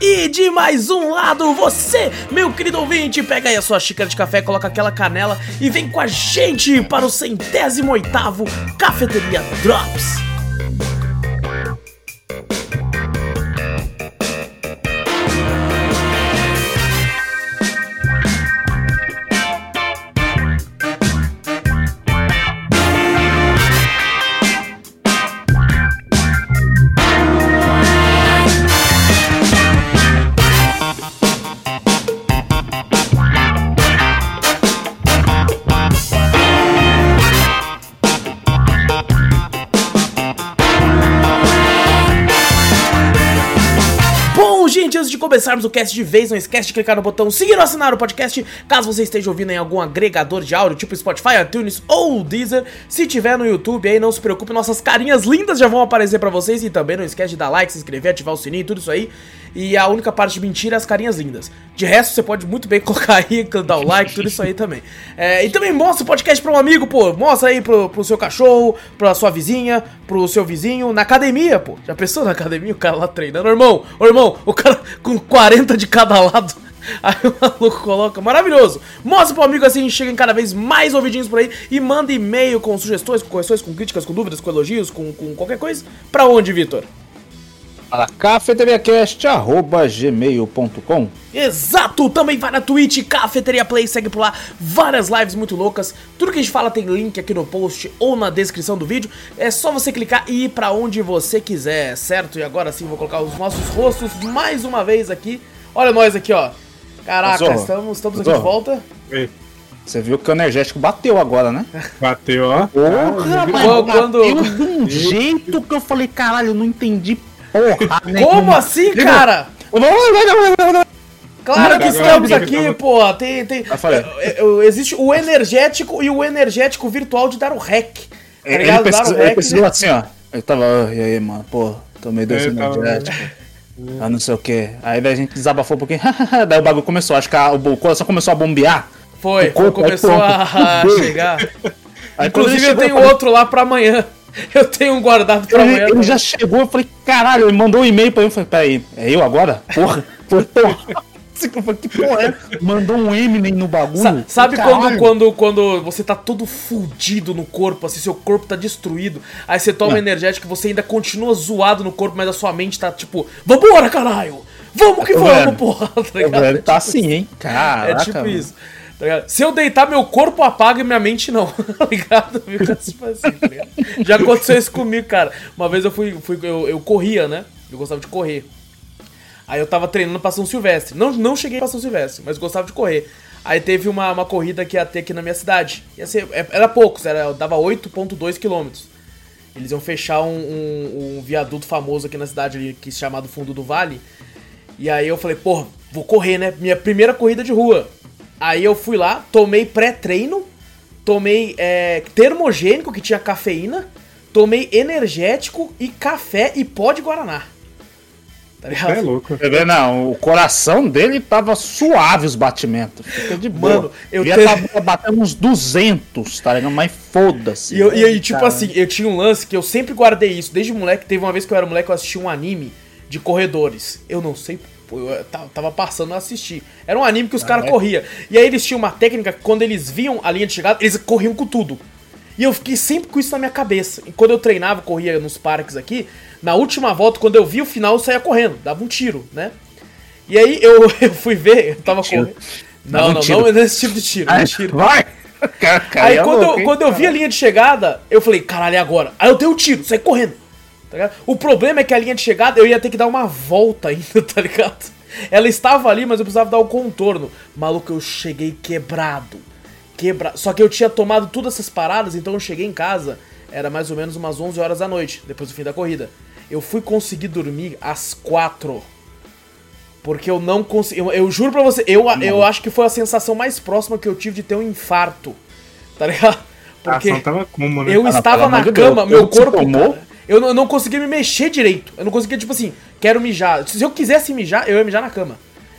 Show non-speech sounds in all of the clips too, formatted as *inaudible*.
E de mais um lado, você, meu querido ouvinte, pega aí a sua xícara de café, coloca aquela canela e vem com a gente para o centésimo oitavo Cafeteria Drops. Começarmos o cast de vez, não esquece de clicar no botão seguir ou assinar o podcast, caso você esteja ouvindo em algum agregador de áudio, tipo Spotify, iTunes ou Deezer. Se tiver no YouTube aí, não se preocupe, nossas carinhas lindas já vão aparecer para vocês e também não esquece de dar like, se inscrever, ativar o sininho, tudo isso aí. E a única parte de mentira é as carinhas lindas. De resto, você pode muito bem *laughs* colocar aí, dar o like, tudo isso aí também. É, e também mostra o podcast pra um amigo, pô. Mostra aí pro, pro seu cachorro, pra sua vizinha, pro seu vizinho, na academia, pô. Já pensou na academia, o cara lá treinando? Ô, irmão, ô, irmão, o cara *laughs* com 40 de cada lado. *laughs* Aí o maluco coloca, maravilhoso. Mostra pro amigo assim, chega em cada vez mais ouvidinhos por aí e manda e-mail com sugestões, com correções, com críticas, com dúvidas, com elogios, com, com qualquer coisa. Pra onde, Vitor? Para cafeteriacast.gmail.com Exato! Também vai na Twitch, Cafeteria Play, segue por lá, várias lives muito loucas. Tudo que a gente fala tem link aqui no post ou na descrição do vídeo. É só você clicar e ir pra onde você quiser, certo? E agora sim vou colocar os nossos rostos mais uma vez aqui. Olha nós aqui, ó. Caraca, Zorro. estamos, estamos aqui Zorro. de volta. Ei. Você viu que o energético bateu agora, né? *laughs* Bateu, ó. Porra, mas quando... bateu de um jeito que eu falei, caralho, eu não entendi Porra, Como assim, cara? Claro que estamos aqui, pô. Tem, tem, é, é, existe o energético e o energético virtual de dar o rec. Tá ligado? Ele, pesquisou, ele pesquisou assim, ó. Ele tava, e aí, mano, pô, tomei dois energéticos. Ah, não sei o que. Aí a gente desabafou um pouquinho. *laughs* daí o bagulho começou. Acho que a, o coração começou a bombear. Foi, corpo, começou a chegar. Aí, Inclusive eu tenho outro lá pra amanhã. *laughs* Eu tenho um guardado pra ele, amanhã. Ele já chegou, eu falei, caralho, ele mandou um e-mail pra mim. Eu falei, peraí, é eu agora? Porra, porra. *laughs* Que porra é? Mandou um Eminem no bagulho. Sa sabe quando, quando, quando você tá todo fudido no corpo, assim, seu corpo tá destruído, aí você toma é. energético e você ainda continua zoado no corpo, mas a sua mente tá tipo, vambora, caralho! Vamos que vamos, porra! *laughs* Tá, ligado? tá assim, hein? Caraca, é tipo mano. isso. Tá Se eu deitar, meu corpo apaga e minha mente não. *laughs* tá ligado? Tipo assim, tá Já aconteceu isso comigo, cara. Uma vez eu fui. fui eu, eu corria, né? Eu gostava de correr. Aí eu tava treinando pra São Silvestre. Não, não cheguei pra São Silvestre, mas gostava de correr. Aí teve uma, uma corrida que ia ter aqui na minha cidade. Ia ser, é, era poucos, era, dava 8,2 quilômetros. Eles iam fechar um, um, um, viaduto famoso aqui na cidade ali, que se chamado Fundo do Vale. E aí eu falei, porra, vou correr, né? Minha primeira corrida de rua. Aí eu fui lá, tomei pré-treino, tomei é, termogênico, que tinha cafeína, tomei energético e café e pó de Guaraná. Tá ligado? É louco. Tá não, o coração dele tava suave os batimentos. Fica de boa. Mano, eu ia te... tava batendo uns 200, tá ligado? Mas foda-se. E, e aí, tipo assim, eu tinha um lance que eu sempre guardei isso. Desde moleque, teve uma vez que eu era moleque, eu assisti um anime de corredores. Eu não sei eu tava passando a assistir. Era um anime que os ah, caras é? corriam. E aí eles tinham uma técnica que quando eles viam a linha de chegada, eles corriam com tudo. E eu fiquei sempre com isso na minha cabeça. E quando eu treinava, corria nos parques aqui, na última volta, quando eu vi o final, eu saía correndo, dava um tiro, né? E aí eu, *laughs* eu fui ver, eu tava correndo. Não, não, não é nesse tipo de tiro. Ai, tiro. Vai! *laughs* aí é quando, eu, quando eu vi a linha de chegada, eu falei, caralho, é agora? Aí eu dei o um tiro, saí correndo. Tá o problema é que a linha de chegada eu ia ter que dar uma volta *laughs* ainda, tá ligado? Ela estava ali, mas eu precisava dar o contorno. Maluco, eu cheguei quebrado. Quebrado. Só que eu tinha tomado todas essas paradas, então eu cheguei em casa, era mais ou menos umas 11 horas da noite, depois do fim da corrida. Eu fui conseguir dormir às 4. Porque eu não consegui. Eu, eu, juro pra você, eu, eu acho que foi a sensação mais próxima que eu tive de ter um infarto. Tá ligado? Porque tava como, né? eu ah, estava na cama, Deus, meu corpo. Cara, eu não, eu não conseguia me mexer direito. Eu não conseguia, tipo assim, quero mijar. Se eu quisesse mijar, eu ia mijar na cama.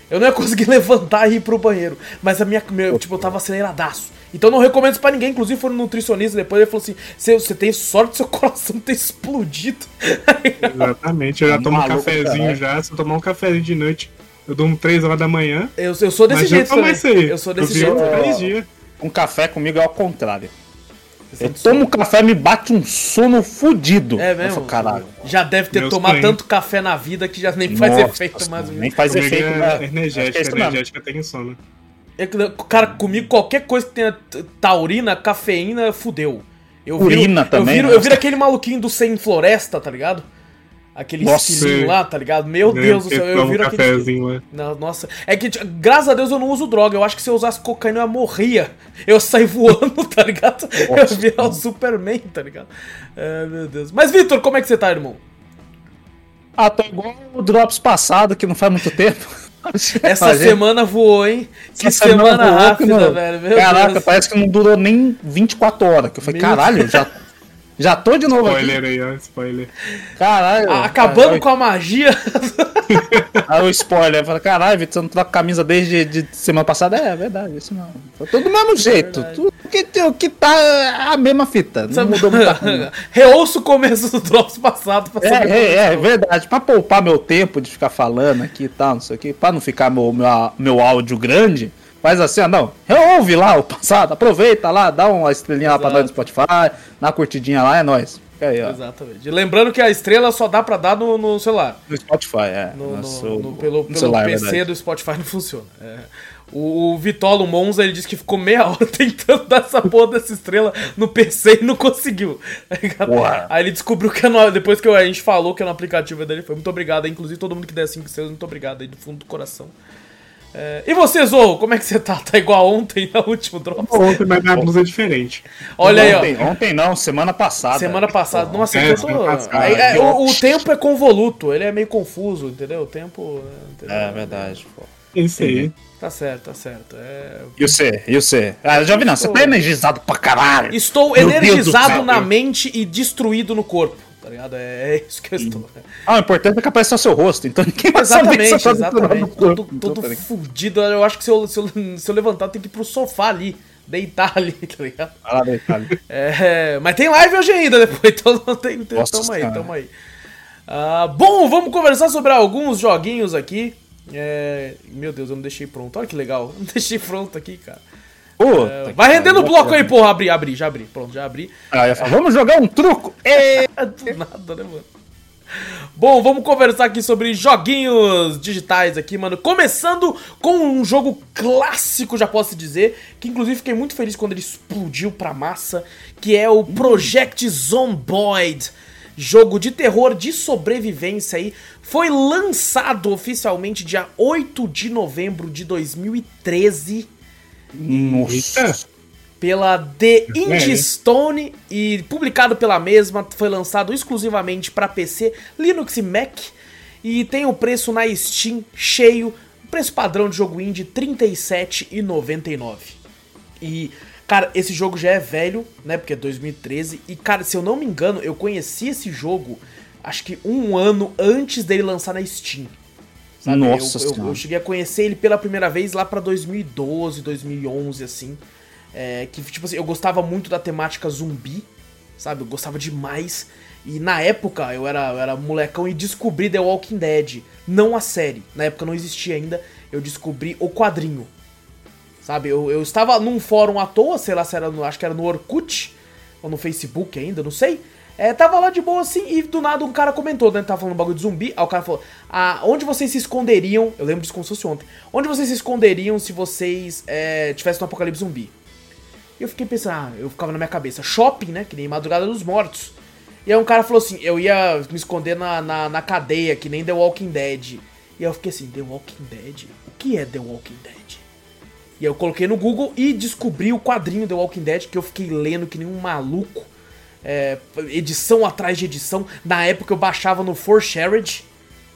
Eu não ia *laughs* conseguir levantar e ir pro banheiro. Mas a minha. Meu, tipo, eu tava aceleradaço. Então não recomendo isso pra ninguém. Inclusive foi no nutricionista depois. Ele falou assim: você, tem sorte do seu *laughs* coração ter explodido. Exatamente. Eu já *laughs* tomo um cafezinho já. Se eu tomar um cafezinho de noite, eu durmo 3 horas da manhã. Eu, eu sou desse jeito também. Eu sou desse eu jeito. Um café comigo é ao contrário. Eu tomo café me bate um sono fudido. É mesmo? Caralho. Já deve ter Meus tomado tanto café na vida que já nem faz Nossa, efeito mais. Nem faz efeito. É né? energética, é energética tem sono. É cara, comigo qualquer coisa que tenha taurina, cafeína, fudeu. Eu Urina viro, também. Eu viro, né? eu viro aquele maluquinho do Sem Floresta, tá ligado? Aquele estilinho lá, tá ligado? Meu Deus do céu, eu viro aquele. Né? Não, nossa. É que, graças a Deus, eu não uso droga. Eu acho que se eu usasse cocaína, eu morria. Eu saí *laughs* voando, tá ligado? Nossa. Eu virar o Superman, tá ligado? É, meu Deus. Mas, Vitor, como é que você tá, irmão? Ah, tô igual o Drops passado, que não faz muito tempo. *laughs* Essa semana voou, hein? Que Essa semana, semana voou, rápida, velho. Meu Caraca, Deus. parece que não durou nem 24 horas. Que eu falei, Meu caralho, já, já tô de novo spoiler aqui. Spoiler aí, ó, spoiler. Caralho. acabando caralho. com a magia. *laughs* Aí o spoiler, fala, caralho, Vitor, você não troca camisa desde de semana passada? É, é verdade, isso não. Foi tudo do mesmo é jeito. É tudo que, que tá a mesma fita. Não Sabe, mudou muita *laughs* coisa. Reouço o começo do Drops passado pra é, saber. É, é, é, verdade. Pra poupar meu tempo de ficar falando aqui e tal, não sei o que, pra não ficar meu, meu, meu áudio grande. Faz assim, ó, não. Ouve lá o passado, aproveita lá, dá uma estrelinha Exato. lá pra nós no Spotify, dá uma curtidinha lá, é nóis. Aí, Exatamente. Lembrando que a estrela só dá pra dar no, no celular. No Spotify, é. No, no, no pelo pelo celular, PC é do Spotify não funciona. É. O, o Vitolo Monza ele disse que ficou meia hora *laughs* tentando dar essa porra dessa estrela no PC e não conseguiu. Aí ele descobriu que é no, depois que a gente falou que é no aplicativo dele foi. Muito obrigado, inclusive todo mundo que der 5 estrelas, muito obrigado aí do fundo do coração. É, e você, Zorro, como é que você tá? Tá igual ontem, no último drop? Ontem, mas minha blusa é diferente. Olha ontem, aí, ó. Ontem não, semana passada. Semana passada. Nossa, é, eu tô... é, é, o, o, tempo é convoluto, ele é meio confuso, entendeu? O tempo... Entendeu? É verdade, pô. Isso aí. Tá certo, tá certo. É... E você? E você? Ah, já vi não, você tá energizado pra caralho. Estou Meu energizado na mente e destruído no corpo tá ligado? É, é isso que eu estou. Ah, o importante é que apareça o seu rosto, então ninguém vai exatamente, saber que tá exatamente. Todo, todo então, fudido. Eu acho que se eu, se, eu, se eu levantar, eu tenho que ir pro sofá ali. Deitar ali, *laughs* tá ligado? Vai lá deitar ali. É, mas tem live hoje ainda depois, *laughs* então não tem. Nossa, tamo aí, tamo aí. Ah, bom, vamos conversar sobre alguns joguinhos aqui. É, meu Deus, eu não deixei pronto. Olha que legal. *laughs* Não deixei pronto aqui, cara. Vai rendendo o bloco aí, porra. Abri, abri, já abri. Pronto, já abri. Ah, falar, vamos jogar um truco. É, do nada, né, mano? Bom, vamos conversar aqui sobre joguinhos digitais aqui, mano. Começando com um jogo clássico, já posso dizer, que inclusive fiquei muito feliz quando ele explodiu pra massa, que é o Project Zomboid. Jogo de terror de sobrevivência aí. Foi lançado oficialmente dia 8 de novembro de 2013 nossa! Pela The é. Indie Stone e publicado pela mesma, foi lançado exclusivamente para PC, Linux e Mac. E tem o preço na Steam cheio, preço padrão de jogo indie R$ 37,99. E, cara, esse jogo já é velho, né? Porque é 2013. E, cara, se eu não me engano, eu conheci esse jogo acho que um ano antes dele lançar na Steam. Sabe? Nossa eu, eu, eu, cheguei a conhecer ele pela primeira vez lá para 2012, 2011, assim. É, que, tipo assim, eu gostava muito da temática zumbi, sabe? Eu gostava demais. E na época eu era, eu era molecão e descobri The Walking Dead. Não a série. Na época não existia ainda. Eu descobri o quadrinho. Sabe? Eu, eu estava num fórum à toa, sei lá se era no, acho que era no Orkut ou no Facebook ainda, não sei. É, tava lá de boa assim e do nada um cara comentou, né? Tava falando um bagulho de zumbi. Aí o cara falou: ah, Onde vocês se esconderiam? Eu lembro disso como se fosse ontem. Onde vocês se esconderiam se vocês é, tivessem um apocalipse zumbi? E eu fiquei pensando, ah, eu ficava na minha cabeça: Shopping, né? Que nem Madrugada dos Mortos. E aí um cara falou assim: Eu ia me esconder na, na, na cadeia, que nem The Walking Dead. E aí eu fiquei assim: The Walking Dead? O que é The Walking Dead? E aí eu coloquei no Google e descobri o quadrinho The Walking Dead que eu fiquei lendo que nem um maluco é, edição atrás de edição. Na época eu baixava no For Shared,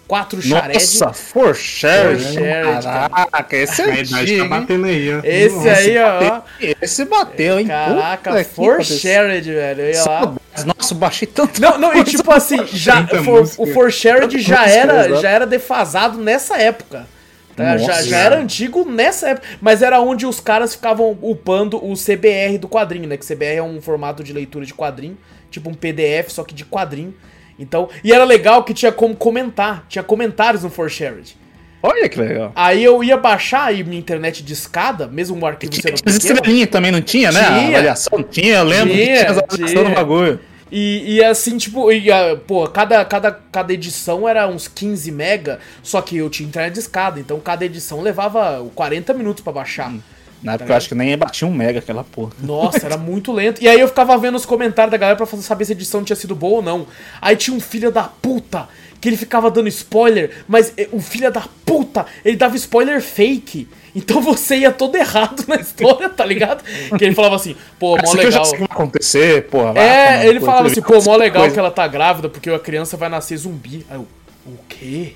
4 Shared. Nossa, For Shared. Caraca, esse é *laughs* A idade tá batendo aí, ó. Esse Nossa. aí, ó. Esse bateu, hein? Caraca, Puta For. Shared, velho. Eu ia lá. Nossa, eu baixei tanto. Não, não, e tipo assim, já, for, o For Shared já era, já era defasado nessa época. Tá? Já, já era antigo nessa época. Mas era onde os caras ficavam upando o CBR do quadrinho, né? Que CBR é um formato de leitura de quadrinho, tipo um PDF, só que de quadrinho. Então, e era legal que tinha como comentar, tinha comentários no For Shared. Olha que legal. Aí eu ia baixar aí minha internet de escada, mesmo o arquivo Tinha sendo pequeno. estrelinhas também, não tinha, né? Tinha. A avaliação tinha, eu lembro que Tinha, tinha as avaliações tinha. no bagulho. E, e assim, tipo, e, ah, pô, cada, cada, cada edição era uns 15 mega, só que eu tinha internet escada, então cada edição levava 40 minutos pra baixar. Na época eu acho que nem batia um mega aquela porra. Nossa, era *laughs* muito lento. E aí eu ficava vendo os comentários da galera pra saber se a edição tinha sido boa ou não. Aí tinha um filho da puta que ele ficava dando spoiler, mas eh, o filho da puta, ele dava spoiler fake. Então você ia todo errado na história, tá ligado? Que ele falava assim, pô, mó legal. que vai acontecer, porra. É, toma ele falava assim, pô, mó legal Coisa. que ela tá grávida, porque a criança vai nascer zumbi. Aí eu, o quê?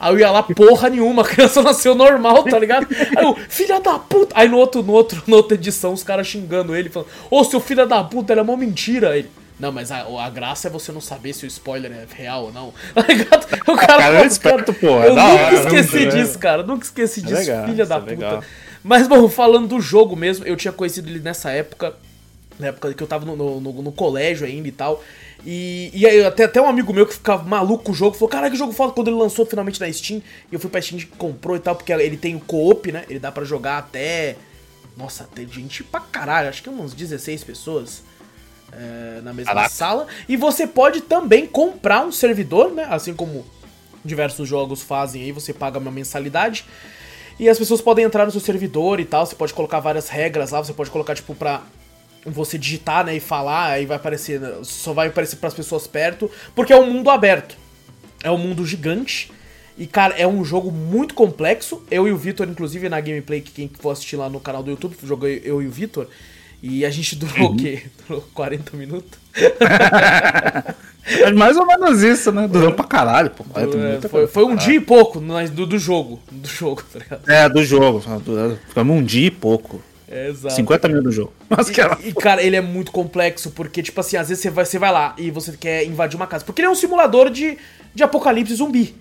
Aí eu ia lá, porra nenhuma, a criança *laughs* nasceu normal, tá ligado? Aí eu, filha da puta! Aí no outro, no outro, na outra edição, os caras xingando ele, falando, ô, seu filho da puta, ele é uma mentira. Aí ele, não, mas a, a graça é você não saber se o spoiler é real ou não. *laughs* Tá ligado? O cara, cara é esperto, é Eu nunca hora, esqueci né? disso, cara. Nunca esqueci disso, legal, filha da é puta. legal. Mas, bom, falando do jogo mesmo, eu tinha conhecido ele nessa época na época que eu tava no, no, no- no colégio ainda e tal. E, e aí até, até um amigo meu que ficava maluco com o jogo, falou, cara, que jogo foda quando ele lançou finalmente na Steam. E eu fui pra Steam, comprou e tal, porque ele tem o co-op, né? Ele dá pra jogar até... Nossa, tem gente pra caralho, acho que umas 16 pessoas é, na mesma Caraca. sala. E você pode também comprar um servidor, né? Assim como diversos jogos fazem aí, você paga uma mensalidade. E as pessoas podem entrar no seu servidor e tal, você pode colocar várias regras lá, você pode colocar, tipo, pra você digitar, né, e falar, aí vai aparecer, só vai aparecer pras pessoas perto, porque é um mundo aberto. É um mundo gigante. E, cara, é um jogo muito complexo. Eu e o Vitor, inclusive, na gameplay, que quem for assistir lá no canal do YouTube, joguei eu e o Vitor. E a gente durou o quê? Durou 40 minutos? É mais ou menos isso, né? Durou pra caralho, pô. 40 É, minutos é foi, foi um dia e pouco do, do jogo. Do jogo, tá ligado? É, do jogo. Ficamos um dia e pouco. É, exato. 50 minutos do jogo. Mas que era... E, e, cara, ele é muito complexo, porque, tipo assim, às vezes você vai, você vai lá e você quer invadir uma casa. Porque ele é um simulador de, de apocalipse zumbi.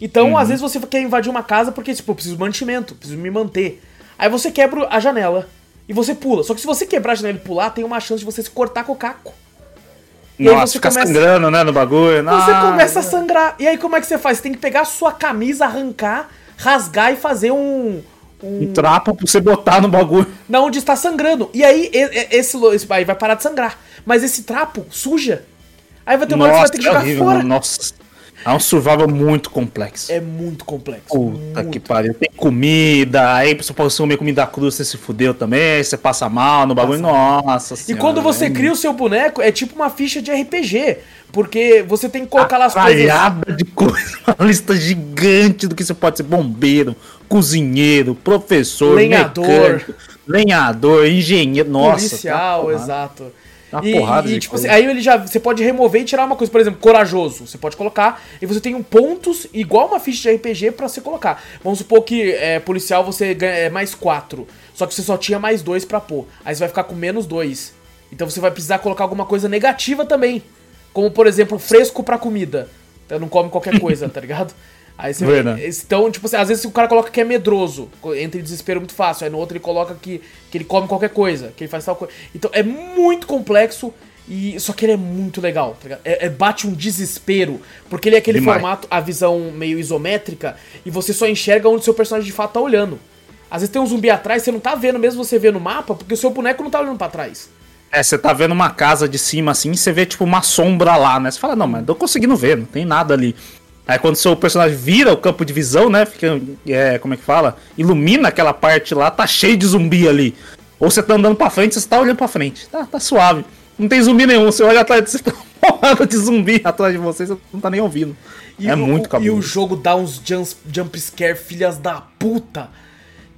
Então, às vezes você quer invadir uma casa porque, tipo, eu preciso de mantimento, preciso me manter. Aí você quebra a janela e você pula. Só que se você quebrar a janela e pular, tem uma chance de você se cortar com o caco. E aí Nossa, você fica começa- sangrando, né, no bagulho. Você Nossa. começa a sangrar. E aí como é que você faz? Você tem que pegar a sua camisa, arrancar, rasgar e fazer um... um... Um trapo pra você botar no bagulho. na onde está sangrando. E aí, esse, esse aí vai parar de sangrar. Mas esse trapo suja. Aí vai ter uma hora que você vai ter que é jogar horrível, fora. Nossa. É um survival muito complexo. É muito complexo. Puta muito. que pariu. Tem comida, aí você pode comer comida crua, você se fudeu também, você passa mal no bagulho. Nossa E senhora, quando você cria o seu boneco, é tipo uma ficha de RPG. Porque você tem que colocar lá as coisas. De coisa, *laughs* uma lista gigante do que você pode ser bombeiro, cozinheiro, professor, Lenhador. mecânico, lenhador, engenheiro, nossa. policial, tá exato. Uma e, porrada e, de tipo coisa. aí ele já você pode remover e tirar uma coisa, por exemplo, corajoso. Você pode colocar e você tem um pontos igual uma ficha de RPG pra você colocar. Vamos supor que é, policial você ganha é, mais 4, só que você só tinha mais 2 pra pôr. Aí você vai ficar com menos 2. Então você vai precisar colocar alguma coisa negativa também. Como, por exemplo, fresco pra comida. Então não come qualquer coisa, tá ligado? *laughs* Aí você Verdade. Então, tipo assim, às vezes o cara coloca que é medroso, entra em desespero muito fácil. Aí no outro ele coloca que, que ele come qualquer coisa, que ele faz tal coisa. Então é muito complexo, e só que ele é muito legal, tá? É, é- bate um desespero, porque ele é aquele Demais. formato, a visão meio isométrica, e você só enxerga onde seu personagem de fato tá olhando. Às vezes tem um zumbi atrás, você não tá vendo, mesmo você vê no mapa, porque o seu boneco não tá olhando pra trás. É, você tá vendo uma casa de cima assim, você vê tipo uma sombra lá, né? Você fala, não, mas tô conseguindo ver, não tem nada ali. Aí quando seu personagem vira o campo de visão, né? Fica, é, como é que fala? Ilumina aquela parte lá, tá cheio de zumbi ali. Ou você tá andando pra frente, você tá olhando pra frente. Tá, tá suave. Não tem zumbi nenhum, você olha atrás de você, *laughs* tá porrada de zumbi atrás de você, você não tá nem ouvindo. E é o- muito E cabuloso. o jogo dá uns jump, jump scare, filhas da puta.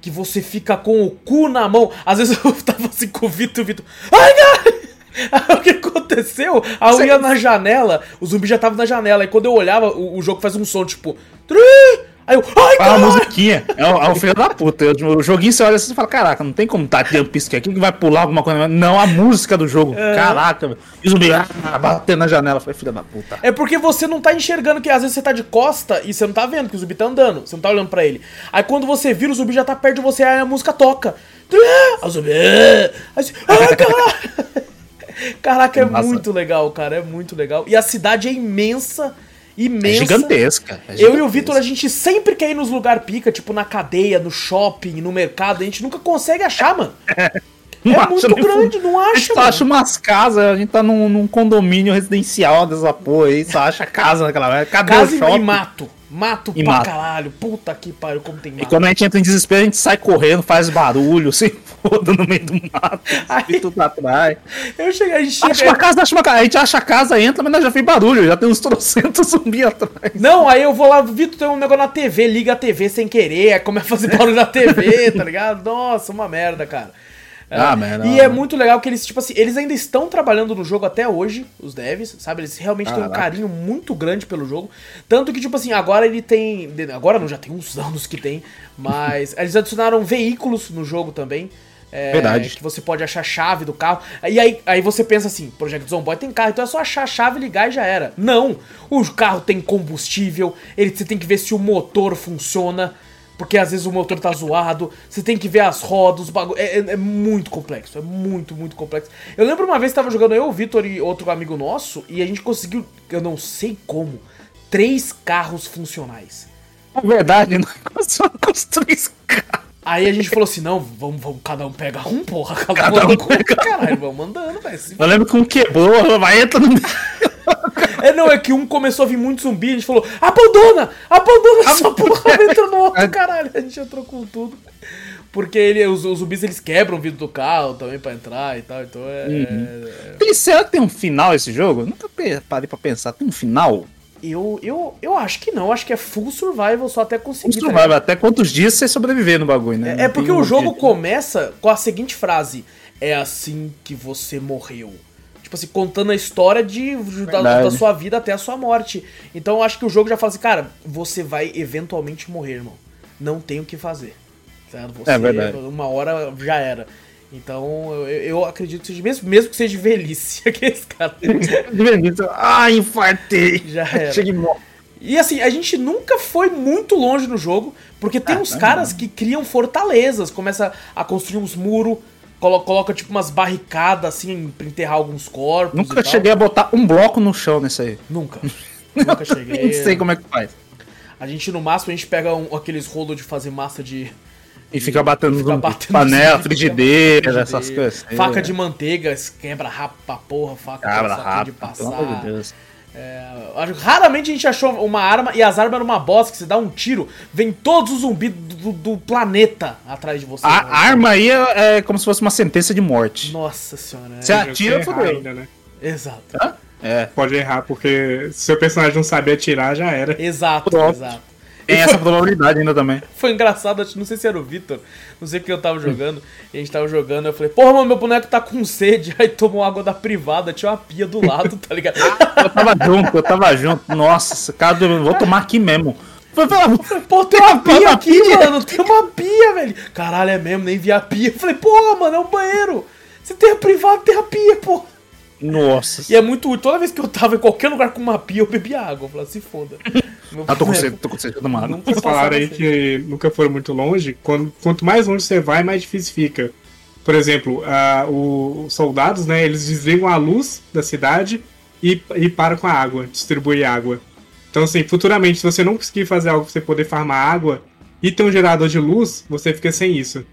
Que você fica com o cu na mão. Às vezes *laughs* eu tava assim com o Vitor, o Vitor. Ai, cara! Aí, *laughs* o que aconteceu? Aí eu ia na janela, o zumbi já tava na janela. E quando eu olhava, o, o jogo faz um som tipo. "Tru!" Aí eu. Ai, Ah, a musiquinha. É o, é o filho da puta. O joguinho você olha assim e fala: Caraca, não tem como tá jump scare aqui que vai pular alguma coisa. Não, a música do jogo. É. Caraca, velho. E o zumbi ah, batendo na janela. Foi filha da puta. É porque você não tá enxergando que às vezes você tá de costa e você não tá vendo que o zumbi tá andando, você não tá olhando pra ele. Aí quando você vira, o zumbi já tá perto de você, aí a música toca. Aí o zumbi. Aí você, ai, caralho! *laughs* *laughs* Caraca, é muito legal, cara, é muito legal. E a cidade é imensa, É imensa. gigantesca. é Eu e o gigantesca. Vitor, a gente sempre quer ir nos lugar pica, tipo na cadeia, no shopping, no mercado, a gente nunca consegue achar, mano. *laughs* Não é acha muito nem grande, não A acha, gente só mano. acha umas casas, a gente tá num, num condomínio residencial dessa porra aí, só acha casa naquela. Cadê Casa o shopping? e mato. Mato E pra mato. caralho. Puta que pariu, como tem E mato. quando a gente entra em desespero, a gente sai correndo, faz barulho, *laughs* se foda no meio do mato, Aí- e tudo atrás. Eu cheguei, a gente Acha chega... uma casa, acha uma casa. A gente acha a casa, entra, mas nós já fez barulho, já tem uns trocentos *laughs* zumbi atrás. Não, aí eu vou lá, Vitor, tem um negócio na TV, liga a TV sem querer, começa a fazer barulho na TV, tá ligado? Nossa, uma merda, cara. É, Ah, merda. E é muito legal que eles, tipo assim, eles ainda estão trabalhando no jogo até hoje, os devs, sabe? Eles realmente têm um Caraca. carinho muito grande pelo jogo. Tanto que, tipo assim, agora ele tem. Agora não, já tem uns *laughs* anos que tem, mas eles adicionaram veículos no jogo também. É, Verdade. Que você pode achar a chave do carro. E aí, aí você pensa assim, Project Zomboid tem carro, então é só achar a chave, ligar e já era. Não! O carro tem combustível, ele, você tem que ver se o motor funciona. Porque às vezes o motor tá zoado, você tem que ver as rodas, os bagulho. É, é- é muito complexo, é muito, muito complexo. Eu lembro uma vez que tava jogando eu, o Vitor e outro amigo nosso, e a gente conseguiu, eu não sei como, três carros funcionais. Na verdade, nós começamos com os três carros. Aí a gente falou assim: não, vamos, vamos cada um pega um, porra. Cada, Cada um um pega um. Caralho, vamos andando, velho. Eu lembro que um quebrou, vai entra no. *laughs* É, não, é que um começou a vir muito zumbi, a gente falou, abandona! Abandona essa porra, *laughs* entra no outro, caralho. A gente entrou com tudo. Porque ele, os, os zumbis, eles quebram o vidro do carro também pra entrar e tal, então é... é- E será que tem um final esse jogo? Eu nunca parei pra pensar. Tem um final? Eu, eu, eu acho que não, acho que é full survival só até conseguir. tá survival, ligado? até quantos dias você sobreviver no bagulho, né? É, é porque o jogo objetivo. começa com a seguinte frase: É assim que você morreu. Tipo assim, contando a história de, da, da sua vida até a sua morte. Então eu acho que o jogo já fala assim, cara, você vai eventualmente morrer, irmão. Não tem o que fazer. Certo? Você, É verdade. Uma hora já era. Então eu, eu acredito que seja, mesmo, mesmo que seja velhice, *laughs* aqueles caras. De verdade, Ah, infartei. Já era. Chega e morre. E assim, a gente nunca foi muito longe no jogo, porque tem Ah, uns tá caras que criam fortalezas, começa a construir uns muros, colo coloca tipo umas barricadas assim pra enterrar alguns corpos. Nunca cheguei a botar um bloco no chão nesse aí. Nunca. *laughs* Nunca cheguei. Nem sei como é que faz. A gente, no máximo, a gente pega um- aqueles rolos de fazer massa de. E fica batendo fica batendo panela, no- frigideira, essas frigideira. coisas. assim. Faca de manteiga, quebra rápido pra porra, faca saquinho rápido, de pelo amor de passar. Deus. É, raramente a gente achou uma arma e as armas eram uma bosta que você dá um tiro, vem todos os zumbis do, do planeta atrás de você. A arma aí é, é como se fosse uma sentença de morte. Nossa senhora. é- Você atira, Você errar fodeu. ainda, né? Exato. É. Pode errar, porque se seu personagem não saber atirar, já era. Exato, Pronto. exato. Tem essa probabilidade ainda também. *laughs* Foi engraçado, não sei se era o Vitor, não sei porque eu tava jogando, e a gente tava jogando, eu falei, porra, mano, meu boneco tá com sede, *laughs* aí tomou água da privada, tinha uma pia do lado, tá ligado? *laughs* Eu tava junto, eu tava junto. Nossa, cara, vou tomar aqui mesmo. Pô, tem uma pia aqui, mano, tem uma pia, velho. Caralho, é mesmo, nem vi a pia. Eu falei, porra, mano, é um banheiro. Se tem a privada, tem a pia, porra. Nossa. E é muito útil. Toda vez que eu tava em qualquer lugar com uma pia, eu bebia água. Eu falava, se foda. Meu Ah, tô com sede, tô com sede, tomando. nunca Vocês falaram aí que nunca foram muito longe. Quando, quanto mais longe você vai, mais difícil fica. Por exemplo, o- os soldados, né? Eles desligam a luz da cidade e, e param com a água, distribuir água. Então, assim, futuramente, se você não conseguir fazer algo pra você poder farmar água e ter um gerador de luz, você fica sem isso.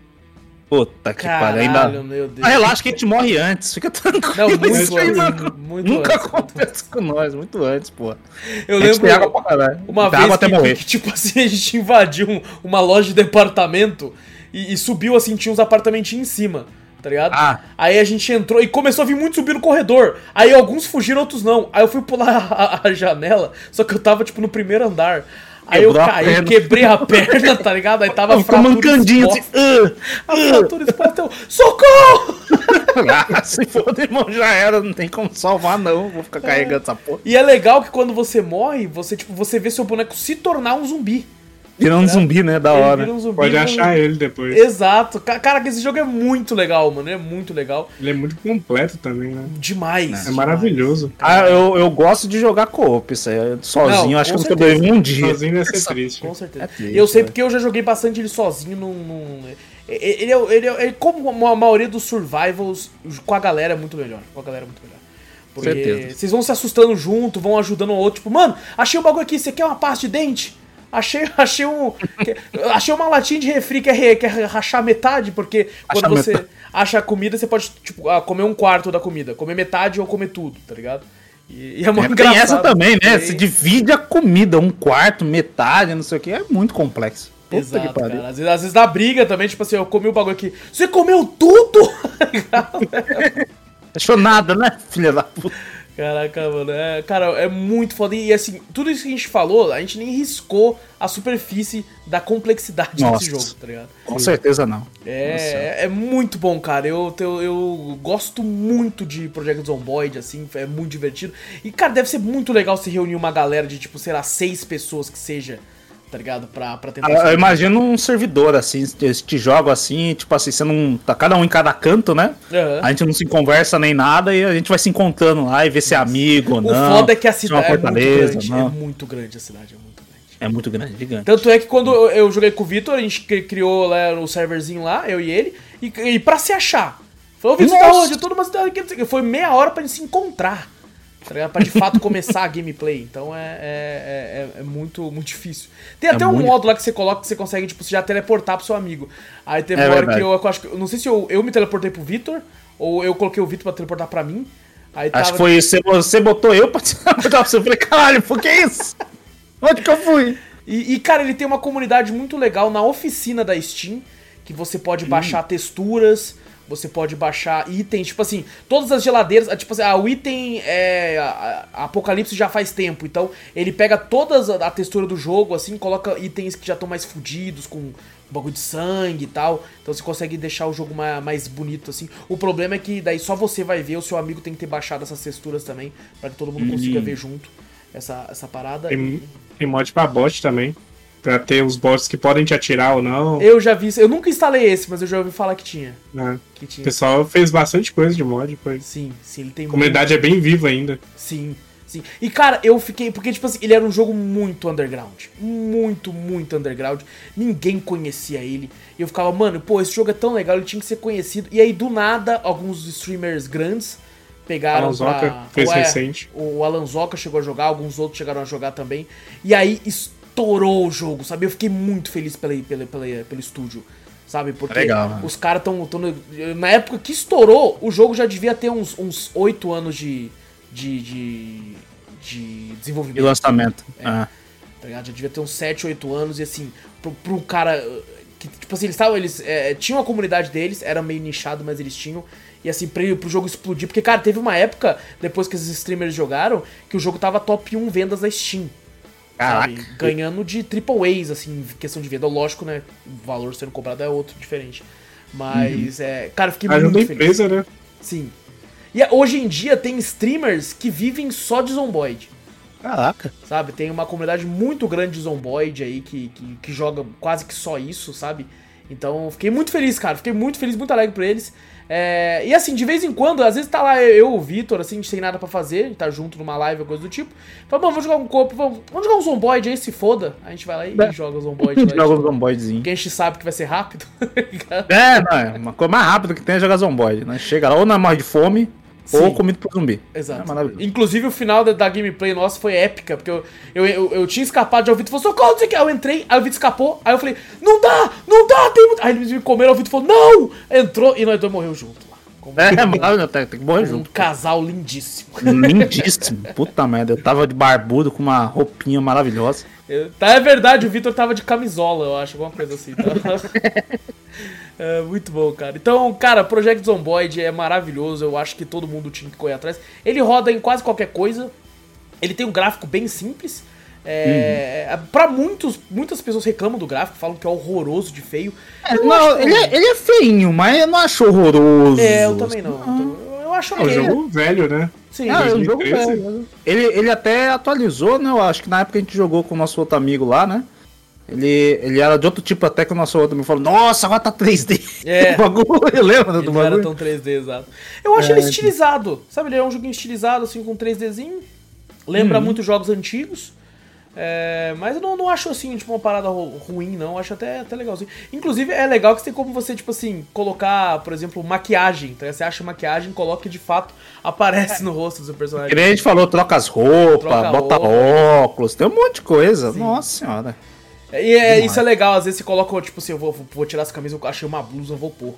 Puta que pariu. Ainda. meu Deus. Ah, relaxa que a gente morre antes, fica tranquilo. Não, muito Isso antes, mano, muito Nunca antes, acontece com nós, muito antes, pô. Eu lembro água pra caralho. uma Tem vez água que, até morrer. que, tipo assim, a gente invadiu um- uma loja de departamento e, e subiu assim, tinha uns apartamentinhos em cima, tá ligado? Ah. Aí a gente entrou e começou a vir muito subir no corredor. Aí alguns fugiram, outros não. Aí eu fui pular *laughs* a, a janela, só que eu tava, tipo, no primeiro andar. Aí eu caí, quebrei a perna, tá ligado? Aí tava *laughs* Ficou mancandinho assim. Uh, a fratura exposta, eu, socorro! *laughs* ah, se for, irmão, já era, não tem como salvar não, vou ficar carregando é. essa porra. E é legal que quando você morre, você, tipo, você vê seu boneco se tornar um zumbi. Vira um é. zumbi, né? Da hora. Um zumbi, Pode achar ele depois. Exato. Cara, esse jogo é muito legal, mano. É muito legal. Ele é muito completo também, né? Demais. É maravilhoso. Ah, eu, eu gosto de jogar co-op. Isso aí. Sozinho, Não, acho que eu sobreviveu um dia. Sozinho ia ser triste. Com certeza. É triste, eu sei né? porque eu já joguei bastante ele sozinho num. num... Ele, é, ele, é, ele, como a maioria dos survivals, com a galera é muito melhor. Com a galera é muito melhor. Porque Certeza. vocês vão se assustando junto, vão ajudando o outro. Tipo, mano, achei um bagulho aqui, você quer uma pasta de dente? Achei, *laughs* achei um. achei uma latinha de refri que é, que é rachar metade, porque quando você metade. acha a comida, você pode, tipo, ah, comer um quarto da comida. Comer metade ou comer tudo, tá ligado? E, e é muito é, Tem essa também, né? Você divide a comida, um quarto, metade, não sei o que. É muito complexo. Puta Exato, cara. Às vezes, às vezes dá briga também, tipo assim, eu comi o bagulho aqui. Você comeu tudo? *laughs* Achou nada, né, filha da puta? Caraca, mano. É, cara, é muito foda. E assim, tudo isso que a gente falou, a gente nem riscou a superfície da complexidade Nossa, desse jogo, tá ligado? Com certeza não. É, é, é, muito bom, cara. Eu, eu, eu, gosto muito de Project Zomboid, assim, é muito divertido. E, cara, deve ser muito legal se reunir uma galera de, tipo, sei lá, seis pessoas que seja tá ligado? Pra, pra tentar. Ah, eu imagino um servidor assim, te jogo assim, tipo assim, você não. Tá cada um em cada canto, né? Uhum. A gente não se conversa nem nada e a gente vai se encontrando lá e ver se é amigo ou não. O foda é que a cidade é, muito grande, não. é muito grande a cidade, é muito grande. É muito grande, gigante. Tanto é que quando eu joguei com o Vitor, a gente criou lá o serverzinho lá, eu e ele, e, e pra se achar. Falou, Vitor, tá onde? Toda uma cidade Foi meia hora pra gente se encontrar. Tá ligado? Pra de fato começar a gameplay. Então é, é, é, é, muito, muito difícil. Tem é até um muito... modo lá que você coloca que você consegue, tipo, já teleportar pro seu amigo. Aí teve é uma hora que eu, eu acho que. Não sei se eu, eu me teleportei pro Vitor, ou eu coloquei o Vitor pra teleportar pra mim. Aí tava... Acho que foi você, você botou eu pra teleportar pra você. Eu falei, caralho, por que isso? Onde que eu fui? E, e, cara, ele tem uma comunidade muito legal na oficina da Steam, que você pode hum. baixar texturas você pode baixar itens, tipo assim, todas as geladeiras, ah, tipo assim, ah, o item é a, a Apocalipse já faz tempo, então ele pega toda a, a textura do jogo, assim, coloca itens que já estão mais fodidos, com bagulho de sangue e tal, então você consegue deixar o jogo mais, mais bonito, assim. O problema é que daí só você vai ver, o seu amigo tem que ter baixado essas texturas também, para que todo mundo consiga uhum. ver junto essa, essa parada. Tem, tem mod pra bot também. Pra ter os bots que podem te atirar ou não. Eu já vi Eu nunca instalei esse, mas eu já ouvi falar que tinha. É. Que tinha. O pessoal fez bastante coisa de mod. Foi. Sim, sim. Ele tem A comunidade muito... é bem viva ainda. Sim, sim. E cara, eu fiquei. Porque, tipo assim, ele era um jogo muito underground. Muito, muito underground. Ninguém conhecia ele. E eu ficava, mano, pô, esse jogo é tão legal, ele tinha que ser conhecido. E aí, do nada, alguns streamers grandes pegaram Alan Zoka pra... fez o, é, recente. O Alan Zoka chegou a jogar, alguns outros chegaram a jogar também. E aí estourou o jogo, sabe? Eu fiquei muito feliz pela, pela, pela pelo estúdio, sabe? Porque Legal, né? os caras estão. Na época que estourou, o jogo já devia ter uns, uns 8 anos de, de, de, de desenvolvimento. De lançamento. É, ah. tá ligado? Já devia ter uns 7, 8 anos e assim, pro, pro cara. Que, tipo assim, eles estavam. Eles é, tinham a comunidade deles, era meio nichado, mas eles tinham. E assim, pra, pro jogo explodir. Porque, cara, teve uma época, depois que esses streamers jogaram, que o jogo tava top 1 vendas da Steam. Sabe? Ganhando de triple A's, assim, questão de venda. Lógico, né? O valor sendo cobrado é outro, diferente. Mas, uhum. é. Cara, eu fiquei muito feliz. empresa, né? Sim. E hoje em dia tem streamers que vivem só de Zomboid. Caraca. Sabe? Tem uma comunidade muito grande de Zomboid aí que, que, que joga quase que só isso, sabe? Então, fiquei muito feliz, cara. Fiquei muito feliz, muito alegre por eles. É, e assim, de vez em quando, às vezes tá lá eu, o Vitor, assim, sem nada para fazer, a gente tá junto numa live ou coisa do tipo. Fala, mano, vamos jogar um corpo, vamos, vamos jogar um zomboid aí, se foda. A gente vai lá e é. joga o zomboid. A gente *laughs* joga o zomboidzinho. Que a gente sabe que vai ser rápido. *laughs* é, não, é uma coisa mais rápida que tem é jogar zomboid, né? Chega lá ou na morre de fome, Sim. Ou comido por zumbi. Exato. É Inclusive o final da, da, gameplay nossa foi épica, porque eu, eu, eu, eu tinha escapado, já o Vitor falou, socorro, não sei o que. Aí eu entrei, aí o Vitor escapou, aí eu falei, não dá, não dá, tem muito. Aí eles me comeram, o Vitor falou, não! Entrou e nós dois morreu junto. Como é, *laughs* mano, tem, tem que morrer junto. Um casal lindíssimo. Lindíssimo. Puta merda, eu tava de barbudo com uma roupinha maravilhosa. tá, é verdade, o Vitor tava de camisola, eu acho, alguma coisa assim. Tá? *laughs* é, muito bom, cara. Então, cara, Project Zomboid é maravilhoso, eu acho que todo mundo tinha que correr atrás. Ele roda em quase qualquer coisa, ele tem um gráfico bem simples, É, uhum. Pra muitos, muitas pessoas reclamam do gráfico, falam que é horroroso de feio. É, não, ele, é, ele é feinho, mas eu não acho horroroso. É, eu também não. Ah. Eu acho que. É um jogo velho, né? Sim, ah, é um jogo velho. Ele, ele até atualizou, né? Eu acho que na época a gente jogou com o nosso outro amigo lá, né? Ele, ele era de outro tipo até que o nosso outro me falou, nossa, agora tá 3D. É. *laughs* o bagulho, *laughs* lembra do bagulho? Não era tão 3D, exato. Eu acho é, ele estilizado. Sabe, ele é um joguinho estilizado, assim, com 3Dzinho. Lembra uhum. muito jogos antigos. É, mas eu não, não acho assim, tipo, uma parada ruim, não. Eu acho até, até legalzinho. Inclusive, é legal que tem como você, tipo assim, colocar, por exemplo, maquiagem. Então, você acha maquiagem, coloca que de fato aparece no rosto do seu personagem. Que a gente falou, troca as roupas, troca bota roupa. óculos, tem um monte de coisa. Sim. Nossa senhora. E é, isso é legal, às vezes você coloca, tipo assim, eu vou, vou tirar essa camisa, eu achei uma blusa, eu vou pôr.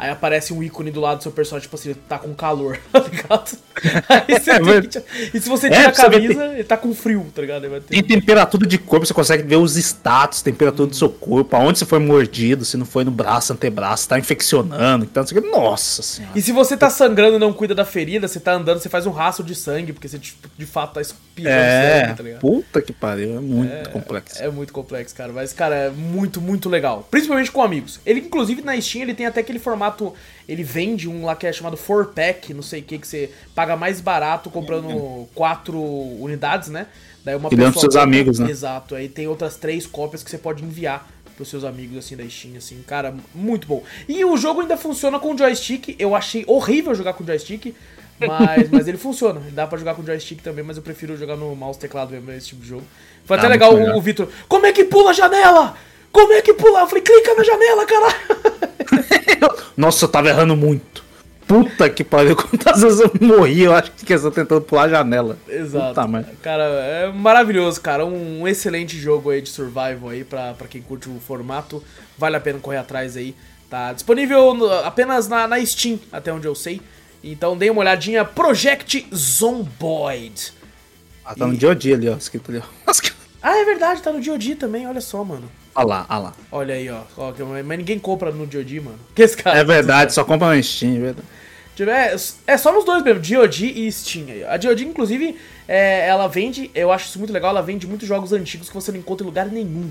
Aí aparece um ícone do lado do seu personagem, tipo assim, tá com calor, *laughs* tá ligado? *laughs* Aí você é, que... E se você é, tira é, a camisa, ele tá com frio, tá ligado? Ter... Tem temperatura de corpo, você consegue ver os status, temperatura do seu corpo, aonde você foi mordido, se não foi no braço, antebraço, tá infeccionando, então você... Nossa senhora. E se você tá sangrando e não cuida da ferida, você tá andando, você faz um rastro de sangue, porque você tipo, de fato tá espirrando é, sangue, tá ligado? Puta que pariu, é muito é, complexo. É muito complexo, cara. Mas, cara, é muito, muito legal. Principalmente com amigos. Ele, inclusive, na Steam, ele tem até aquele formato formato. Ele vende um lá que é chamado 4-pack, não sei o que, que você paga mais barato comprando quatro unidades, né? Daí uma e pessoa. seus amigos, né? Exato. Aí tem outras três cópias que você pode enviar pros seus amigos assim da Steam, assim, cara, muito bom. E o jogo ainda funciona com joystick. Eu achei horrível jogar com joystick. Mas, mas ele funciona. Dá pra jogar com joystick também, mas eu prefiro jogar no mouse teclado mesmo, esse tipo de jogo. Foi ah, até legal o, o Vitor. Como é que pula a janela? Como é que pula? Eu falei, clica na janela, caralho. *laughs* Nossa, eu tava errando muito. Puta que pariu, *laughs* quantas vezes eu morri, eu acho que eu tentando pular a janela. Exato. Puta, cara, é maravilhoso, cara. Um, excelente jogo aí de survival aí pra, pra quem curte o formato. Vale a pena correr atrás aí. Tá disponível no, apenas na, na Steam, até onde eu sei. Então dê uma olhadinha. Project Zomboid. Ah, tá no DOD ali, ó. Escrito ali, ó. Ah, é verdade, tá no DOD também, olha só, mano. Olha lá, olha lá. Olha aí, ó. Mas ninguém compra no DOD, mano. Que esse cara. É verdade, só compra no Steam, é verdade. É, é só nos dois mesmo, DOD e Steam. A DOD, inclusive, é, ela vende, eu acho isso muito legal, ela vende muitos jogos antigos que você não encontra em lugar nenhum.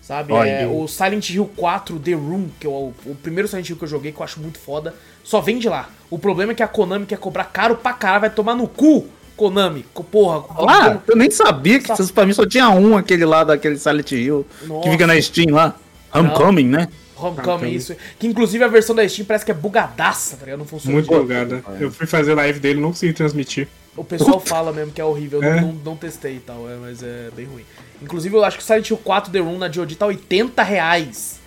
Sabe? É, o Silent Hill 4 The Room, que é o, o, primeiro Silent Hill que eu joguei, que eu acho muito foda, só vende lá. O problema é que a Konami quer cobrar caro pra caralho, vai tomar no cu Konami, porra. Ah, eu nem sabia que Sa pra mim só tinha um aquele lá daquele Silent Hill Nossa. que fica na Steam lá. Homecoming, né? Homecoming, isso. Que inclusive a versão da Steam parece que é bugadaça, tá ligado? Não funciona. Muito bugada. Eu fui fazer live dele não consegui transmitir. O pessoal fala mesmo que é horrível, eu é. não, não, testei e tal, é, mas é bem ruim. Inclusive, eu acho que o Silent Hill 4 The Room na DOD tá 80 reais.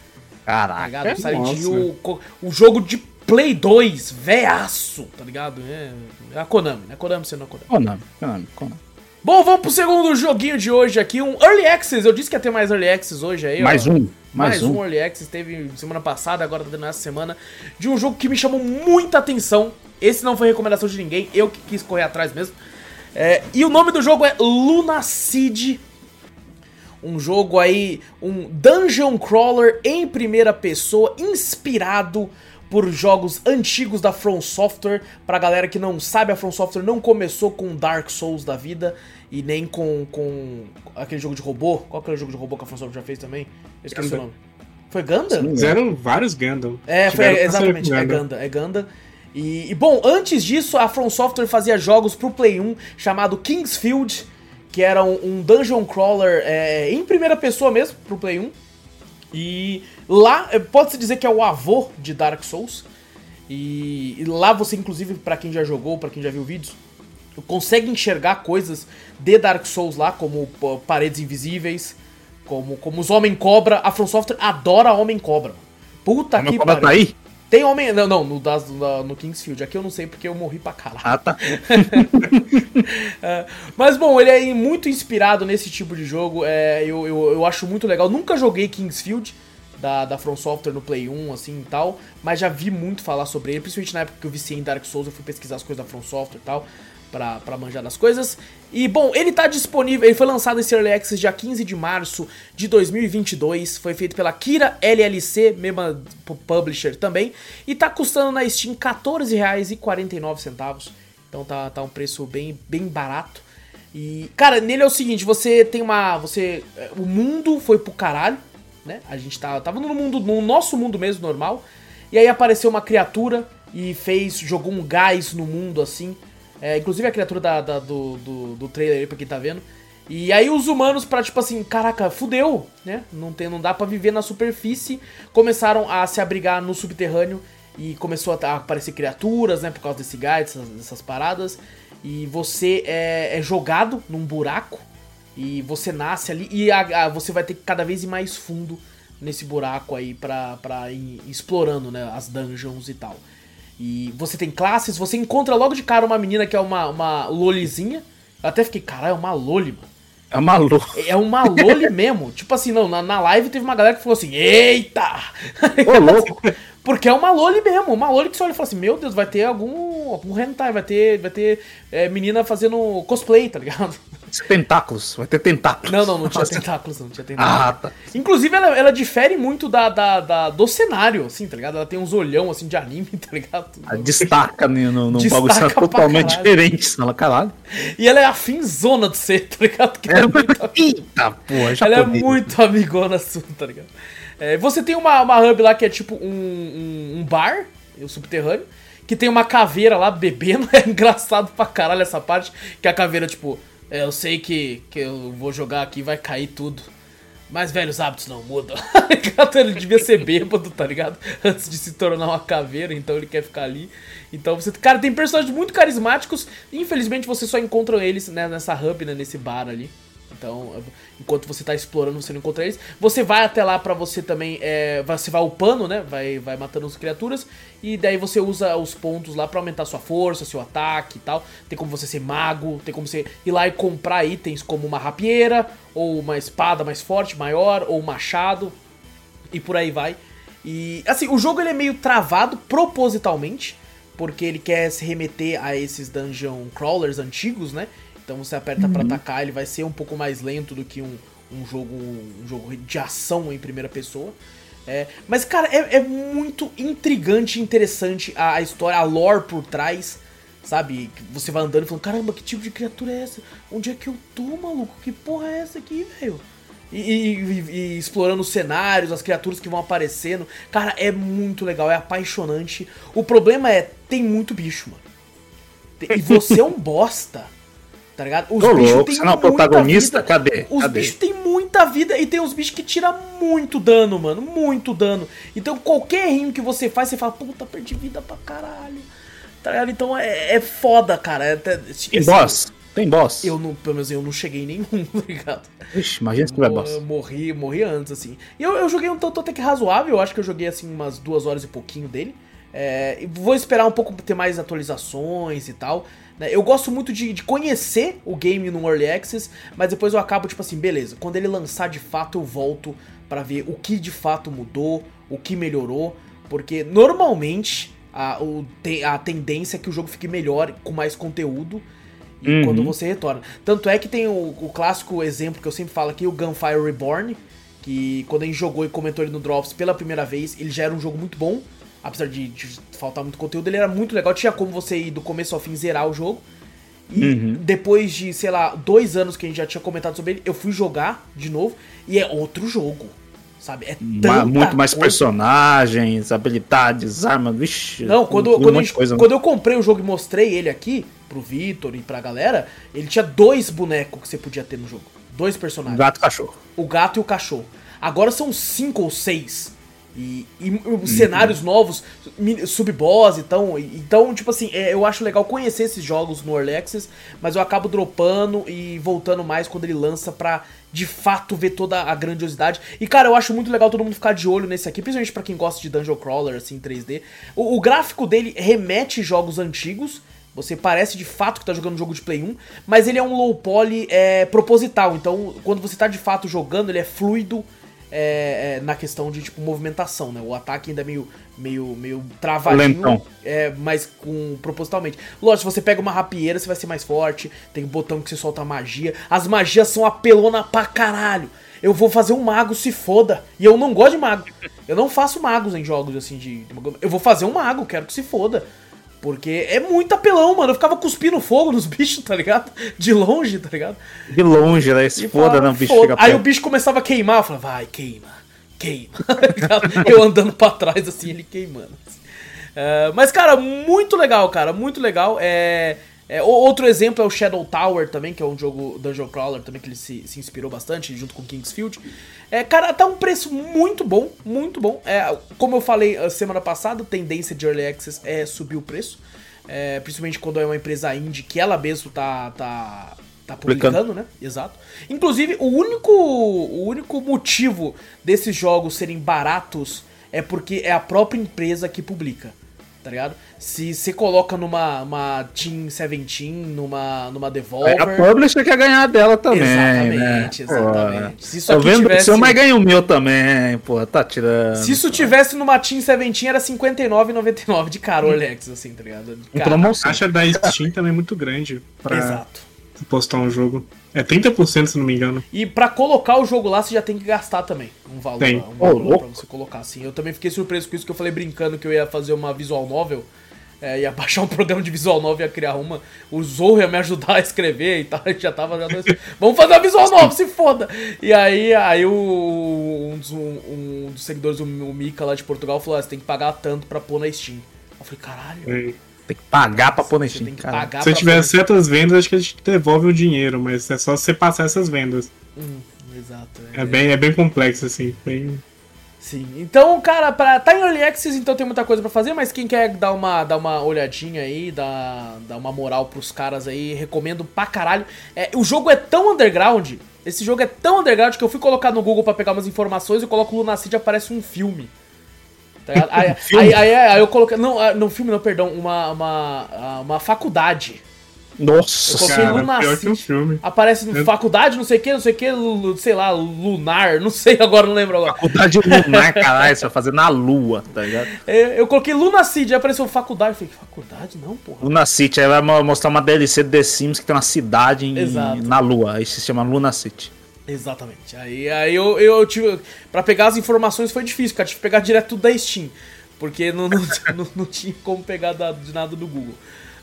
Caraca. Tá é, Silent Hill, o, o jogo de Play 2, veaço, tá ligado? É, é a Konami, né? Konami sendo a Konami. Konami, Konami, Konami. Bom, vamos pro segundo joguinho de hoje aqui, um Early Access. Eu disse que ia ter mais Early Access hoje aí, Mais ó. um. Mais, mais um. um Early Access, teve semana passada, agora tá dando essa semana, de um jogo que me chamou muita atenção. Esse não foi recomendação de ninguém, eu que quis correr atrás mesmo. É, e o nome do jogo é Lunacid. Um jogo aí, um dungeon crawler em primeira pessoa, inspirado por jogos antigos da From Software. Pra galera que não sabe, a From Software não começou com Dark Souls da vida e nem com, com aquele jogo de robô. Qual que era o jogo de robô que a From Software já fez também? Eu esqueci Ganda. o nome. Foi Ganda? Fizeram vários Gundam. É, foi, exatamente, é Ganda, é Ganda. E, e, bom, antes disso, a From Software fazia jogos pro Play 1 chamado Kingsfield, que era um, um dungeon crawler é, em primeira pessoa mesmo, pro Play 1. E lá, eh, pode-se dizer que é o avô de Dark Souls. E, e lá você, inclusive, para quem já jogou, para quem já viu vídeos, consegue enxergar coisas de Dark Souls lá, como paredes invisíveis, como, como os Homem-Cobra. A From Software adora Homem-Cobra. Puta Homem que pariu. Tá aí? Tem homem. Não, não, no, das, no, no Kingsfield. Aqui eu não sei porque eu morri pra caralho. Ah, tá. *laughs* é, mas bom, ele é muito inspirado nesse tipo de jogo. É, eu, eu, eu acho muito legal. Nunca joguei Kingsfield da, da From Software no Play 1, assim e tal. Mas já vi muito falar sobre ele. Principalmente na época que eu viciei em Dark Souls, eu fui pesquisar as coisas da From Software e tal pra, pra manjar das coisas. E, bom, ele tá disponível, ele foi lançado esse Early Access dia 15 de março de 2022, foi feito pela Kira LLC, mesma publisher também, e tá custando na Steam R$14,49, então tá, tá um preço bem, bem barato. E, cara, nele é o seguinte, você tem uma. Você. é, O mundo foi pro caralho, né? A gente tava, tava no mundo, no nosso mundo mesmo, normal. E aí apareceu uma criatura e fez. jogou um gás no mundo assim. É, inclusive a criatura da, da- do, do, do trailer aí, pra quem tá vendo. E aí os humanos, pra tipo assim, caraca, fudeu, né? Não, tem, não dá pra viver na superfície. Começaram a se abrigar no subterrâneo e começou a, aparecer criaturas, né? Por causa desse gás, dessas, dessas paradas. E você é, é jogado num buraco e você nasce ali e a- a- você vai ter que cada vez ir mais fundo nesse buraco aí pra, pra ir explorando, né? As dungeons e tal. E você tem classes, você encontra logo de cara uma menina que é uma, uma lolizinha. Eu até fiquei, caralho, é uma loli, mano. É maluco. É uma loli *laughs* mesmo. Tipo assim, não, na, na live teve uma galera que falou assim, eita! Ô, louco. Porque é uma loli mesmo, uma loli que você olha e fala assim, meu Deus, vai ter algum, algum hentai, vai ter, vai ter é, menina fazendo cosplay, tá ligado? Tentáculos. Vai ter tentáculos. Não, não, não tinha *laughs* tentáculos, não tinha tentáculos. Ah, tá. Inclusive, ela, ela difere muito da, da, da- do cenário, assim, tá ligado? Ela tem uns olhão, assim, de anime, *laughs* tá ligado? Ah, Destaca no, no, bagulho totalmente diferente. Fala, caralho. E ela é afinzona de ser, *laughs* tá ligado? Que É, ela é muito, Eita, porra, já ela é muito amigona sua, tá ligado? É, você tem uma, uma hub lá que é tipo um, um, um bar, o subterrâneo, que tem uma caveira lá bebendo. É engraçado pra caralho essa parte, que a caveira, tipo, é, eu sei que, que eu vou jogar aqui vai cair tudo. Mas velhos hábitos não mudam. *laughs* ele devia ser bêbado, tá ligado? Antes de se tornar uma caveira, então ele quer ficar ali. Então você. Cara, tem personagens muito carismáticos. Infelizmente você só encontra eles né, nessa hub, né, nesse bar ali. Então, enquanto você tá explorando, você não encontra eles. Você vai até lá pra você também. É, você vai upando, né? Vai, vai matando as criaturas. E daí você usa os pontos lá pra aumentar sua força, seu ataque e tal. Tem como você ser mago, tem como você ir lá e comprar itens como uma rapieira, ou uma espada mais forte, maior, ou um machado. E por aí vai. E assim, o jogo ele é meio travado propositalmente. Porque ele quer se remeter a esses dungeon crawlers antigos, né? Então você aperta pra atacar, ele vai ser um pouco mais lento do que um, um jogo um jogo de ação em primeira pessoa. É, mas, cara, é, é muito intrigante e interessante a, a história, a lore por trás, sabe? Você vai andando e falando, caramba, que tipo de criatura é essa? Onde é que eu tô, maluco? Que porra é essa aqui, velho? E, e- e- explorando os cenários, as criaturas que vão aparecendo. Cara, é muito legal, é apaixonante. O problema é, tem muito bicho, mano. E você é um bosta. Tá ligado? Os Ô, bichos louco, você não é protagonista? vida. Cadê? Os Cadê? bichos têm muita vida e tem uns bichos que tiram muito dano, mano. Muito dano. Então qualquer rimo que você faz, você fala, puta, perdi vida pra caralho. Tá ligado? Então é, é foda, cara. É Tem assim, boss? Tem boss? Eu não, pelo menos eu não cheguei em nenhum, *laughs* tá ligado? Ixi, imagina se tiver Eu boss. morri, morri antes, assim. E eu, eu joguei um tanto até que razoável, eu acho que eu joguei assim umas duas horas e pouquinho dele. É, vou esperar um pouco ter mais atualizações e tal. né? Eu gosto muito de, de conhecer o game no Early Access, mas depois eu acabo, tipo assim, beleza, quando ele lançar de fato, eu volto pra ver o que de fato mudou, o que melhorou, porque normalmente a, o, a tendência é que o jogo fique melhor, com mais conteúdo, e Uhum. quando você retorna. Tanto é que tem o, o clássico exemplo que eu sempre falo aqui, o Gunfire Reborn, que quando a gente jogou e comentou ele no Drops pela primeira vez, ele já era um jogo muito bom, apesar de, de faltar muito conteúdo, ele era muito legal, tinha como você ir do começo ao fim zerar o jogo. E Uhum. depois de, sei lá, dois anos que a gente já tinha comentado sobre ele, eu fui jogar de novo e é outro jogo. Sabe? É tanta muito mais coisa. personagens, habilidades, armas, vixi. Não, quando, um quando, gente- coisa, né? quando eu comprei o jogo e mostrei ele aqui pro Vitor e pra galera, ele tinha dois bonecos que você podia ter no jogo. Dois personagens. Gato e cachorro. O gato e o cachorro. Agora são cinco ou seis. E, e os cenários novos, sub-boss, então, então, tipo assim, é, eu acho legal conhecer esses jogos no Early Access, mas eu acabo dropando e voltando mais quando ele lança pra, de fato, ver toda a grandiosidade. E, cara, eu acho muito legal todo mundo ficar de olho nesse aqui, principalmente pra quem gosta de Dungeon Crawler, assim, em 3D. O, o gráfico dele remete jogos antigos, você parece de fato que tá jogando um jogo de Play 1, mas ele é um low poly é, proposital. Então, quando você tá de fato jogando, ele é fluido é, é, na questão de tipo movimentação, né? O ataque ainda é meio, meio, meio travadinho, Lentão. é, mas com propositalmente. Lógico, se você pega uma rapieira, você vai ser mais forte. Tem um botão que você solta magia. As magias são apelona pra caralho. Eu vou fazer um mago, se foda. E eu não gosto de mago. Eu não faço magos em jogos assim de. de- Eu vou fazer um mago, quero que se foda. Porque é muito apelão, mano. Eu ficava cuspindo fogo nos *laughs* bichos, tá ligado? De longe, tá ligado? De longe, né? Se foda, não, o bicho foda. Aí o bicho começava a queimar, eu falava, vai, queima, queima. *laughs* tá eu andando pra trás, assim, ele queimando. É, mas, cara, muito legal, cara, muito legal. É, é, outro exemplo é o Shadow Tower também, que é um jogo Dungeon Crawler também, que ele se, se inspirou bastante, junto com Kingsfield. É, cara, tá um preço muito bom, muito bom. É, como eu falei a semana passada, a tendência de Early Access é subir o preço. É, principalmente quando é uma empresa indie que ela mesmo tá, tá, tá Publicando. publicando, né? Exato. Inclusive, o único, o único motivo desses jogos serem baratos é porque é a própria empresa que publica, tá ligado? Se você coloca numa uma Team 17, numa, numa É, Devolver... a publisher quer ganhar dela também. Exatamente, né? exatamente. Pô, Se isso Tô aqui vendo tivesse- seu, mas ganha o meu também, pô, tá tirando. Se isso tivesse numa Team 17, era R$ 59,99 de cara o Alex, assim, tá ligado? Cara. promoção. A taxa da Steam também é muito grande pra Exato. Postar um jogo. É 30%, se não me engano. E pra colocar o jogo lá, você já tem que gastar também um valor, Tem. um valor louco. pra você colocar assim. Eu também fiquei surpreso com isso, que eu falei brincando que eu ia fazer uma visual novel, é, ia baixar um *laughs* programa de visual novel, ia criar uma. O Zorro ia me ajudar a escrever e tal, a *laughs* gente já tava... Já, Vamos fazer uma visual novel, se foda! E aí, aí o, um, dos, um, um dos seguidores, o, o Mika lá de Portugal, falou, ah, você tem que pagar tanto pra pôr na Steam. Eu falei, caralho, É. Tem que pagar pra pôr na você Steam, tem que cara. pagar Se pra tiver certas vendas, acho que a gente devolve o dinheiro, mas é só você passar essas vendas. Hum, exato. É bem, é bem complexo, assim. Bem... Sim. Então, cara, pra, tá em Early Access, então tem muita coisa pra fazer, mas quem quer dar uma, dar uma olhadinha aí, dar, dar uma moral pros caras aí, recomendo pra caralho. É, o jogo é tão underground, esse jogo é tão underground que eu fui colocar no Google pra pegar umas informações e coloco Lunacid e aparece um filme. Tá *laughs* aí, aí, aí, aí eu coloquei. Não, ah, não, filme não, perdão, uma, uma, ah, uma faculdade. Nossa Eu coloquei senhora. Luna pior que um filme. Aparece no Eu- faculdade, não sei o que, não sei o que, sei lá, lunar, não sei *laughs* agora, não lembro agora. Faculdade lunar, caralho, você vai fazer na lua, tá ligado? É, Eu coloquei Lunacid, aí apareceu faculdade. Eu falei, faculdade? Não, porra. Luna City, aí vai mo- mostrar uma DLC do The Sims que tem uma cidade em- na lua. Aí se chama Luna City. Exatamente. Aí, aí eu, eu tive. Pra pegar as informações foi difícil, cara. Tive que pegar direto da Steam. Porque não, não, *laughs* não, não tinha como pegar da- de nada do Google.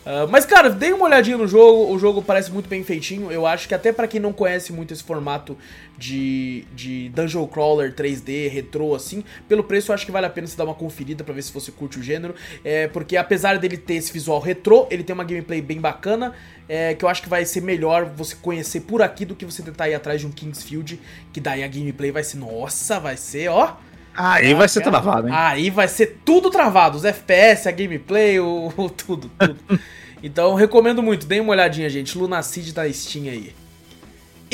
Ah, mas, cara, dei uma olhadinha no jogo. O jogo parece muito bem feitinho. Eu acho que até pra quem não conhece muito esse formato de, de Dungeon Crawler 3D, retrô, assim, pelo preço eu acho que vale a pena você dar uma conferida pra ver se você curte o gênero. É, porque apesar dele ter esse visual retrô, ele tem uma gameplay bem bacana. É, que eu acho que vai ser melhor você conhecer por aqui do que você tentar ir atrás de um Kingsfield. Que daí a gameplay vai ser, nossa, vai ser, ó. Aí vai ser travado, hein? Aí vai ser tudo travado, os FPS, a gameplay, o, *laughs* o tudo, tudo. *laughs* então recomendo muito, deem uma olhadinha, gente. Lunacid da Steam aí.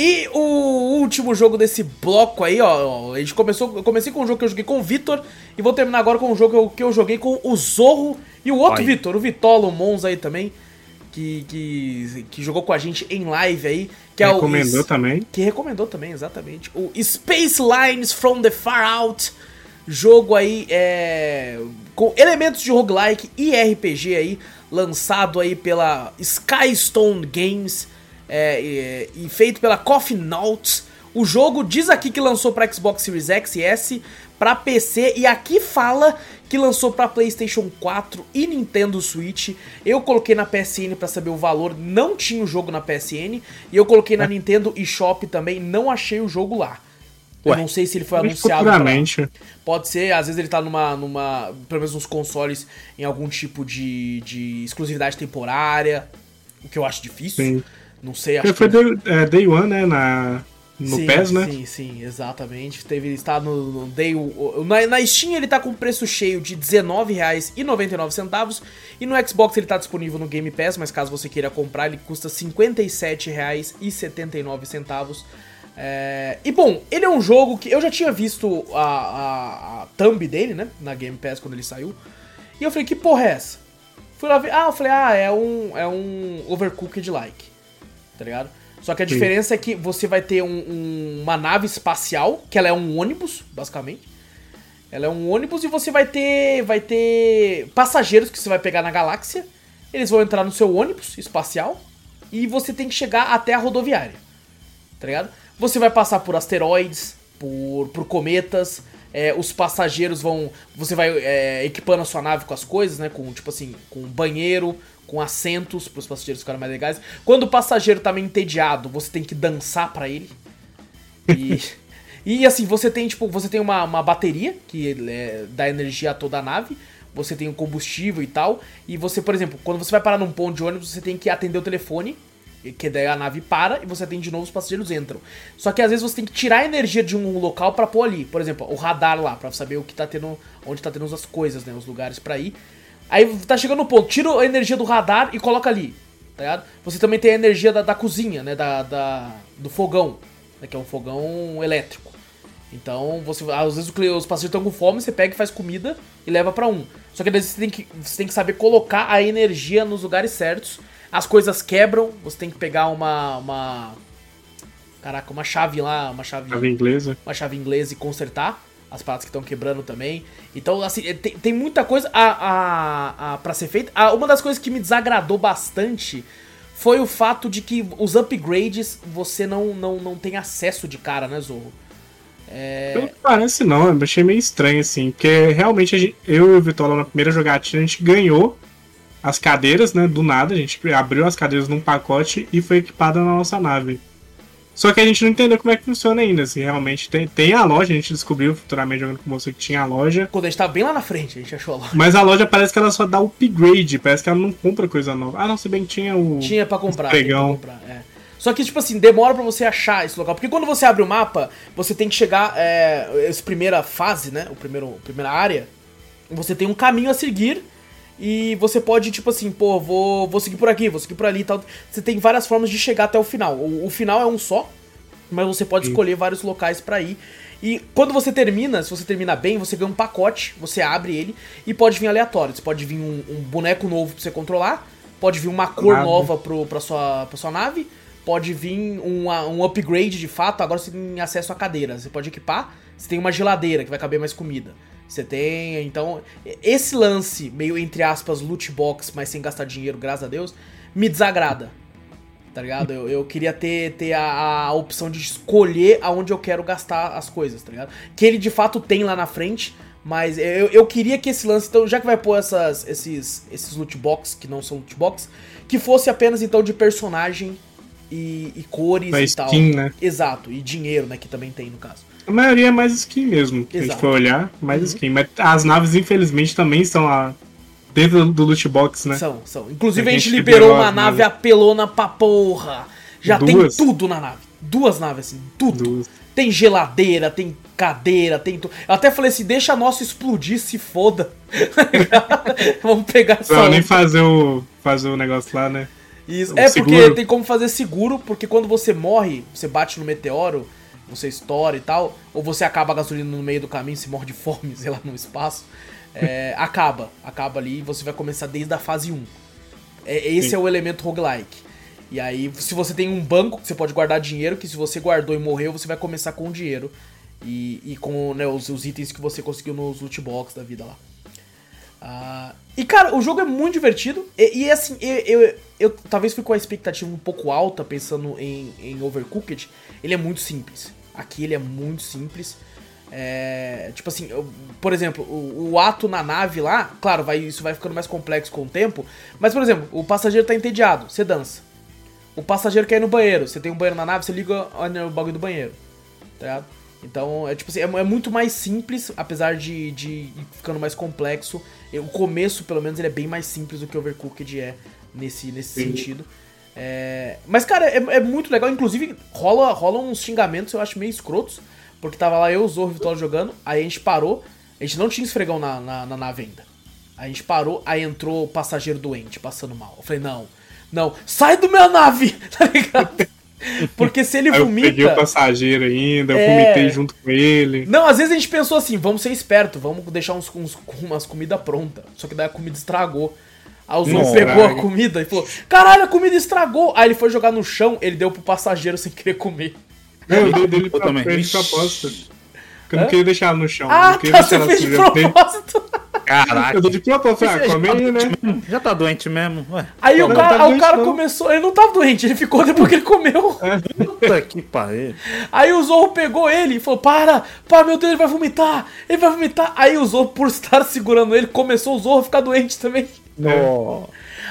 E o último jogo desse bloco aí, ó, a gente começou, eu comecei com um jogo que eu joguei com o Vitor e vou terminar agora com um jogo que eu, que eu joguei com o Zorro e o outro. Vitor, o Vitolo, o Mons aí também, que, que, que jogou com a gente em live aí, que é o Recomendou também. que recomendou também, exatamente. O Space Lines from the Far Out. Jogo aí é, com elementos de roguelike e RPG aí, lançado aí pela Skystone Games é, e, e feito pela Coffee Nauts. O jogo diz aqui que lançou para Xbox Series X e S, para PC e aqui fala que lançou para PlayStation 4 e Nintendo Switch. Eu coloquei na PSN para saber o valor, não tinha o jogo na PSN e eu coloquei na Nintendo eShop também, não achei o jogo lá. Eu Ué. não sei se ele foi anunciado. pra. Pode ser, às vezes ele tá numa, numa. Pelo menos nos consoles, em algum tipo de, de exclusividade temporária. O que eu acho difícil. Sim. Não sei, acho Foi que. day, é, day One, né? Na, no sim, PES, né? Sim, sim, exatamente. Teve, está no, no Day. Na, na Steam ele tá com preço cheio de R$19,99. E no Xbox ele tá disponível no Game Pass, mas caso você queira comprar, ele custa R$ 57,79. É, e bom, ele é um jogo que eu já tinha visto a, a, a thumb dele, né? Na Game Pass quando ele saiu. E eu falei, que porra é essa? Fui lá ver. Ah, eu falei, ah, é um, é um Overcooked like. Tá ligado? Só que a Sim. diferença é que você vai ter um- um- uma nave espacial, que ela é um ônibus, basicamente. Ela é um ônibus e você vai ter. Vai ter passageiros que você vai pegar na galáxia. Eles vão entrar no seu ônibus espacial. E você tem que chegar até a rodoviária. Tá ligado? Você vai passar por asteroides, por, por cometas. é, os passageiros vão. Você vai é, equipando a sua nave com as coisas, né? Com, tipo assim, com banheiro, com assentos para os passageiros ficarem mais legais. Quando o passageiro tá meio entediado, você tem que dançar para ele. E, *laughs* e assim, você tem, tipo, você tem uma, uma bateria que é, dá energia a toda a nave. Você tem o combustível e tal. E você, por exemplo, quando você vai parar num ponto de ônibus, você tem que atender o telefone que daí a nave para e você atende de novo os passageiros entram. Só que às vezes você tem que tirar a energia de um local para pôr ali, por exemplo, o radar lá para saber o que tá tendo, onde tá tendo as coisas, né, os lugares para ir. Aí tá chegando no ponto, tira a energia do radar e coloca ali, tá ligado? Você também tem a energia da, da cozinha, né, da, da do fogão, né, que é um fogão elétrico. Então, você às vezes os passageiros estão com fome, você pega e faz comida e leva para um. Só que às vezes você tem que, você tem que saber colocar a energia nos lugares certos as coisas quebram, você tem que pegar uma. uma caraca, uma chave lá, uma chave. Chave inglesa. Uma chave inglesa e consertar as paradas que estão quebrando também. Então, assim, é, tem, tem muita coisa a, a, a, pra ser feita. Ah, uma das coisas que me desagradou bastante foi o fato de que os upgrades você não, não, não tem acesso de cara, né, Zorro? É... Pelo que parece não, eu achei meio estranho, assim, porque realmente gente, eu e o Vitola na primeira jogatina a gente ganhou as cadeiras, né? Do nada, a gente abriu as cadeiras num pacote e foi equipada na nossa nave. Só que a gente não entendeu como é que funciona ainda, assim, realmente tem, tem a loja, a gente descobriu futuramente jogando com você que tinha a loja. Quando a gente tá bem lá na frente, a gente achou a loja. Mas a loja parece que ela só dá upgrade, parece que ela não compra coisa nova. Ah, não, se bem que tinha o. Tinha pra comprar. Pegão. Pra comprar, é. Só que, tipo assim, demora para você achar esse local. Porque quando você abre o mapa, você tem que chegar. É, essa primeira fase, né? O primeiro, primeira área. Você tem um caminho a seguir e você pode, tipo assim, pô, vou, vou seguir por aqui, vou seguir por ali e tal. Você tem várias formas de chegar até o final. O, o final é um só, mas você pode Sim. escolher vários locais para ir. E quando você termina, se você termina bem, você ganha um pacote, você abre ele e pode vir aleatório. Você pode vir um, um boneco novo pra você controlar, pode vir uma cor nave. nova pro, pra, sua, pra sua nave, pode vir um, um upgrade de fato. Agora você tem acesso a cadeira, você pode equipar, você tem uma geladeira que vai caber mais comida. Você tem. Então, esse lance, meio entre aspas, loot box, mas sem gastar dinheiro, graças a Deus, me desagrada. Tá ligado? Eu, eu queria ter, ter a, a opção de escolher aonde eu quero gastar as coisas, tá ligado? Que ele de fato tem lá na frente, mas eu, eu queria que esse lance, então, já que vai pôr essas, esses, esses loot box, que não são loot box, que fosse apenas então de personagem e, e cores e skin, tal. né? Exato, e dinheiro, né? Que também tem no caso. A maioria é mais skin mesmo. Se a gente for olhar, mais uhum. skin. Mas as naves, infelizmente, também estão lá dentro do loot box, né? São, são. Inclusive a gente, a gente liberou uma nave apelona pra porra. Já Duas? tem tudo na nave. Duas naves, assim, tudo. Duas. Tem geladeira, tem cadeira, tem tudo. Eu até falei assim, deixa a nossa explodir, se foda. *laughs* Vamos pegar essa. Não, nem fazer o, fazer o negócio lá, né? Isso. O é seguro. porque tem como fazer seguro, porque quando você morre, você bate no meteoro, você estoura e tal, ou você acaba a gasolina no meio do caminho, se morre de fome, *laughs* sei lá, no espaço, é, acaba. Acaba ali e você vai começar desde a fase 1. É, esse Sim. é o elemento roguelike. E aí, se você tem um banco você pode guardar dinheiro, que se você guardou e morreu, você vai começar com o dinheiro. E, e com né, os, os, itens que você conseguiu nos loot box da vida lá. Uh, e cara, o jogo é muito divertido. E, e assim, eu, eu, eu, talvez fui com a expectativa um pouco alta pensando em, em Overcooked. Ele é muito simples. Aqui ele é muito simples. É, tipo assim, eu, por exemplo, o, o, ato na nave lá, claro, vai, isso vai ficando mais complexo com o tempo. Mas, por exemplo, o passageiro tá entediado, você dança. O passageiro quer ir no banheiro, você tem um banheiro na nave, você liga o bagulho do banheiro. Tá ligado? Então, é tipo assim, é, é muito mais simples, apesar de, de ir ficando mais complexo. O começo, pelo menos, ele é bem mais simples do que o Overcooked é nesse, nesse sentido. É... Mas, cara, é, é, muito legal. Inclusive, rola, rola uns xingamentos, eu acho meio escrotos. Porque tava lá eu, o Zorro e o Vitória jogando. Aí a gente parou. A gente não tinha esfregão na, na, na nave ainda. Aí a gente parou, aí entrou o passageiro doente, passando mal. Eu falei, não, não, sai do minha nave! *laughs* Tá ligado? Porque se ele vomita. Eu peguei o passageiro ainda, eu é... vomitei junto com ele. Não, às vezes a gente pensou assim, vamos ser esperto, vamos deixar uns, uns umas comidas prontas. Só que daí a comida estragou. Aí o Zon pegou a comida e falou: Caralho, a comida estragou. Aí ele foi jogar no chão, ele deu pro passageiro sem querer comer. Não, eu dei dele pra, ele de propósito. Porque eu não queria deixar ela no chão. Ah, tá, você fez de propósito. Caraca. Eu dou de pô, ah, come aí, né? Já tá doente mesmo. Ué. Aí o Não, cara, não tá o cara não. começou. Ele não tava doente, ele ficou depois que ele comeu. Puta que pariu. Aí o Zorro pegou ele e falou: Para, para, meu Deus, ele vai vomitar, ele vai vomitar. Aí o Zorro, por estar segurando ele, começou o Zorro a ficar doente também. Nó.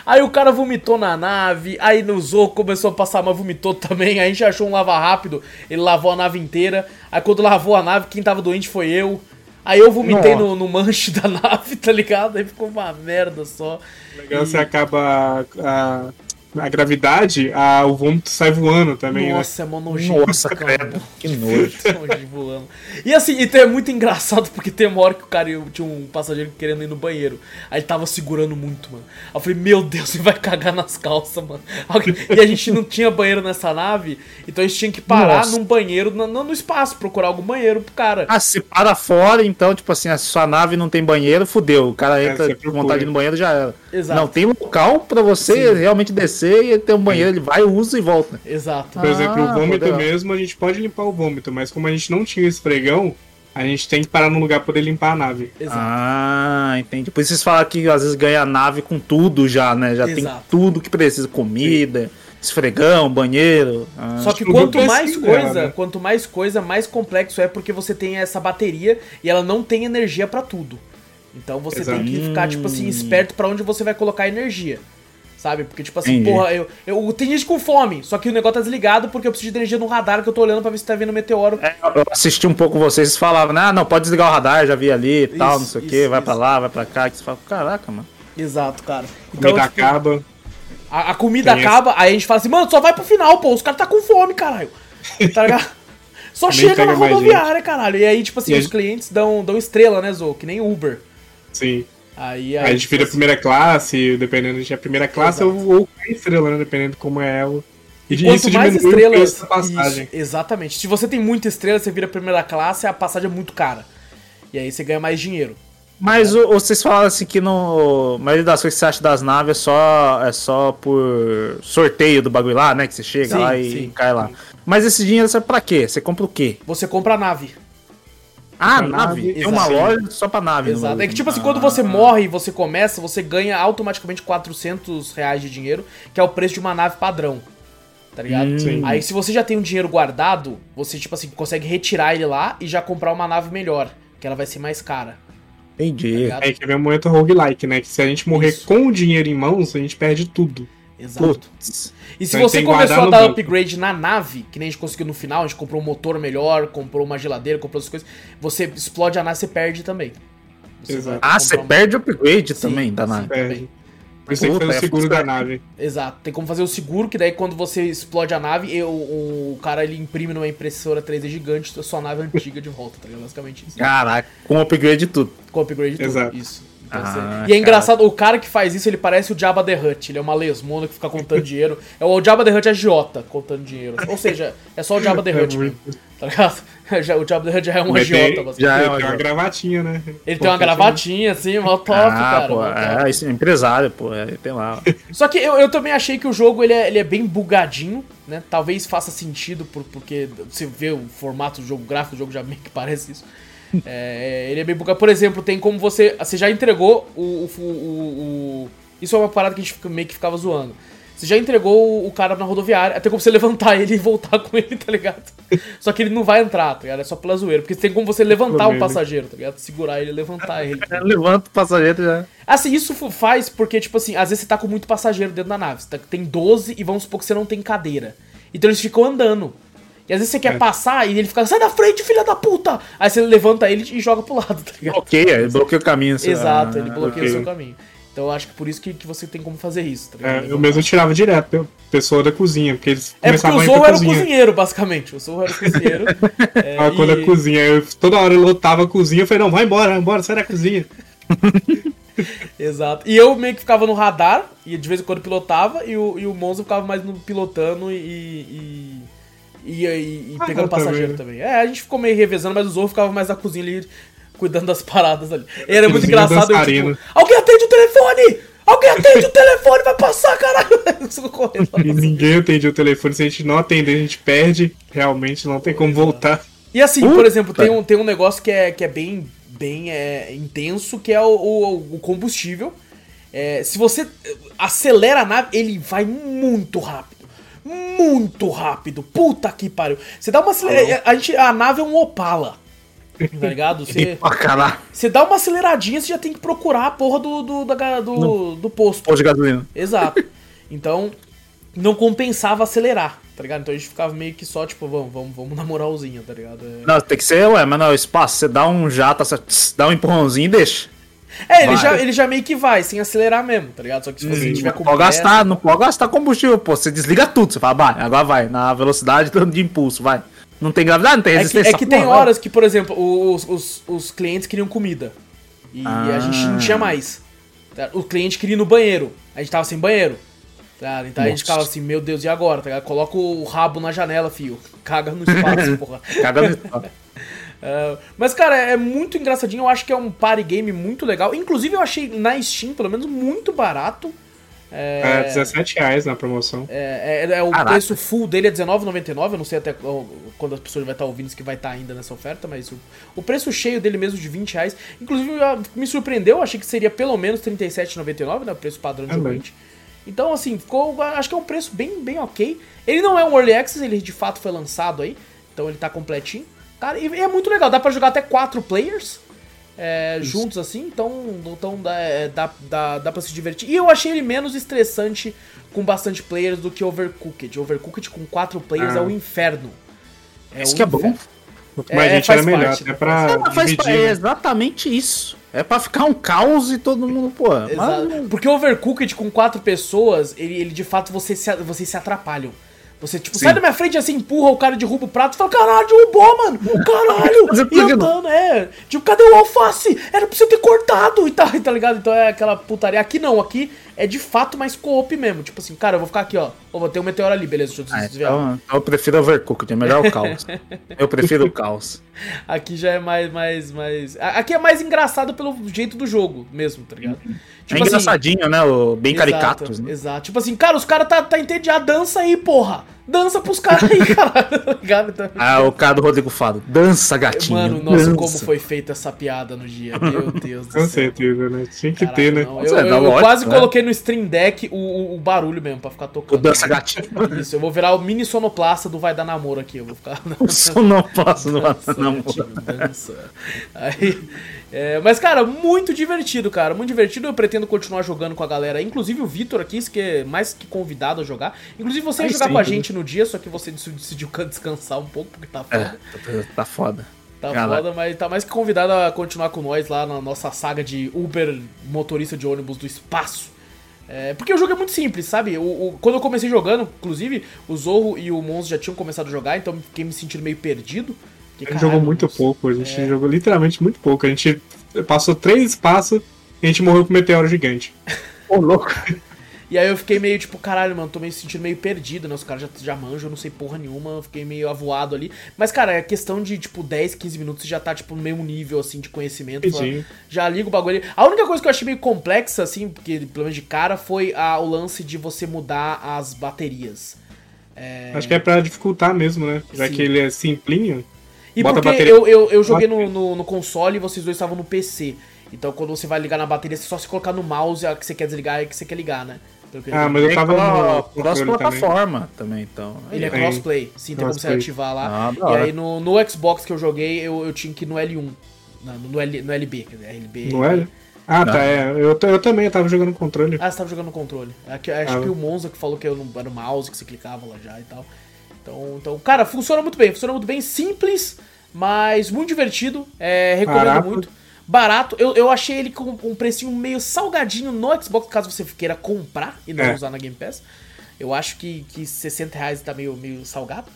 Aí o cara vomitou na nave, aí no Zorro começou a passar mal, vomitou também. Aí a gente achou um lava rápido, ele lavou a nave inteira. Aí quando lavou a nave, quem tava doente foi eu. Aí eu vomitei no, no manche *laughs* da nave, tá ligado? Aí ficou uma merda só. Legal, você acaba a, a gravidade, a, o vômito sai voando também, né? Nossa, é mó nojento. Nossa, cara. credo. *laughs* Que nojo. *laughs* E assim, então é muito engraçado porque tem uma hora que o cara tinha um passageiro querendo ir no banheiro. Aí ele tava segurando muito, mano. Aí eu falei, meu Deus, ele vai cagar nas calças, mano. *laughs* E a gente não tinha banheiro nessa nave, então a gente tinha que parar Nossa. num banheiro, no, no espaço, procurar algum banheiro pro cara. Ah, se para fora, então, tipo assim, a sua nave não tem banheiro, fudeu. O cara É, entra você com vontade no banheiro já era. Exato. Não, tem local pra você realmente descer e ter um banheiro, ele vai, usa e volta. Exato. Por exemplo, Ah, o vômito legal. mesmo, a gente pode limpar o vômito, mas como a gente não tinha esfregão, a gente tem que parar num lugar pra poder limpar a nave. Exato. Ah, entendi. Por isso vocês falam que às vezes ganha a nave com tudo já, né? Já tem Exato. tudo que precisa: comida, esfregão, banheiro. Ah, Só que quanto mais coisa, né? quanto mais coisa, mais complexo é porque você tem essa bateria e ela não tem energia pra tudo. Então você Exato. tem que ficar, tipo assim, esperto pra onde você vai colocar a energia. Sabe? Porque, tipo assim, Entendi. porra, eu, eu tem gente com fome, só que o negócio tá desligado porque eu preciso de energia no radar que eu tô olhando pra ver se tá vindo meteoro. É, eu assisti um pouco vocês, vocês falavam, né? Ah, não, pode desligar o radar, já vi ali e tal, Isso, não sei o isso, que, vai pra isso. lá, vai pra cá. Que você fala, caraca, mano. Exato, cara. Então, Comida tipo, acaba. a, a comida Tem acaba, aí a gente fala assim, mano, só vai pro final, pô, os caras tá com fome, caralho. *laughs* Tá ligado? Só chega na rodoviária, caralho. E aí, tipo assim, E os gente- clientes dão, dão estrela, né, Zo? Que nem Uber. Sim. Aí, Aí a gente vira tipo primeira classe, dependendo, a gente é primeira classe Exato. ou, ou estrela, né? Dependendo de como é ela. E assim, Quanto mais o estrelas. preço da passagem. Isso, exatamente. Se você tem muita estrela, você vira primeira classe, a passagem é muito cara. E aí você ganha mais dinheiro. Mas o- vocês falaram assim que no. A maioria das coisas que você acha das naves é só, é só por sorteio do bagulho lá, né? Que você chega Sim, lá e sim. cai lá. Mas esse dinheiro serve pra quê? Você compra o quê? Você compra a nave. Ah, Pra nave. nave, Tem uma loja só pra nave. Exato. É que, tipo assim, Ah. quando você morre e você começa, você ganha automaticamente 400 reais de dinheiro, que é o preço de uma nave padrão. Tá ligado? Hum. Sim. Aí, se você já tem um dinheiro guardado, você, tipo assim, consegue retirar ele lá e já comprar uma nave melhor, que ela vai ser mais cara. Entendi. Tá? Aí que vem o momento roguelike, né? Que se a gente morrer Isso. com o dinheiro em mãos, a gente perde tudo. Exato. Putz. E se Então você começou a dar banco. upgrade na nave, que nem a gente conseguiu no final, a gente comprou um motor melhor, comprou uma geladeira, comprou essas coisas, você explode a nave, você perde também. Você Ah, você uma- perde o upgrade Sim, também da nave. Perde. Por isso tem que o é seguro da nave. Exato, tem como fazer o seguro, que daí quando você explode a nave, eu- o, o cara ele imprime numa impressora 3D gigante a sua nave antiga de volta, tá ligado? Basicamente isso. Caraca, com upgrade de tudo. Com upgrade tudo. Exato. Isso. Então, Ah, você- E é cara. engraçado, o cara que faz isso, ele parece o Jabba the Hutt. Ele é uma lesmona que fica contando *laughs* dinheiro. É o Jabba the Hutt agiota contando dinheiro. Ou seja, é só o Jabba the *laughs* É Hutt mesmo. muito- Tá ligado? *laughs* Já- O Jabba the Hutt já é um Mas tem- agiota. basicamente. já é Ele uma tem uma gravatinha, né? Ele tem uma gravatinha, assim, mó top, ah, cara. pô, é, esse empresário, pô, é, tem lá. Só que eu, eu também achei que o jogo ele é, ele é bem bugadinho, né? Talvez faça sentido, por, porque você vê o formato do jogo, o gráfico do jogo já meio que parece isso. É, ele é bem bugado. Por exemplo, tem como você. Você já entregou o. o, o- o- isso é uma parada que a gente fica- meio que ficava zoando. Você já entregou o, o cara na rodoviária, até como você *laughs* levantar ele e voltar com ele, tá ligado? Só que ele não vai entrar, tá ligado? É só pela zoeira. Porque tem como você levantar Problema. passageiro, tá ligado? Segurar ele e levantar ele. *laughs* Levanta o passageiro já. Assim, isso faz porque, tipo assim, às vezes você tá com muito passageiro dentro da nave. Você tá- tem 12 e vamos supor que você não tem cadeira. Então eles ficam andando. E às vezes você quer É. passar e ele fica, sai da frente, filha da puta! Aí você levanta ele e joga pro lado, tá ligado? Bloqueia, ele bloqueia o caminho. lá. Exato, ele bloqueia o ok. seu caminho. Então eu acho que por isso que, que você tem como fazer isso, tá ligado? É, eu mesmo tirava direto pe- pessoa da cozinha, porque eles É porque começavam o a ir Zorro era o cozinheiro, basicamente. O Zorro era o *laughs* cozinheiro. é, Ah, quando e- a cozinha, eu, toda hora eu lotava a cozinha, eu falei, não, vai embora, vai embora, sai da cozinha. *laughs* Exato. E eu meio que ficava no radar, e de vez em quando pilotava, e o, e o Monza ficava mais no pilotando e. e, e, e- e pegando também, passageiro né? também. É, a gente ficou meio revezando, mas o Zorro ficava mais na cozinha ali, cuidando das paradas ali. E era muito engraçado. Eu, tipo, Alguém atende o telefone! Alguém atende o telefone, vai passar, caralho! *laughs* Correndo E ninguém atende o telefone, se a gente não atender, a gente perde, realmente não tem como voltar. E assim, Puta. por exemplo, tem um, tem um negócio que é, que é bem, bem é, intenso, que é o, o, o combustível. É, se você acelera a nave, ele vai muito rápido. Muito rápido. Puta que pariu. Você dá uma acelerada. A, gente, a nave é um Opala. *laughs* Tá ligado? Você, você dá uma aceleradinha, você já tem que procurar a porra do, do, da, do, do posto. Posto de gasolina. Exato. Então, não compensava acelerar, tá ligado? Então a gente ficava meio que só, tipo, vamos, vamos, vamos na moralzinha, tá ligado? É... Não, tem que ser, ué, mas não, espaço, você dá um jato, dá um empurrãozinho e deixa. É, ele já, ele já meio que vai, sem acelerar mesmo, tá ligado? Só que se você tiver com pode gastar, Não pode gastar combustível, pô. Você desliga tudo, você fala, vai, agora vai, na velocidade de impulso, vai. Não tem gravidade, não tem resistência. É que, é que porra, tem horas que, por exemplo, os, os, os clientes queriam comida. E ah. a gente não tinha mais. O cliente queria ir no banheiro. A gente tava sem banheiro. Tá? Então Nossa. a gente ficava assim, meu Deus, e agora? Tá? Coloca o rabo na janela, fio. Caga no espaço, *laughs* porra. Caga no espaço. Uh, mas, cara, é muito engraçadinho. Eu acho que é um party game muito legal. Inclusive, eu achei na Steam, pelo menos, muito barato. É, é 17 reais na promoção. É, é, é o Caraca. preço full dele é R$19,99. Eu não sei até quando as pessoas vão estar ouvindo isso que vai estar ainda nessa oferta, mas o, o preço cheio dele mesmo de 20 reais. Inclusive, me surpreendeu. Eu achei que seria pelo menos R$37,99, né? O preço padrão de é Então, assim, ficou. Acho que é um preço bem, bem ok. Ele não é um Early Access, ele de fato foi lançado aí. Então ele tá completinho. Cara, e é muito legal, dá pra jogar até quatro players é, juntos assim, então, então dá, é, dá, dá, dá pra se divertir. E eu achei ele menos estressante com bastante players do que Overcooked. Overcooked com quatro players ah. é o inferno. É isso que é bom. Quanto mais é, gente era melhor, parte, é pra. É, faz, é né? exatamente isso. É pra ficar um caos e todo mundo, pô. Mas... Porque Overcooked com quatro pessoas, ele, ele de fato você se, vocês se atrapalham. Você, tipo, Sim. sai da minha frente assim, empurra o cara, derruba o prato e fala, caralho, derrubou, mano! *laughs* Caralho! e andando, é. Tipo, cadê o alface? Era pra você ter cortado e tal, *laughs* tá ligado? Então é aquela putaria. Aqui não, aqui é de fato mais co-op mesmo. Tipo assim, cara, eu vou ficar aqui, ó. Ou vou ter um meteoro ali, beleza, deixa eu ah, desviar. Então, então eu prefiro Overcooked, é melhor o caos. *laughs* eu prefiro o caos. Aqui já é mais, mais, mais. Aqui é mais engraçado pelo jeito do jogo mesmo, tá ligado? Uhum. Tipo é assim, engraçadinho, né? O, bem exato, caricatos. Né? Exato. Tipo assim, cara, os caras tá, tá entediado, dança aí, porra. Dança pros caras aí, *laughs* caralho. Tá ah, o cara do Rodrigo Fado. Dança, gatinho. Mano, nossa, dança. como foi feita essa piada no dia. Meu Deus do *laughs* céu. Com certeza, né? Tinha que ter, né? Não, eu, eu, eu, eu quase né? coloquei no Stream Deck o, o, barulho mesmo, pra ficar tocando. O dança gatinho. Isso, eu vou virar o mini sonoplasta do Vai Dar Namoro aqui. Eu vou ficar. *laughs* O sonoplasta do Vai Dar Namoro. Dança. Aí. É, mas, cara, muito divertido, cara. Muito divertido. Eu pretendo continuar jogando com a galera. Inclusive o Vitor aqui, que é mais que convidado a jogar. Inclusive você ia jogar sim, com a gente no dia, só que você decidiu *laughs* descansar um pouco, porque tá foda. É, tá foda. Tá Galera. foda, mas tá mais que convidado a continuar com nós lá na nossa saga de Uber motorista de ônibus do espaço. É, porque o jogo é muito simples, sabe? O, o, quando eu comecei jogando, inclusive, o Zorro e o Monzo já tinham começado a jogar, então fiquei me sentindo meio perdido. Porque, a gente jogou muito pouco, a gente é... jogou literalmente muito pouco. A gente passou três passos e a gente morreu com um meteoro gigante. Ô, louco. E aí eu fiquei meio tipo, caralho, mano, tô me sentindo meio perdido, né? Os caras já, já manjam, eu não sei porra nenhuma, eu fiquei meio avoado ali. Mas, cara, é questão de, tipo, 10, 15 minutos você já tá, tipo, no mesmo nível, assim, de conhecimento. Sim. Já liga o bagulho ali. A única coisa que eu achei meio complexa, assim, porque, pelo menos de cara, foi a, o lance de você mudar as baterias. É... Acho que é pra dificultar mesmo, né? Já Sim. que ele é simplinho. E Bota porque bateria... eu, eu, eu joguei no, no, no, console e vocês dois estavam no PC. Então quando você vai ligar na bateria, você só se colocar no mouse a que você quer desligar e a que você quer ligar, né? Ah, mas eu tava no cross-plataforma também. também, então. Ele é crossplay, sim, tem como você ativar lá. Ah, e aí no, no Xbox que eu joguei, eu, eu tinha que ir no L1. No, no, L, no LB, quer dizer, LB. No L? Ah, tá, é. Eu, eu também tava jogando no controle. Ah, você tava jogando no controle. Acho ah, que o Monza que falou que era no mouse que você clicava lá já e tal. Então, então, cara, funciona muito bem. Funciona muito bem, simples, mas muito divertido. É, recomendo Barato. muito barato. Eu, eu achei ele com um precinho meio salgadinho no Xbox, caso você queira comprar e não é. usar na Game Pass. Eu acho que, que 60 reais tá meio, meio salgado.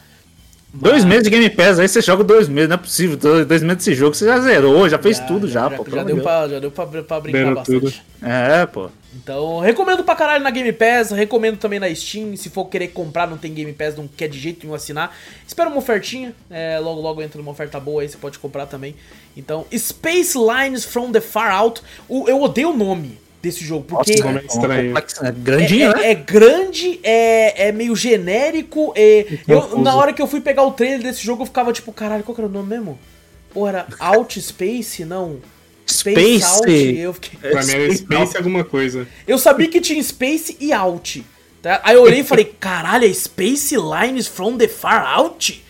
Mas... Dois meses de Game Pass, aí você joga dois meses, não é possível. Dois, dois meses desse jogo você já zerou, já fez já, tudo já, já, pô. Já deu, pra, já deu pra, pra brincar bastante. Tudo. É, pô. Então, recomendo pra caralho na Game Pass, recomendo também na Steam. Se for querer comprar, não tem Game Pass, não quer de jeito nenhum assinar. Espera uma ofertinha, é, logo logo entra uma oferta boa aí, você pode comprar também. Então, Space Lines from the Far Out. O, eu odeio o nome desse jogo, porque Nossa, é, estranho. é grandinho, é, né? É, é, grande, é, é meio genérico. É, eu, na hora que eu fui pegar o trailer desse jogo, eu ficava tipo, caralho, qual que era o nome mesmo? Ou era Out Space? Não. Space. Out. Eu, fiquei... Pra mim era Space Space Out. alguma coisa. eu sabia que tinha Space e Out. tá? Aí eu olhei e falei, caralho, é Space Lines from the Far Out?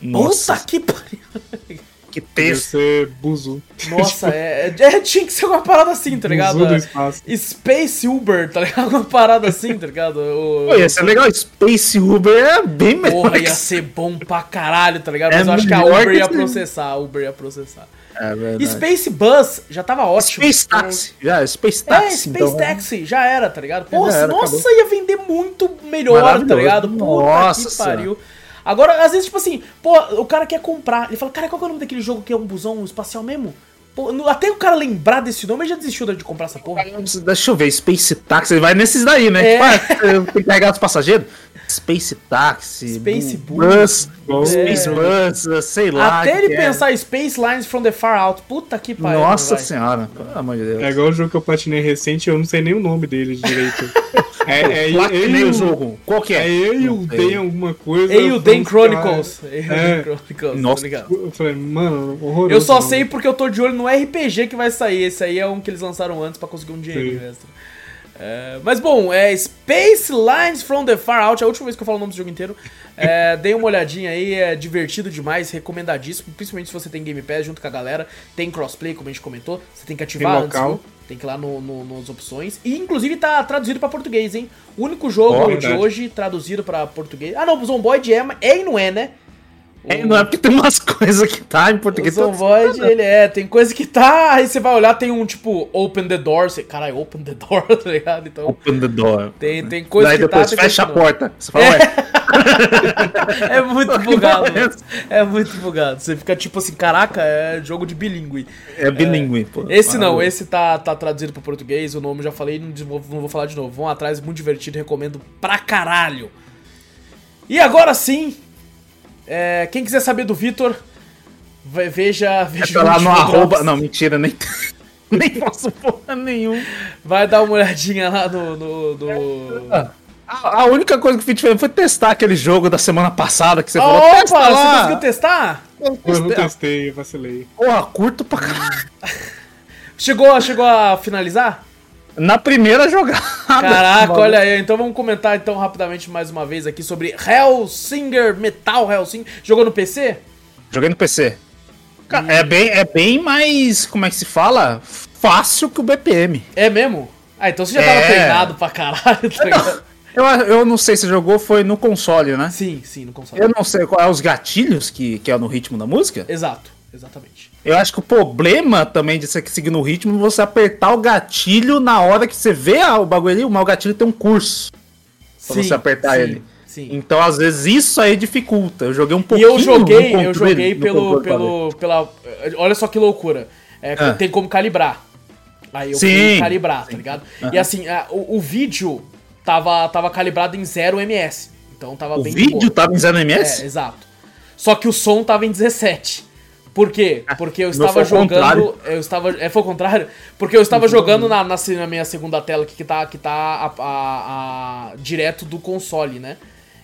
Nossa, Puta que pariu. *laughs* que texto. ser Buzu. Nossa, *laughs* é, é- tinha que ser uma parada assim, tá ligado? Buzu do espaço. Space Uber, tá ligado? Uma parada assim, tá ligado? O- Pô, ia ser legal. Space Uber é bem melhor. Porra, ia ser bom pra caralho, tá ligado? Mas É eu acho que a Uber que ia processar, a Uber ia processar. É verdade. Space Bus já tava ótimo. Space Taxi. Já, Space É, Taxi. Space então, Taxi, já era, tá ligado? Porra, era, nossa, acabou. ia vender muito melhor, tá ligado? Puta Nossa que pariu. Agora, às vezes, tipo assim, pô, o cara quer comprar. Ele fala, cara, qual que é o nome daquele jogo que é um busão espacial mesmo? Pô, até o cara lembrar desse nome, ele já desistiu de comprar essa porra. Deixa eu ver, Space Taxi, ele vai nesses daí, né? É. Tipo, ah, tem que carregar os passageiros. Space Taxi, Space Bu- Bus. Bus, É. Space Bus, sei lá. até ele é. pensar Space Lines from the Far Out. Puta que pariu. Nossa vai. senhora, pelo amor de Deus. É igual o jogo que eu platinei recente, eu não sei nem o nome dele direito. *laughs* é, é, que nem eu- o jogo. Qual que é? É eu e o. Den alguma coisa. Ei, o Dan Chronicles. É. Dan Chronicles, Nossa. tá ligado? Eu falei, mano, horroroso. Eu só sei porque eu tô de olho no RPG que vai sair. Esse aí é um que eles lançaram antes pra conseguir um dinheiro extra. É, mas bom, é Space Lines from the Far Out, é a última vez que eu falo o nome do jogo inteiro. É, *laughs* dei uma olhadinha aí, é divertido demais, recomendadíssimo, principalmente se você tem Game Pass junto com a galera. Tem crossplay, como a gente comentou, você tem que ativar Tem antes, local. Tem que ir lá no, no- nas opções. E inclusive tá traduzido pra português, hein? O único jogo Ó, de hoje traduzido pra português. Ah, não, o Zomboid é, é e não é, né? É, não é porque tem umas *laughs* coisas que tá em O português. Zomboid, ele é, tem coisa que tá, aí você vai olhar, tem um tipo, open the door, você, caralho, open the door, *laughs* tá ligado? Então, Open the door. tem, tem coisa Daí que depois tá, fecha a porta. Você fala, não. *laughs* É muito bugado, é. É muito bugado. Você fica tipo assim, caraca, é jogo de bilíngue. é bilíngue, pô. Esse não, Maravilhoso. esse tá, tá traduzido pro português, o nome já falei, não, vou- não vou falar de novo. Vão atrás, muito divertido, recomendo pra caralho. E agora sim, é, quem quiser saber do Vitor, vai- veja, veja É lá o no arroba. Não, mentira, nem. *laughs* nem posso porra nenhuma. Vai dar uma olhadinha lá no. no, no- A, a única coisa que eu fiz diferente foi testar aquele jogo da semana passada que você falou. Opa, Testa você lá. conseguiu testar? Eu não testei, eu vacilei. Porra, curto pra caralho. *laughs* Chegou, chegou a finalizar? Na primeira jogada. Caraca, olha aí. Então vamos comentar então rapidamente mais uma vez aqui sobre Hellsinger Metal Hellsinger. Jogou no PC? Joguei no PC. Cara, é, bem, é bem mais. Como é que se fala? Fácil que o BPM. É mesmo? Ah, então você já tava É. treinado pra caralho, tá? Eu, eu não sei se jogou, foi no console, né? Sim, sim, no console. Eu não sei qual é os gatilhos que, que é no ritmo da música. Exato, exatamente. Eu acho que o problema também de você seguir no ritmo é você apertar o gatilho na hora que você vê ah, o bagulho ali, o gatilho tem um curso. Pra você apertar sim, ele. Sim. Então, às vezes, isso aí dificulta. Eu joguei um E pouquinho. eu joguei, eu joguei pelo, pelo, pela, olha só que loucura. É, Ah. tem como calibrar. Aí eu Sim, fui calibrar, tá ligado? E assim, a- o, o vídeo tava, tava calibrado em 0 ms. Então tava. O bem de vídeo tava em 0 É, ms? exato. Só que o som tava em 17. Por quê? Porque eu Ah, estava jogando. contrário. Eu estava. É, foi o contrário? Porque eu estava jogando na, na, na minha segunda tela aqui, que tá, que tá a, a- a- direto do console, né?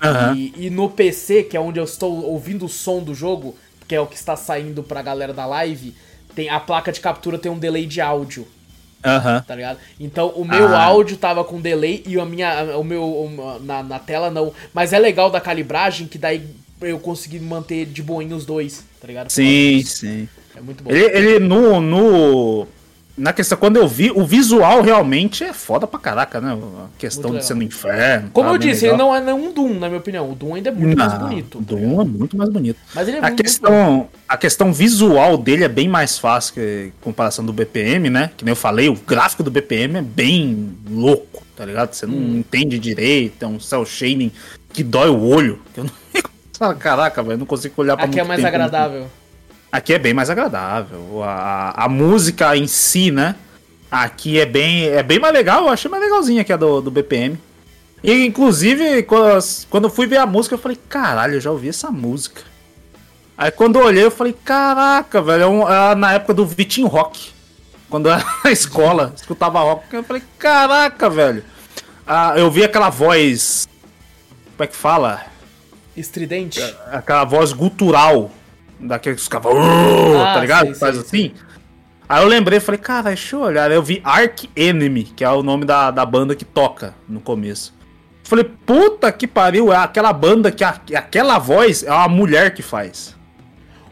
Aham. E, e no PC, que é onde eu estou ouvindo o som do jogo, que é o que está saindo pra galera da live, tem a placa de captura tem um delay de áudio Aham. tá ligado? Então o meu Ah. áudio tava com delay e a minha, o meu o- na, na tela não. Mas é legal da calibragem que daí eu consegui manter de boinha os dois, tá ligado? Sim, sim. É muito bom. Ele, ele no, no. Na questão, quando eu vi, o visual realmente é foda pra caraca, né? A questão Muito de ser no inferno. Como tá eu disse, ele legal. não é nenhum Doom, na minha opinião. O Doom ainda é muito mais Não, bonito. O tá Doom é muito mais bonito. Mas ele é A muito, questão, a questão visual dele é bem mais fácil que em comparação do BPM, né? Que nem eu falei, o gráfico do BPM é bem louco, tá ligado? Você não Hum. entende direito, é um cell shading que dói o olho. que Eu não... *laughs* Fala, Caraca, velho, não consigo olhar pra Aqui é muito mais tempo. agradável. Aqui é bem mais agradável. A, a música em si, né? Aqui é bem, é bem mais legal. Eu achei mais legalzinha que a do, do BPM. E, inclusive, quando, quando eu fui ver a música, eu falei, caralho, eu já ouvi essa música. Aí quando eu olhei, eu falei, caraca, velho, é é na época do Vitinho Rock. Quando eu era *laughs* na escola, escutava rock, eu falei, caraca, velho. Ah, eu vi aquela voz. Como é que fala? Estridente. aquela voz gutural Daqueles. "Uh", Ah, tá ligado? sei, Faz sei, assim. Aí eu lembrei, falei, cara, deixa eu olhar. Aí eu vi Ark Enemy, que é o nome da, da banda que toca no começo. Falei, puta que pariu, é aquela banda que, a, que aquela voz é uma mulher que faz.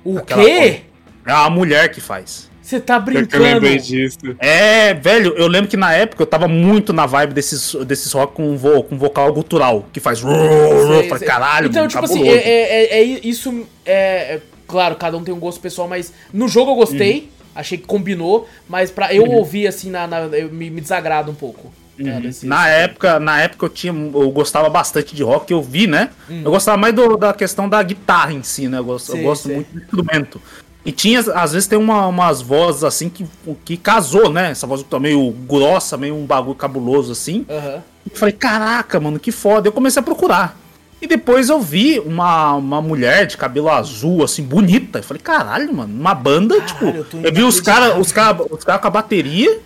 O Aquela quê? É uma mulher que faz. Você tá que eu brincando? lembrei disso. É, velho, eu lembro que na época eu tava muito na vibe desses, desses rock com, vo, com vocal gutural, que faz. Sei, sei. caralho, Então, tipo assim, cabuloso. é, é- é- é isso. É, é- claro, cada um tem um gosto pessoal, mas no jogo eu gostei, Uhum. achei que combinou, mas pra eu ouvir assim, na, na- eu, me, me desagrada um pouco. desse- Uhum. Na época, na época eu tinha, eu gostava bastante de rock, eu vi, né? Eu gostava mais do- da questão da guitarra em si, né? Eu gosto, eu gosto sei. muito do instrumento. E tinha, às vezes tem uma- umas vozes assim que, que casou, né? Essa voz tá meio grossa, meio um bagulho cabuloso assim. Aham. Eu falei, caraca, mano, que foda. Eu comecei a procurar. E depois eu vi uma, uma mulher de cabelo azul, assim, bonita. Eu falei, caralho, mano, uma banda, tipo. eu Eu vi os caras os cara, os cara com a bateria,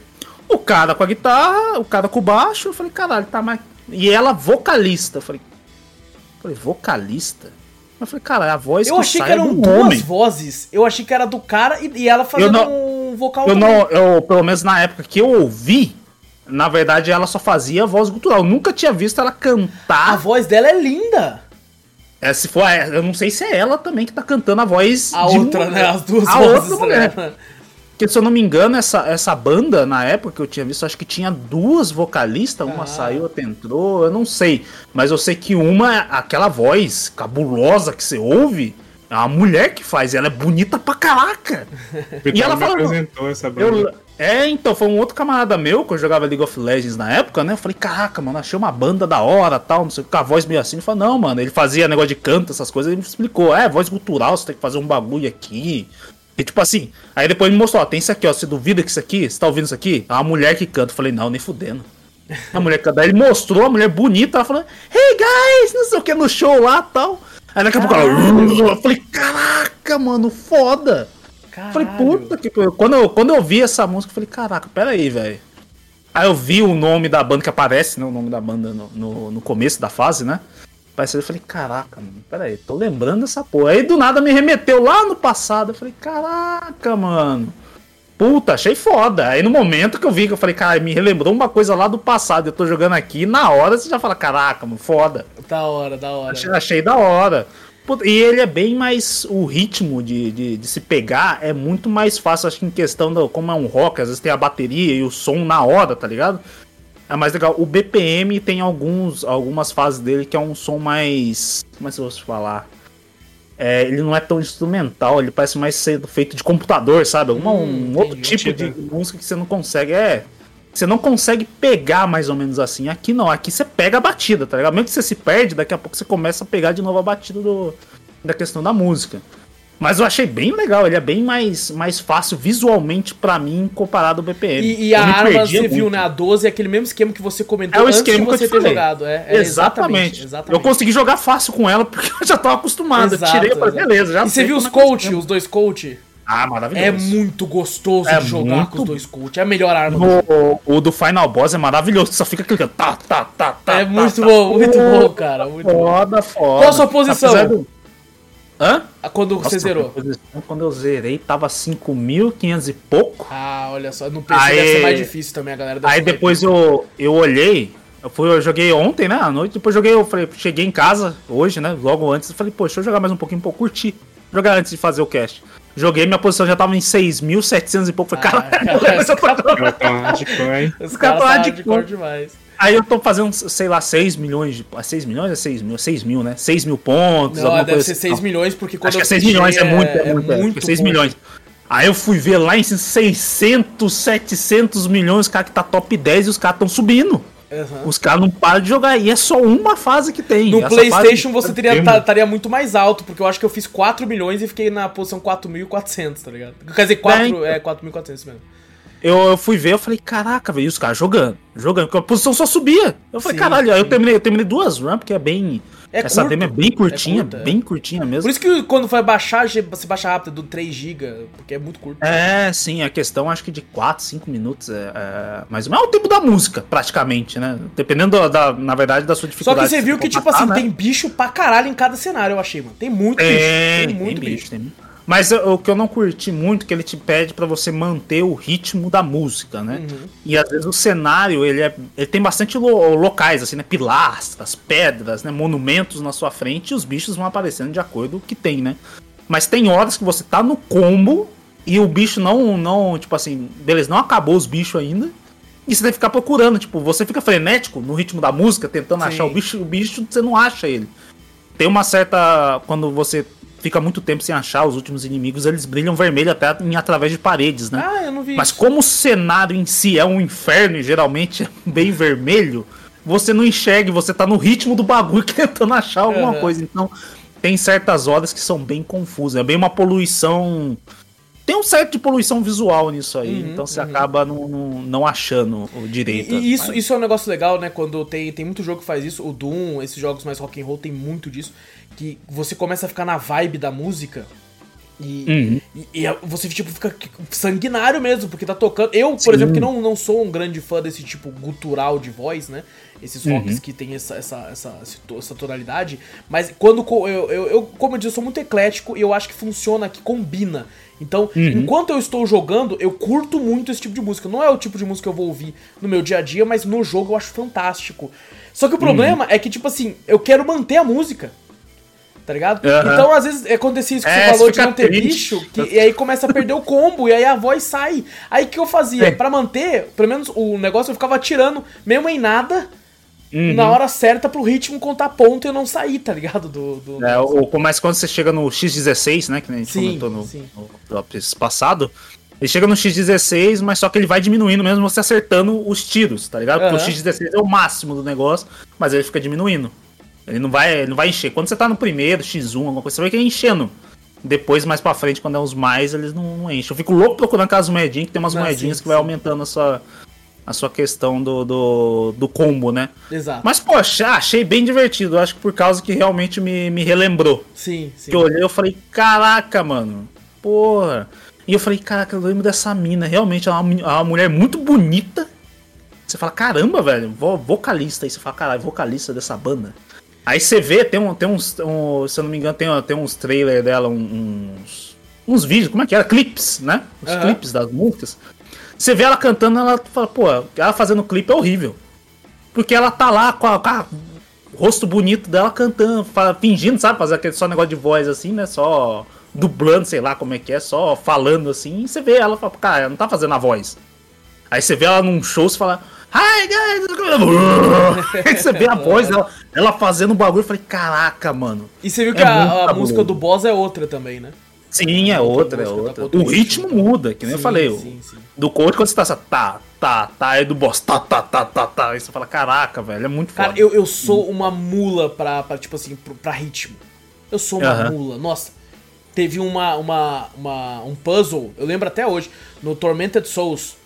o cara com a guitarra, o cara com o baixo. Eu falei, caralho, tá mais. E ela vocalista. Eu falei, falei vocalista? Eu falei, cara, a voz Eu achei que é eram duas homem. vozes. Eu achei que era do cara e, e ela fazendo não- um vocal Eu também. não, eu, pelo menos na época que eu ouvi, na verdade ela só fazia voz gutural. Eu nunca tinha visto ela cantar. A voz dela é linda. É, se for, é, eu não sei se é ela também que tá cantando a voz. A outra, mulher. né? As duas a vozes. outra mulher. né? Porque se eu não me engano, essa, essa banda, na época que eu tinha visto, acho que tinha duas vocalistas, uma Ah. saiu, outra entrou, eu não sei. Mas eu sei que uma, aquela voz cabulosa que você ouve, é uma mulher que faz, e ela é bonita pra caraca. *laughs* E ela me fala- apresentou essa banda. Eu, é, então, foi um outro camarada meu que eu jogava League of Legends na época, né? Eu falei, caraca, mano, achei uma banda da hora tal, não sei o que, com a voz meio assim. Ele falou, não, mano, ele fazia negócio de canto, essas coisas, ele me explicou, é, voz gutural, você tem que fazer um bagulho aqui. E tipo assim, aí depois ele me mostrou, ó, tem isso aqui, ó, você duvida que isso aqui, você tá ouvindo isso aqui? É uma mulher que canta. Eu falei, não, nem fudendo. A mulher que canta. Aí ele mostrou a mulher bonita, ela falou, hey guys, não sei o que, no show lá tal. Aí daqui a pouco ela. *laughs* Eu falei, caraca, mano, foda. Eu Falei, Caralho. puta que quando eu, quando eu vi essa música, eu falei, caraca, pera aí, velho. Aí eu vi o nome da banda que aparece, né? O nome da banda no, no, no começo da fase, né? Apareceu, eu falei, caraca, mano, pera aí, tô lembrando dessa porra. Aí do nada me remeteu lá no passado. Eu falei, caraca, mano. Puta, achei foda. Aí no momento que eu vi que eu falei, cara, me relembrou uma coisa lá do passado. Eu tô jogando aqui, na hora você já fala, caraca, mano, foda. Da hora, da hora. Achei, achei da hora. Puta, E ele é bem mais. O ritmo de, de, de se pegar é muito mais fácil, acho que em questão do. Como é um rock, às vezes tem a bateria e o som na hora, tá ligado? É mais legal. O BPM tem alguns, algumas fases dele que é um som mais. Como é que eu posso falar? É, ele não é tão instrumental, ele parece mais ser feito de computador, sabe? Uma, Hum, um outro tipo de música que você não consegue. É. Você não consegue pegar mais ou menos assim. Aqui não, aqui você pega a batida, tá ligado? Mesmo que você se perde, daqui a pouco você começa a pegar de novo a batida do, da questão da música. Mas eu achei bem legal, ele é bem mais, mais fácil visualmente pra mim comparado ao BPM. E, e a arma, você viu, muito. né? A 12 é aquele mesmo esquema que você comentou É o antes de esquema que você te ter falei. jogado. É, é exatamente. exatamente. Eu consegui jogar fácil com ela *laughs* porque eu já tava acostumado. Exato, tirei e falei, beleza, já E você viu os é que coach, os dois coach? Ah, maravilhoso. É muito gostoso É jogar muito com os dois coach. É a melhor arma do jogo. O, do Final Boss é maravilhoso, só fica clicando. Tá, tá, tá, tá. É tá, muito tá. bom, muito bom, cara. Muito bom. Foda, foda. Qual a sua posição? Hã? Quando Nossa, você zerou? Quando eu zerei, tava 5.500 e pouco. Ah, olha só. No PC Aí- deve ser mais difícil também, a galera. Aí depois eu, eu olhei, eu, fui, eu joguei ontem, né, à noite, depois joguei, eu falei, cheguei em casa hoje, né, logo antes, eu falei, pô, deixa eu jogar mais um pouquinho, pô, curti. Jogar antes de fazer o cast. Joguei, minha posição já tava em 6.700 e pouco, falei, Ah, caralho, *laughs* cara, esse eu tô- Ela tá hardcore, hein? Os Os caras caras são falam de hardcore cu. demais. Aí eu tô fazendo, sei lá, 6 milhões de. 6 milhões é 6 mil? 6 mil, né? 6 mil pontos, Não, deve coisa ser assim. 6 Não. milhões, porque quando Acho que é eu 6 assisti, milhões, é muito, é, muito. É, muito 6 bom. milhões. Aí eu fui ver lá em 600, 700 milhões, os caras que tá top 10 e os caras tão subindo. Aham. Os caras não param de jogar. E é só uma fase que tem. No Essa PlayStation você teria, Demo. tá- estaria muito mais alto, porque eu acho que eu fiz 4 milhões e fiquei na posição 4.400, tá ligado? Quer dizer, 4, então. é 4.400 mesmo. Eu, eu fui ver, eu falei, caraca, velho, os caras jogando, jogando, porque a posição só subia. Eu falei, Sim, caralho, aí eu sim. terminei, eu terminei duas runs, porque é bem. É essa curto, demo é bem curtinha, é curta, é. bem curtinha mesmo. Por isso que quando vai baixar, você baixa rápido, do 3GB, porque é muito curto. É, sim, a questão acho que de 4, 5 minutos é, é mais ou menos é o tempo da música, praticamente, né? Dependendo da, da- na verdade, da sua Só dificuldade. que você viu que, for tipo matar, assim, né? tem bicho pra caralho em cada cenário, eu achei, mano. Tem muito Tem, bicho. tem, Tem muito bicho. bicho. Tem... Mas o que eu não curti muito é que ele te pede pra você manter o ritmo da música, né? Uhum. E às vezes o cenário, ele, é, ele tem bastante lo- locais, assim, né? Pilastras, pedras, né? Monumentos na sua frente e os bichos vão aparecendo de acordo com o que tem, né? Mas tem horas que você tá no combo e o bicho não, não tipo assim, beleza, não acabou os bichos ainda. E você tem que ficar procurando, tipo, você fica frenético no ritmo da música, tentando Sim. achar o bicho, o bicho, você não acha ele. Tem uma certa. Quando você fica muito tempo sem achar os últimos inimigos, eles brilham vermelho até em, através de paredes, né? Ah, eu não vi Mas isso. como o cenário em si é um inferno e geralmente é bem vermelho, você não enxerga, você tá no ritmo do bagulho *laughs* tentando achar alguma Aham. coisa. Então, tem certas horas que são bem confusas. É bem uma poluição. Tem um certo de poluição visual nisso aí. Uhum, então você uhum. acaba não, não, achando o direito. E isso, isso é um negócio legal, né? Quando tem, tem muito jogo que faz isso. O Doom, esses jogos mais rock and roll, tem muito disso. Que você começa a ficar na vibe da música. E, Uhum. e, e a- você tipo, fica sanguinário mesmo, porque tá tocando. Eu, por Sim. exemplo, que não, não sou um grande fã desse tipo gutural de voz, né? Esses Uhum. rocks que tem essa, essa, essa, essa tonalidade. Mas quando eu, eu, eu, como eu disse, eu sou muito eclético e eu acho que funciona, que combina. Então, Uhum. enquanto eu estou jogando, eu curto muito esse tipo de música. Não é o tipo de música que eu vou ouvir no meu dia a dia, mas no jogo eu acho fantástico. Só que o problema Uhum. é que, tipo assim, eu quero manter a música. Tá ligado? Aham. Então, às vezes, acontecia isso que É, você falou de não ter triste. bicho, que- e aí começa a perder o combo, e aí a voz sai. Aí o que eu fazia? É. Pra manter, pelo menos o negócio, eu ficava atirando, mesmo em nada, Uhum. na hora certa pro ritmo contar ponto e eu não sair, tá ligado? Do, do- É, ou começa quando você chega no X16, né? Que a gente Sim, comentou no, sim. no passado. Ele chega no X16, mas só que ele vai diminuindo mesmo você acertando os tiros, tá ligado? Porque o X16 é o máximo do negócio, mas ele fica diminuindo. Ele não vai, ele não vai encher. Quando você tá no primeiro, X1, alguma coisa, você vai que é enchendo. Depois, mais pra frente, quando é os mais, eles não, não enchem. Eu fico louco procurando aquelas moedinhas, que tem umas moedinhas sim, que vai sim. aumentando a sua, a sua questão do, do, do combo, né? Exato. Mas, poxa, achei bem divertido. Acho que por causa que realmente me, me relembrou. Sim, sim. Que eu olhei eu falei, caraca, mano. Porra. E eu falei, caraca, eu lembro dessa mina. Realmente, ela é uma, é uma mulher muito bonita. Você fala, caramba, velho, vo- vocalista. Aí você fala, caralho, vocalista dessa banda. Aí você vê, tem, um, tem uns. um- se eu não me engano, tem, tem uns trailers dela, uns. Uns vídeos, como é que era? Clipes, né? Os Aham. clipes das músicas. Você vê ela cantando, ela fala, pô, ela fazendo clipe é horrível. Porque ela tá lá com, a, com a- o rosto bonito dela cantando, fingindo, sabe? Fazer aquele só negócio de voz assim, né? Só dublando, sei lá como é que é, só falando assim. E você vê ela, fala, cara, ela não tá fazendo a voz. Aí você vê ela num show, você fala, hi guys! Aí *laughs* você vê a voz dela, ela fazendo o bagulho, eu falei, caraca, mano. E você viu que É a, a música do boss é outra também, né? Sim, é Outra é outra. O ritmo ritmo, muda, que nem eu Sim, falei. o- sim, sim. Do coach, quando você tá assim, tá, tá, tá, aí do boss, tá, tá, tá, tá, tá. Aí você fala, caraca, velho, é muito foda. Cara, eu, eu sou uma mula pra, pra tipo assim, pro- pra ritmo. Eu sou uma Aham. mula. Nossa, teve uma, uma, uma, um puzzle, eu lembro até hoje, no Tormented Souls,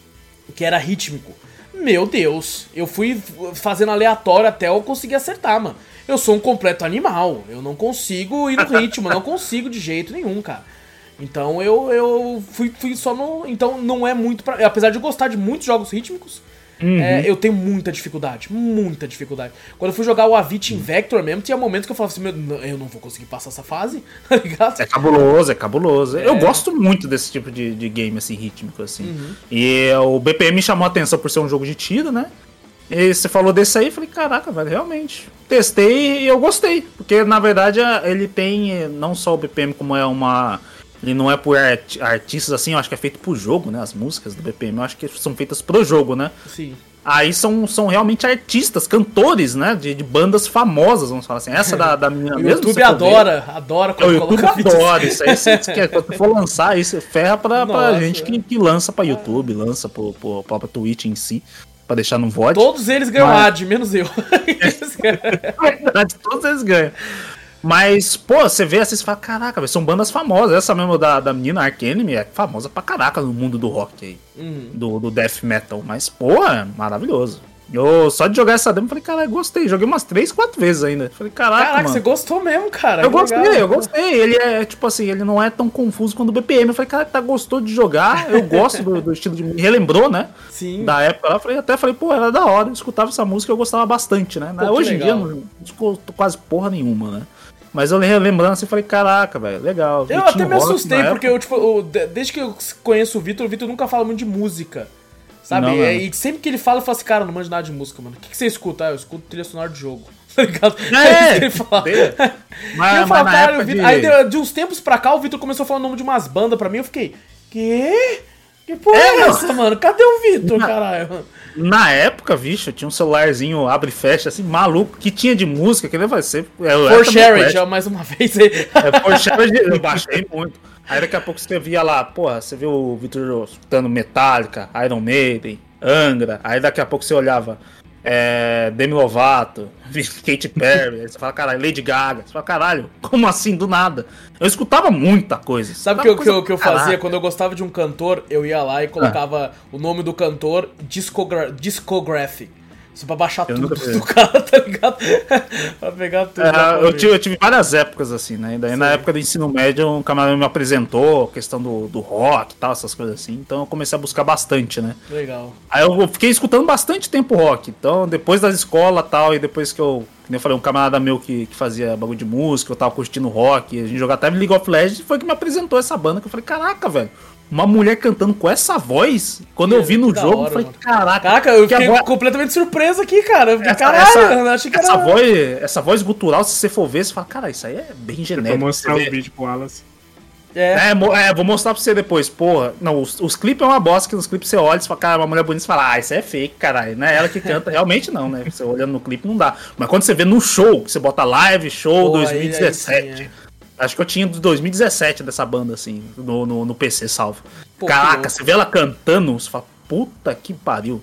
que era rítmico. Meu Deus, eu fui fazendo aleatório até eu conseguir acertar, mano. Eu sou um completo animal. Eu não consigo ir no *laughs* ritmo, não consigo de jeito nenhum, cara. Então eu, eu fui, fui só no. Então não é muito pra. Apesar de eu gostar de muitos jogos rítmicos, é, eu tenho muita dificuldade. Muita dificuldade. Quando eu fui jogar o Avicii Vector mesmo, tinha momentos que eu falava assim: Meu, eu não vou conseguir passar essa fase, *laughs* tá ligado? É cabuloso, é cabuloso. Eu gosto muito desse tipo de, de game, assim, rítmico, assim. Uhum. E o BPM me chamou a atenção por ser um jogo de tiro, né? E você falou desse aí, eu falei, caraca, velho, realmente. Testei e eu gostei. Porque, na verdade, ele tem eh, não só o BPM, como é uma... Ele não é por art- artistas, assim, eu acho que é feito pro jogo, né? As músicas do BPM, eu acho que são feitas pro jogo, né? Sim. Aí são, são realmente artistas, cantores, né? De, de bandas famosas, vamos falar assim. Essa da, da menina *laughs* O mesmo. YouTube você for ver, adora, adora é, o quando YouTube vídeos. adora isso aí. Se você quer, quando for lançar isso, ferra pra, pra Nossa, gente é. que, que lança pra YouTube, lança pro, pro própria Twitch em si, pra deixar no VOD. Todos eles ganham Mas- ad, menos eu. *laughs* *laughs* É verdade, todos eles ganham. Mas, pô, você vê assim, você fala, caraca, são bandas famosas. Essa mesmo da, da menina Ark Enemy é famosa pra caraca no mundo do rock aí. Uhum. Do, do death metal. Mas, pô, é maravilhoso. Eu só de jogar essa demo, falei, caralho, gostei. Joguei umas 3, 4 vezes ainda. Falei, caraca, Caraca, mano. você gostou mesmo, cara. Eu gostei, legal. eu gostei. Ele é, tipo assim, ele não é tão confuso quanto o BPM. Eu falei, cara, tá gostou de jogar. Eu gosto do, do estilo de. Me relembrou, né? Sim. Da época lá. Eu falei, até falei, pô, era da hora. Eu escutava essa música eu gostava bastante, né? Pô, Hoje em dia não escuto quase porra nenhuma, né? Mas eu lembrando assim, falei, caraca, velho, legal. Eu até me assustei, porque eu, tipo, eu, desde que eu conheço o Vitor, o Vitor nunca fala muito de música. Sabe? Não, e, e sempre que ele fala, eu falo assim, cara, não manjo nada de música, mano. O que, que você escuta? Ah, eu escuto trilha sonora de jogo. *laughs* Tá ligado? É, fala. Mas, *laughs* eu falo, cara, de... Aí de, de uns tempos pra cá, o Vitor começou a falar o nome de umas bandas pra mim, eu fiquei, quê? Que porra é, é essa, mano? Cadê o Vitor, caralho? Na época, bicho, tinha um celularzinho abre e fecha, assim, maluco, que tinha de música, que vai ser. É, For Shared, mais uma vez aí. É, For Shared, eu *laughs* baixei muito. Aí daqui a pouco você via lá, porra, você viu o Vitor escutando Metallica, Iron Maiden, Angra. Aí daqui a pouco você olhava é, Demi Lovato, *laughs* Katy Perry, você fala, caralho, Lady Gaga. Você fala, caralho, como assim, do nada? Eu escutava muita coisa. Sabe o que, eu, que, eu, que eu fazia? Quando eu gostava de um cantor, eu ia lá e colocava ah. o nome do cantor discogra Discographic. Só pra baixar eu tudo do cara, *laughs* tá ligado? pra pegar tudo. É, eu, tive, eu, tive, várias épocas assim, né? Daí Sim. na época do ensino médio, um camarada me apresentou a questão do, do rock e tal, essas coisas assim. Então eu comecei a buscar bastante, né? Legal. Aí eu fiquei escutando bastante tempo rock. Então depois das escolas e tal, e depois que eu como eu falei, um camarada meu que, que fazia bagulho de música, eu tava curtindo rock, a gente jogava até League of Legends, foi que me apresentou essa banda, que eu falei, caraca, velho, uma mulher cantando com essa voz, quando eu vi no jogo, hora, eu falei, caraca. Caraca, eu fiquei voz... completamente surpreso aqui, cara. Eu fiquei, essa, caralho, essa, eu achei que essa era... Voz, essa voz gutural, se você for ver, você fala, cara, isso aí é bem genérico. Vou mostrar o vídeo pro Wallace. É. É, é. vou mostrar pra você depois. Porra, não, os, os clipes é uma bosta que nos clipes você olha e fala, cara, uma mulher bonita e fala, ah, isso é fake, caralho. Não é ela que *laughs* canta. Realmente não, né? Você olhando no clipe não dá. Mas quando você vê no show, que você bota live, show Pô, 2017. Aí, aí sim, é. Acho que eu tinha de 2017 dessa banda, assim, no, no, no PC salvo. Pô, Caraca, você vê ela cantando, você fala, puta que pariu.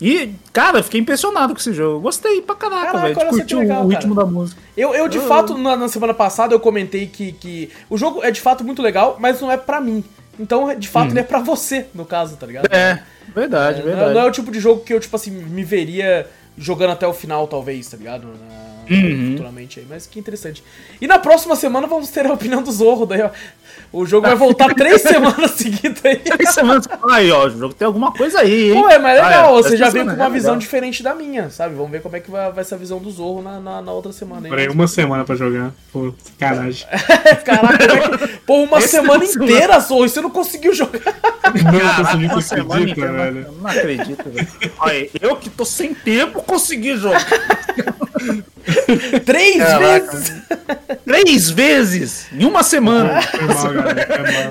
E, cara, fiquei impressionado com esse jogo. Gostei pra caraca, velho. Curti o, o ritmo da música. Eu, eu de fato, na, na, semana passada, eu comentei que, que o jogo é de fato muito legal, mas não é pra mim. Então, de fato, hum. ele é pra você, no caso, tá ligado? É, verdade, é, verdade. Não, não, é o tipo de jogo que eu, tipo assim, me veria jogando até o final, talvez, tá ligado? Uhum. futuramente aí. Mas que interessante. E na próxima semana vamos ter a opinião do Zorro. Daí, ó, o jogo vai voltar *laughs* três semanas seguidas aí. Três semanas. Aí, ó, o jogo tem alguma coisa aí, hein? Pô, é mais legal. Ah, é. Você já veio com uma é visão legal. diferente da minha, sabe? Vamos ver como é que vai, vai ser a visão do Zorro na, na, na outra semana. Aí, uma semana pra jogar. Pô, sacanagem. *laughs* Caraca, é que... Pô, uma Esse semana inteira, Zorro, e você não conseguiu jogar. Não, eu consegui, você acredita, velho? Não acredito, velho. Olha, eu que tô sem tempo consegui jogar. *laughs* *laughs* Três Caraca. vezes? Três vezes? Em uma semana.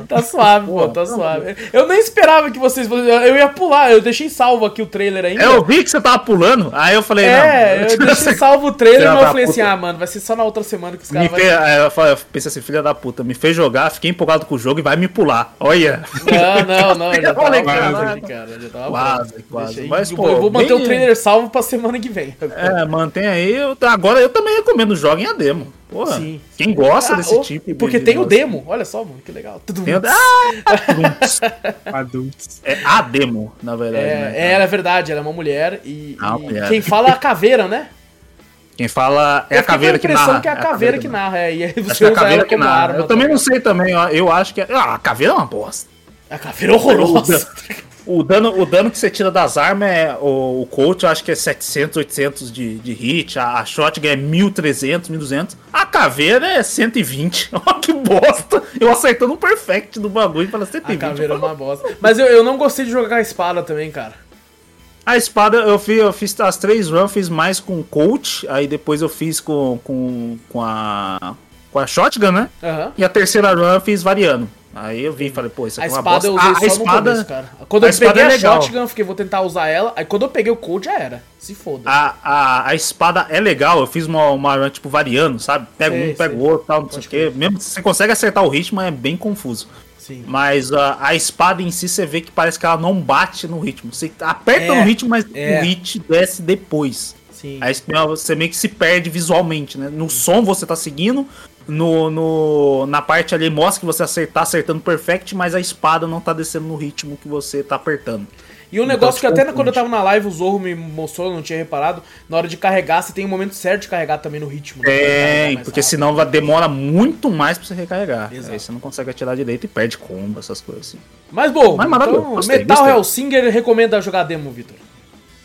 tá suave, pô, tá suave. Eu nem esperava que vocês. Eu ia pular, eu deixei salvo aqui o trailer ainda. Eu vi que você tava pulando, aí eu falei, é, não. eu deixei salvo o trailer, mas eu falei assim, ah, mano, vai ser só na outra semana que os caras. Fez, eu, eu pensei assim, filha da puta, me fez jogar, fiquei empolgado com o jogo e vai me pular. Olha. Não, não, não, *laughs* já tava falei, quase, cara, já tava quase, quase. Mas, pô, eu vou manter bem... o trailer salvo pra semana que vem. É, mantém aí. Eu, agora eu também recomendo, joguem a demo. Porra, Sim. quem gosta ah, desse oh, tipo. Porque tem o demo, olha só, mano, que legal. Tem o... *laughs* Ah, *laughs* é a demo, na verdade. É, né? é, é verdade, ela é uma mulher e, ah, e quem fala é a caveira, né? Quem fala é a caveira que narra. que é a caveira que narra, é, e aí você usa ela como narra. arma. Eu também não sei também, ó, eu acho que é... Ah, a caveira é uma bosta. A caveira é horrorosa. *laughs* O dano, o dano que você tira das armas é. O, o coach eu acho que é 700, 800 de, de hit. A, a shotgun é 1300, 1200. A caveira é 120. Olha que bosta. Eu acertando um perfect do bagulho e falando 120. A caveira é uma bosta. Mas eu, eu não gostei de jogar com a espada também, cara. A espada eu fiz, eu fiz as três runs, fiz mais com o coach. Aí depois eu fiz com, com, com a. Com a shotgun, né? Uhum. E a terceira run eu fiz variando. Aí eu vi e falei, pô, isso aqui é uma bosta. A espada eu usei a, só a espada, no começo, cara. Quando eu peguei é a shotgun, eu fiquei, vou tentar usar ela. Aí quando eu peguei o cold, já era. Se foda. A, a, a espada é legal, eu fiz uma, uma tipo, variando, sabe? Pega sei, um, pega o outro, tal, não sei o quê. Mesmo se você consegue acertar o ritmo, é bem confuso. Sim. Mas a, a espada em si, você vê que parece que ela não bate no ritmo. Você aperta é, no ritmo, mas é. o hit desce depois. Sim. Aí você meio que se perde visualmente, né? No som você tá seguindo, no, no, na parte ali mostra que você acertar acertando perfect, mas a espada não tá descendo no ritmo que você tá apertando. E um então, negócio que até quando eu tava na live o Zorro me mostrou, eu não tinha reparado, na hora de carregar, você tem um momento certo de carregar também no ritmo. Né? É, porque rápido. senão demora muito mais pra você recarregar. Exato. Aí você não consegue atirar direito e perde combo, essas coisas assim. Mas bom, Mas, então, gostei, Metal gostei. Hellsinger recomenda jogar demo, Vitor?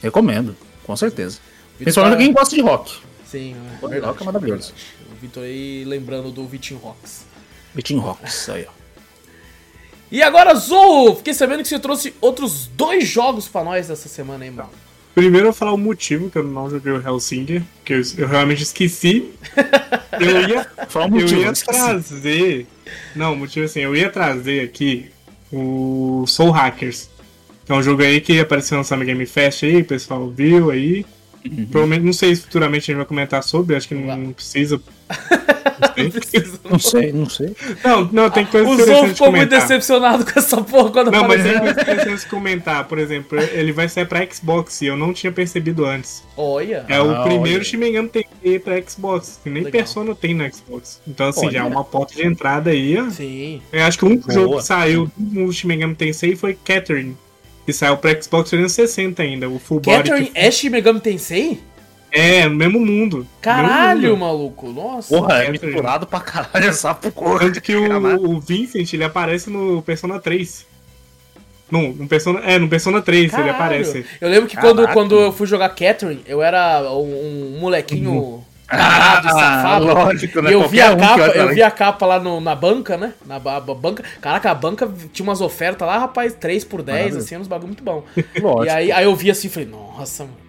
Recomendo, com certeza. Principalmente tá... quem gosta de rock. Sim, é verdade, rock é maravilhoso. Vitor aí lembrando do Vitinho Rocks. Vitinho Rocks, aí, ó. E agora, Zou, fiquei sabendo que você trouxe outros dois jogos pra nós essa semana aí, mano. Primeiro eu vou falar o motivo que eu não joguei o Hellsinger, que eu, eu realmente esqueci. *laughs* Eu ia, Fala o eu motivo, ia eu esqueci. trazer. Não, o motivo assim, eu ia trazer aqui o Soul Hackers. Que é um jogo aí que apareceu no Summer Game Fest aí, o pessoal viu aí. Uhum. Provavelmente, não sei se futuramente a gente vai comentar sobre, acho que não, não precisa. Não, sei. Não sei, não não, tem coisa O Zou ficou muito decepcionado com essa porra quando Não, mas tem coisa comentar. Por exemplo, ele vai sair pra Xbox e eu não tinha percebido antes. Olha. É o Ah, primeiro Megami Tensei pra Xbox, que nem Legal. Persona tem no Xbox. Então, assim, Olha. já é uma porta de entrada aí. ó. Sim. Eu acho que o único Boa. jogo que saiu no Shin Megami Tensei foi Catherine, que saiu pra Xbox 360 ainda, o Full Catherine Body. que- Ash Megami Tensei? É, no mesmo mundo. Caralho, Mesmo mundo. maluco. Nossa. Porra, é Catherine. misturado pra caralho essa porra. Tanto que o, o Vincent, ele aparece no Persona 3. Não, no Persona, é, no Persona 3 ele Caralho. aparece. Eu lembro que quando, Caraca. quando eu fui jogar Catherine, eu era um, um molequinho safado. Ah, lógico, né? E eu vi, a um capa, eu lá. vi a capa lá no- na banca, né? Na ba- ba- banca. Caraca, a banca tinha umas ofertas lá, rapaz, 3 por 10, Maravilha. assim, uns bagulho muito bom. *laughs* Lógico. E aí, aí eu vi assim e falei, nossa, mano.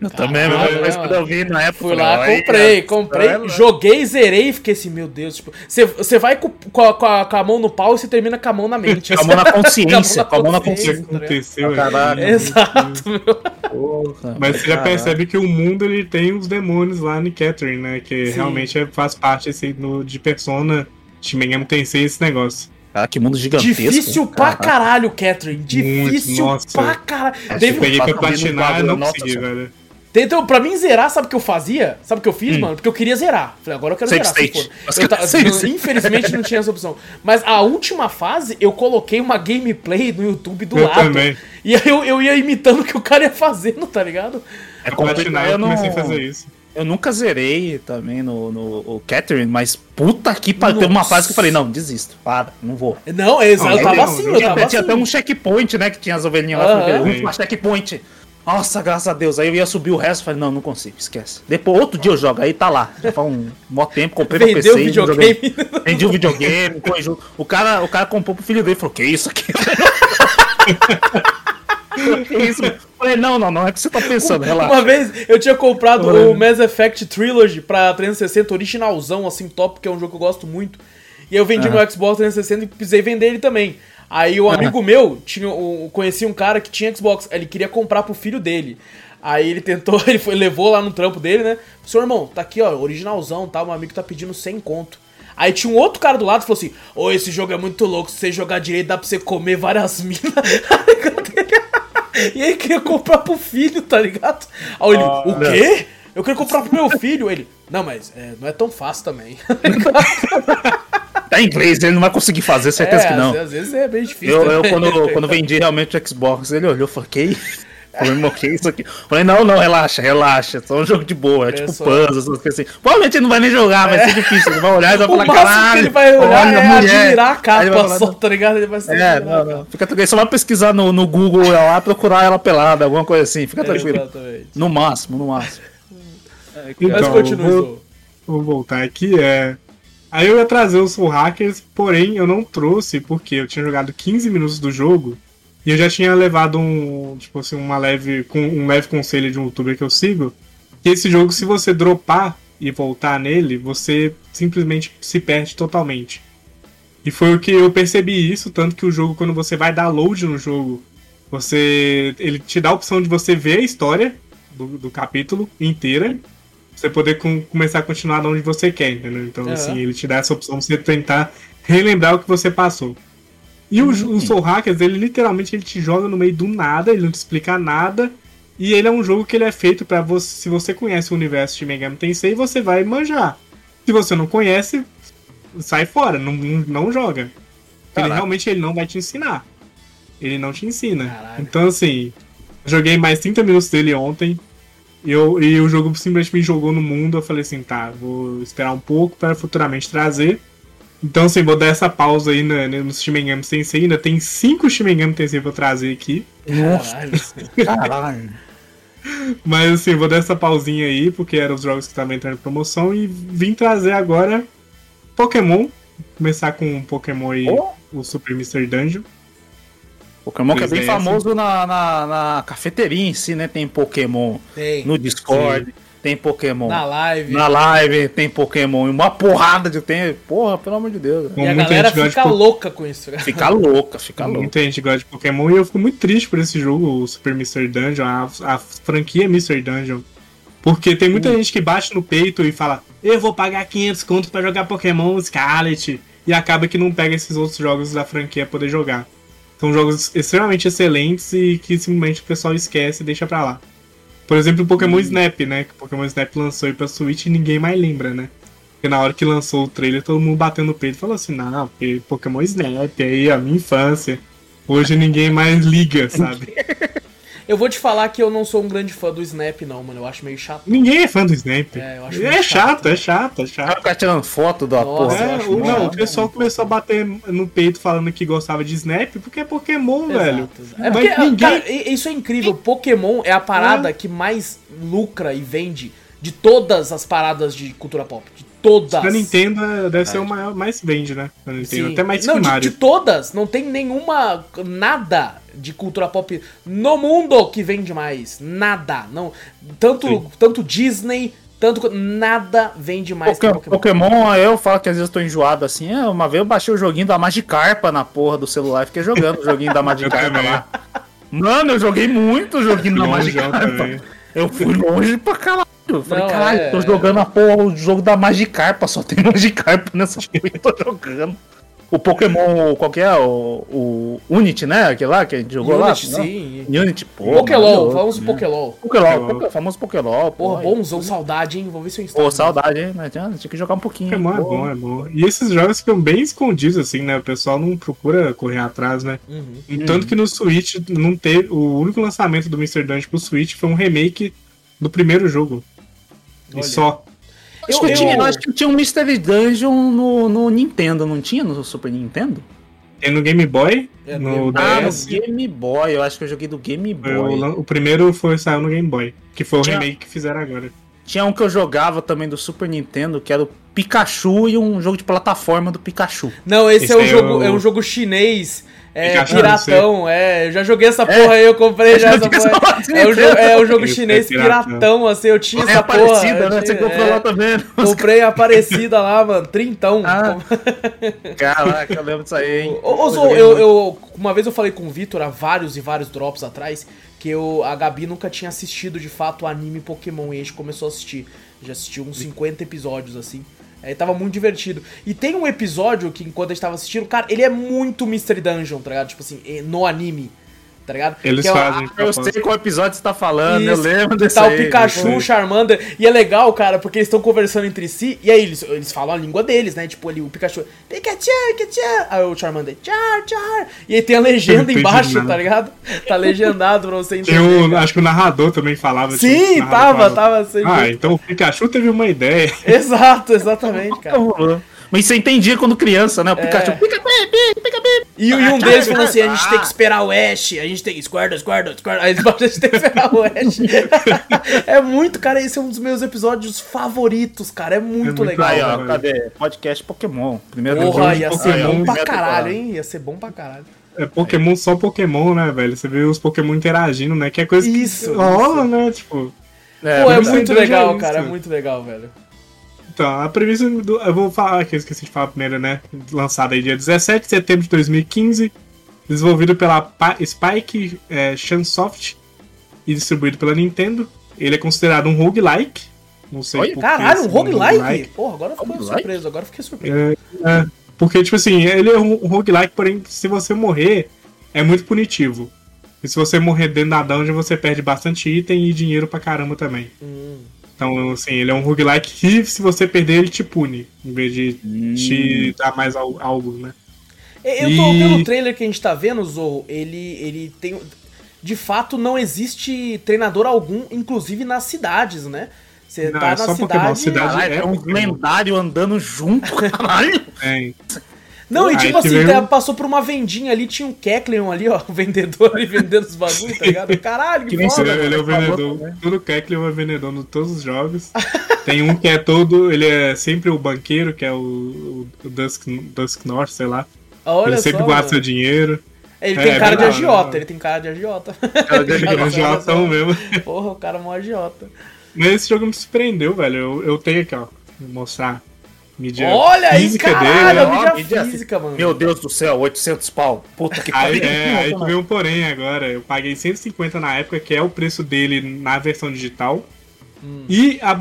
Eu também, mas né, quando eu vi na época. Fui eu lá, falei, comprei, comprei, lá. joguei, zerei e fiquei assim, meu Deus, tipo, você- você vai com, com a, com a- mão no pau e você termina com a mão na mente. Com a mão na *laughs* consciência, com a mão na O que consciência. aconteceu aí? Caralho. *laughs* Exato, meu. Porra, Mas você já caralho. percebe que o mundo ele tem os demônios lá no Catherine, né? Que Sim. realmente é- faz parte assim, no, de Persona. Shin Megami Tensei esse negócio. Cara, que mundo gigantesco. Difícil pra Caralho. caralho, Catherine. Difícil nossa. pra caralho. Eu Teve, peguei pra platinar e não consegui, velho. Então, pra mim zerar, sabe o que eu fazia? Sabe o que eu fiz, Hum. mano? Porque eu queria zerar. Falei, agora eu quero Save zerar. state. Eu ta- *laughs* save. Infelizmente não tinha essa opção. Mas a última fase, eu coloquei uma gameplay no YouTube do Eu lado. também. E aí eu, eu ia imitando o que o cara ia fazendo, tá ligado? É complicado. eu não, comecei a fazer isso. eu nunca zerei também no, no Catherine, mas puta que pariu. Teve uma fase que eu falei, não, desisto. Para, não vou. Não, é exato. Eu tava não, assim, eu Tinha, tava tinha assim. até um checkpoint, né? Que tinha as ovelhinhas lá. Aham. Eu falei, última checkpoint. Nossa, graças a Deus. Aí eu ia subir o resto. Falei, não, não consigo, esquece. Depois, outro dia eu jogo. Aí tá lá. Já faz um mó tempo. Comprei Vendeu o PC. videogame. joguei- Vendi o videogame. junto. O cara, o cara comprou pro filho dele. Falou, que isso aqui? *laughs* que isso? Falei, não, não, não. É o que você tá pensando. Relaxa. Uma vez eu tinha comprado o Mass Effect Trilogy pra 360 originalzão, assim, top, que é um jogo que eu gosto muito. E eu vendi Aham. meu Xbox 360 e precisei vender ele também. Aí o amigo meu tinha, um, conhecia um cara que tinha Xbox, ele queria comprar pro filho dele. Aí ele tentou, *laughs* ele foi, levou lá no trampo dele, né? Seu irmão, tá aqui, ó, originalzão, tá? Meu amigo tá pedindo 100 conto. Aí tinha um outro cara do lado que falou assim: Ô, esse jogo é muito louco, se você jogar direito dá pra você comer várias *laughs* minas. e aí queria comprar pro filho, tá ligado? Aí ele, o quê? Eu queria comprar pro meu filho. Ele, não, mas é, não é tão fácil também. *laughs* Tá em inglês, ele não vai conseguir fazer, certeza É, que não. Às, vezes é bem difícil. Eu, eu também. quando, *laughs* quando vendi realmente o Xbox, ele olhou e falou, que que isso aqui? Falei, não, não, relaxa, relaxa. Só um jogo de boa, é tipo só. puzzle, essas coisas assim. Provavelmente ele não vai nem jogar, vai ser difícil. Ele vai olhar e vai *laughs* falar, caralho. que ele vai olhar olha, é mulher." admirar a capa vai falar, só, tá ligado? Ele vai só É, não, não. Fica tranquilo. Você vai pesquisar no, no Google lá, procurar ela pelada, alguma coisa assim. Fica tranquilo. Exatamente. No máximo, no máximo. *laughs* Mas Então, continua, vou, Zou. vou voltar aqui. É... Aí eu ia trazer os Soul Hackers, porém eu não trouxe porque eu tinha jogado 15 minutos do jogo e eu já tinha levado um, tipo assim, uma leve, um leve conselho de um youtuber que eu sigo, que esse jogo, se você dropar e voltar nele, você simplesmente se perde totalmente. E foi o que eu percebi isso, tanto que o jogo, quando você vai dar load no jogo, você. ele te dá a opção de você ver a história do, do capítulo inteira. Você poder com- começar a continuar de onde você quer, entendeu? Então, assim, ele te dá essa opção de você tentar relembrar o que você passou. E o, o Soul Hackers, ele literalmente ele te joga no meio do nada, ele não te explica nada. E ele é um jogo que ele é feito pra você. Se você conhece o universo de Megami Tensei, você vai manjar. Se você não conhece, sai fora, não, não, não joga. Ele Caraca. realmente ele não vai te ensinar. Ele não te ensina. Caralho. Então, assim, joguei mais 30 minutos dele ontem. E, eu, e o jogo simplesmente me jogou no mundo. Eu falei assim, tá, vou esperar um pouco para futuramente trazer. Então, assim, vou dar essa pausa aí no, no Shin Megami Tensei. Ainda tem 5 Shin Megami Tensei pra eu trazer aqui. Caralho. caralho. *laughs* Mas assim, vou dar essa pausinha aí, porque eram os jogos que estavam entrando em promoção, e vim trazer agora Pokémon. Começar com Pokémon aí, Oh. o Super Mr. Dungeon. Pokémon que é bem 3DS. famoso na, na, na cafeteria em si, né? Tem Pokémon Tem. no Discord, tem Pokémon Na live. na live, tem Pokémon e uma porrada de tempo. Porra, pelo amor de Deus. E a galera fica po- louca com isso. cara. Fica louca, fica louca. Muita gente gosta de Pokémon e eu fico muito triste por esse jogo, o Super Mr. Dungeon, a, a franquia Mr. Dungeon. Porque tem muita gente que bate no peito e fala: Eu vou pagar 500 conto pra jogar Pokémon Scarlet. E acaba que não pega esses outros jogos da franquia pra poder jogar. São jogos extremamente excelentes e que simplesmente o pessoal esquece e deixa pra lá. Por exemplo, o Pokémon Snap, né? Que o Pokémon Snap lançou aí pra Switch e ninguém mais lembra, né? Porque na hora que lançou o trailer, todo mundo batendo no peito e falou assim: Não, porque Pokémon Snap aí, a minha infância. Hoje ninguém mais liga, sabe? *laughs* Eu vou te falar que eu não sou um grande fã do Snap, não, mano. Eu acho meio chato. Ninguém é fã do Snap. É, eu acho É chato, chato. é chato, é chato. ficar tirando foto da Nossa, porra. É, o, não, o pessoal começou a bater no peito falando que gostava de Snap porque é Pokémon, velho. Exato. É Mas porque, ninguém- cara, isso é incrível. Pokémon é a parada que mais lucra e vende de todas as paradas de cultura pop. De todas. Da Nintendo é- deve ser o maior, mais vende, né? Da Nintendo. Sim. Até mais não, que de, Mario. de todas. Não tem nenhuma. Nada de cultura pop no mundo que vende mais. Nada. Não. Tanto, Sim. tanto Disney, tanto. Nada vende mais Poké- que Pokémon. Pokémon, eu falo que às vezes eu tô enjoado assim. é, Uma vez eu baixei o joguinho da Magikarpa na porra do celular e fiquei jogando o joguinho da *laughs* Magikarpa lá. Mano, eu joguei muito o joguinho da Magikarpa. Eu fui longe pra caralho. Eu falei, Não, caralho, é- tô jogando a porra, o jogo da Magikarpa, só tem *laughs* Magikarpa nessa *laughs* porra que eu tô jogando. O Pokémon, qual que é? O, o Unity, né? Aquele lá que a gente jogou Unity, lá? sim. Não? Unity, pô. Pokélol, pro né? Pokélol. Pokélol, Pokélol. Poké- famoso Pokélol. Porra, porra. bonzão, saudade, hein? Vou ver se eu Pô, instalo. saudade, hein? Mas tinha, tinha que jogar um pouquinho. Pokémon é pô. bom, é bom. E esses jogos ficam bem escondidos, assim, né? O pessoal não procura correr atrás, né? Uhum. Tanto que no Switch não teve. O único lançamento do Mr. Dungeon pro Switch foi um remake do primeiro jogo. Olha. E só. Acho, Eu- que eu tinha, eu- acho que tinha um Mystery Dungeon no, no Nintendo, não tinha no Super Nintendo? Tem no Game Boy, É, no no. Ah, no DS. Game Boy, eu acho que eu joguei do Game Foi o, Boy. lan- o primeiro foi saiu no Game Boy, que foi o Tinha- remake que fizeram agora. Tinha um que eu jogava também do Super Nintendo, que era o Pikachu e um jogo de plataforma do Pikachu. Não, esse, Esse é, um é jogo, o- é um jogo chinês. É, piratão, é. Eu já joguei essa porra aí, eu comprei já essa porra. É o, jo é o *laughs* jogo é chinês piratão. assim, eu tinha É essa porra. parecida, eu né? Você comprou é, lá também. Comprei a Aparecida lá, mano, trintão. Ah, *laughs* Caraca, eu lembro disso aí, hein? Ô, eu, eu- uma vez eu falei com o Vitor há vários e vários drops atrás que eu, a Gabi nunca tinha assistido de fato o anime Pokémon e a gente começou a assistir. Já assistiu uns 50 episódios assim. Aí tava muito divertido. E tem um episódio que enquanto a gente tava assistindo, cara, ele é muito Mystery Dungeon, tá ligado? Tipo assim, eh, no anime. Tá ligado? Eles Que é o- fazem. Eu sei qual episódio você tá falando, eu Isso, lembro que desse tá o aí, Pikachu, desse aí. o Charmander. E é legal, cara, porque eles estão conversando entre si. E aí eles, eles falam a língua deles, né? Tipo ali, o Pikachu, Pikachu, Pikachu. Aí o Charmander, Char, Char. E aí tem a Eu legenda embaixo, nada. tá ligado? Tá legendado pra você entender. Um, acho que o narrador também falava. Sim, narrador tava, falava, tava assim. Ah, então o Pikachu teve uma ideia. *laughs* Exato, exatamente, *laughs* cara. Mas você entendia quando criança, né? O Pikachu. É. Pica, pica, pica, pica. E, e um deles *laughs* falou assim: a gente tem que esperar o Ash, a gente tem que. Squirtle, Squirtle, Squirtle. Aí a gente tem que esperar o Ash. é muito, cara, esse é um dos meus episódios favoritos, cara. É muito, muito legal. Aí, ó, velho. cadê? Podcast Pokémon. Primeiro Porra, ia de ser Pokémon, bom pra caralho, hein? Ia ser bom pra caralho. É Pokémon só Pokémon, né, velho? Você vê os Pokémon interagindo, né? Que é coisa Isso, que rola, né? Tipo. É, Pô, é Mystery muito legal, é cara. É muito legal, velho. Então, a premissa do. Eu vou falar que eu esqueci de falar primeiro, né? Lançada aí dia 17 de setembro de 2015. Desenvolvido pela Pa- Spike é, Chunsoft e distribuído pela Nintendo. Ele é considerado um roguelike. Não sei Olha, por que Caralho, um roguelike? roguelike. Porra, agora eu fiquei Roguelike? surpreso, agora eu fiquei surpreso. É, é, porque, tipo assim, ele é um um roguelike, porém, se você morrer, é muito punitivo. E se você morrer dentro da dungeon, você perde bastante item e dinheiro pra caramba também. Hum. Então, assim, ele é um roguelike que, se você perder, ele te pune, em vez de te dar mais al- algo, né? Eu E- tô pelo trailer que a gente tá vendo, Zorro, ele, ele tem. De fato, não existe treinador algum, inclusive nas cidades, né? Você Não, tá é na só Pokémon, cidade. cidade- Caralho, é é um Pokémon. lendário andando junto, *laughs* caralho. É, Não, e tipo assim, tivemos- tá- passou por uma vendinha ali, tinha um Kecleon ali, ó, *laughs* o vendedor ali vendendo os bagulhos, tá ligado? Caralho, que Que foda. Ele, ele é o vendedor. também. Todo Keckley é vendedor em todos os jogos. Tem um que é todo. Ele é sempre o banqueiro, que é o, o Dusk, Dusk North, sei lá. Olha ele sempre só, guarda mano. seu dinheiro. Ele É, tem é cara de agiota, né? ele tem cara de agiota. Cara de *laughs* é um agiotão mesmo. Porra, o cara é mó agiota. Mas esse jogo me surpreendeu, velho. Eu, eu tenho aqui, ó. Vou mostrar. Mídia Olha aí, física caralho, dele. a ó. mídia mídia física, mano. Meu Deus do céu, 800 pau. Puta que *laughs* pariu. é, aí que vem um porém agora. Eu paguei 150 na época, que é o preço dele na versão digital. Hum. E a,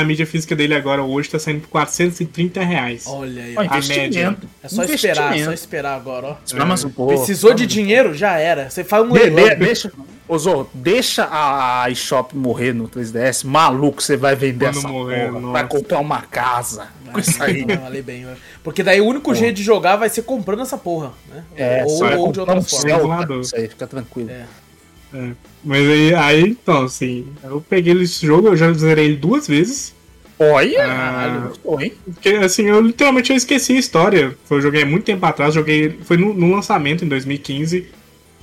a mídia física dele agora hoje tá saindo por 430 reais. Olha aí, Ó, ó. investimento. É só esperar, é só esperar agora, ó. Esperar mais um pouco. Precisou de dinheiro? Já era. Você faz um De, leilão. de, deixa, ô Zorro, deixa a eShop morrer no 3DS. Maluco, você vai vender Quando essa morrer, porra. nossa. Vai comprar uma casa. *laughs* Com isso aí. Vai valer bem, velho. Porque daí o único jeito de jogar vai ser comprando essa porra, né? É, ou, só é ou de um. Celta. Emulador. Isso aí, fica tranquilo. É. É. Mas aí, aí, então, assim, eu peguei esse jogo, eu já zerei ele duas vezes. Olha, Ah. gostou, hein? Porque, assim, eu literalmente eu esqueci a história. Foi, eu joguei há muito tempo atrás, joguei. Foi no, no lançamento em 2015.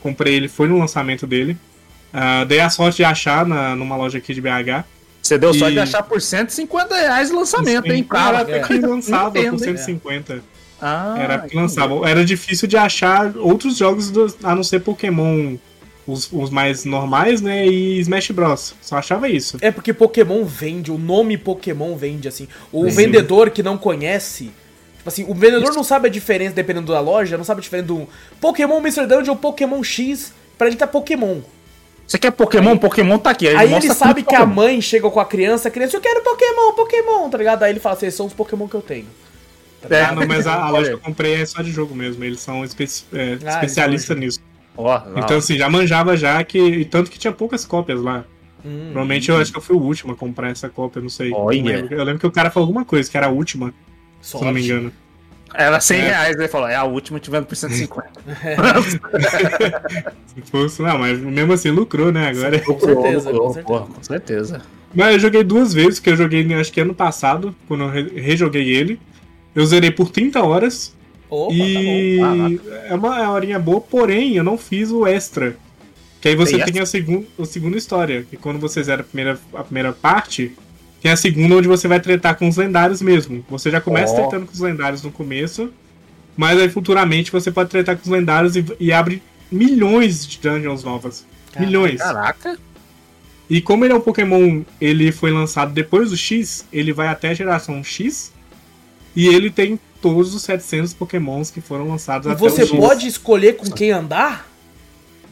Comprei ele, foi no lançamento dele. Ah, dei a sorte de achar na, numa loja aqui de BH. Você deu sorte E- de achar por 150 reais o lançamento, hein, Cara, até que lançava Entendo, por hein? 150. Ah, Era que lançava. Era difícil de achar outros jogos, do- a não ser Pokémon, os, os mais normais, né? E Smash Bros. Só achava isso. É porque Pokémon vende, o nome Pokémon vende, assim. O Sim. vendedor que não conhece. Tipo assim, o vendedor não sabe a diferença, dependendo da loja, não sabe a diferença do Pokémon Mr. Dungeon ou Pokémon X. Pra ele tá Pokémon. Você quer Pokémon? Pokémon tá aqui. Aí ele mostra sabe que a mãe chega com a criança, a criança, eu quero Pokémon, Pokémon, tá ligado? Aí ele fala assim, esses são os Pokémon que eu tenho. É, Ah, não, mas a, a *laughs* loja que aí. eu comprei é só de jogo mesmo. Eles são especi é, Ah, especialistas nisso. Ó, lá, Então, assim, já manjava já que. E tanto que tinha poucas cópias lá. Hum. Provavelmente eu acho que eu fui o último a comprar essa cópia, não sei. Olha. Não lembro. Eu lembro que o cara falou alguma coisa, que era a última, se eu não me Sorte. engano. Era 100 É. reais, ele falou, é a última, tivemos por 150. *laughs* Se fosse, não, mas mesmo assim lucrou, né? Agora. Com certeza, Lucrou, com certeza. pô, com certeza. Mas eu joguei duas vezes, que eu joguei acho que ano passado, quando eu re- rejoguei ele. Eu zerei por 30 horas. Opa, e tá é uma é uma horinha boa, porém eu não fiz o extra. Que aí você Tem tem a, segun, a segunda história. Que quando você zera a primeira, a primeira parte, tem a segunda onde você vai tretar com os lendários mesmo. Você já começa Ó. tretando com os lendários no começo, mas aí futuramente você pode tretar com os lendários e, e abre milhões de dungeons novas. Caraca, milhões. Caraca. E como ele é um Pokémon, ele foi lançado depois do X, ele vai até a geração X. E ele tem todos os 700 Pokémons que foram lançados E até você o X. pode escolher com quem andar?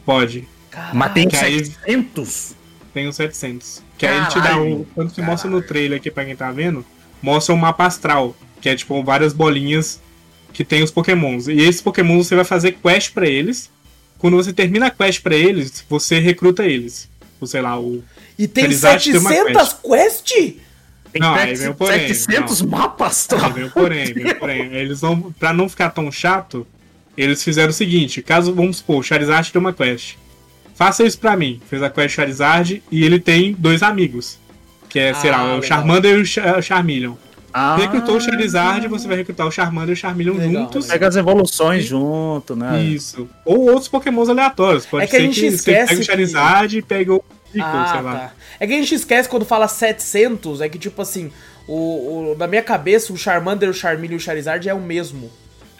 Pode. Caralho. Mas tem Que aí- 700? Tem os 700. Que aí ele te dá um. Quando você mostra no trailer aqui pra quem tá vendo, mostra um mapa astral. Que é tipo várias bolinhas que tem os Pokémons. E esses Pokémons você vai fazer quest pra eles. Quando você termina a quest pra eles, você recruta eles. Ou sei lá, o. E tem Eles acham que tem uma 700 quest? Tem Não, aí vem o porém, 700 mapas, Aí tá? vem o porém, vem o porém. Eles vão. Pra não ficar tão chato, eles fizeram o seguinte: caso, vamos supor, o Charizard tem uma quest. Faça isso pra mim. Fez a quest Charizard e ele tem dois amigos. Que é, sei Ah, lá, o legal. Charmander e o Cha- o Charmeleon. Ah, Recrutou o Charizard, você vai recrutar o Charmander e o Charmeleon Legal, juntos. Pega as evoluções junto, né? Isso. Ou outros pokémons aleatórios. Pode É que a ser gente que você esquece pega o Charizard e pega o Pico, Ah, sei lá. tá. É que a gente esquece quando fala 700, é que tipo assim, o, o- na minha cabeça o Charmander, o Charmeleon e o Charizard é o mesmo.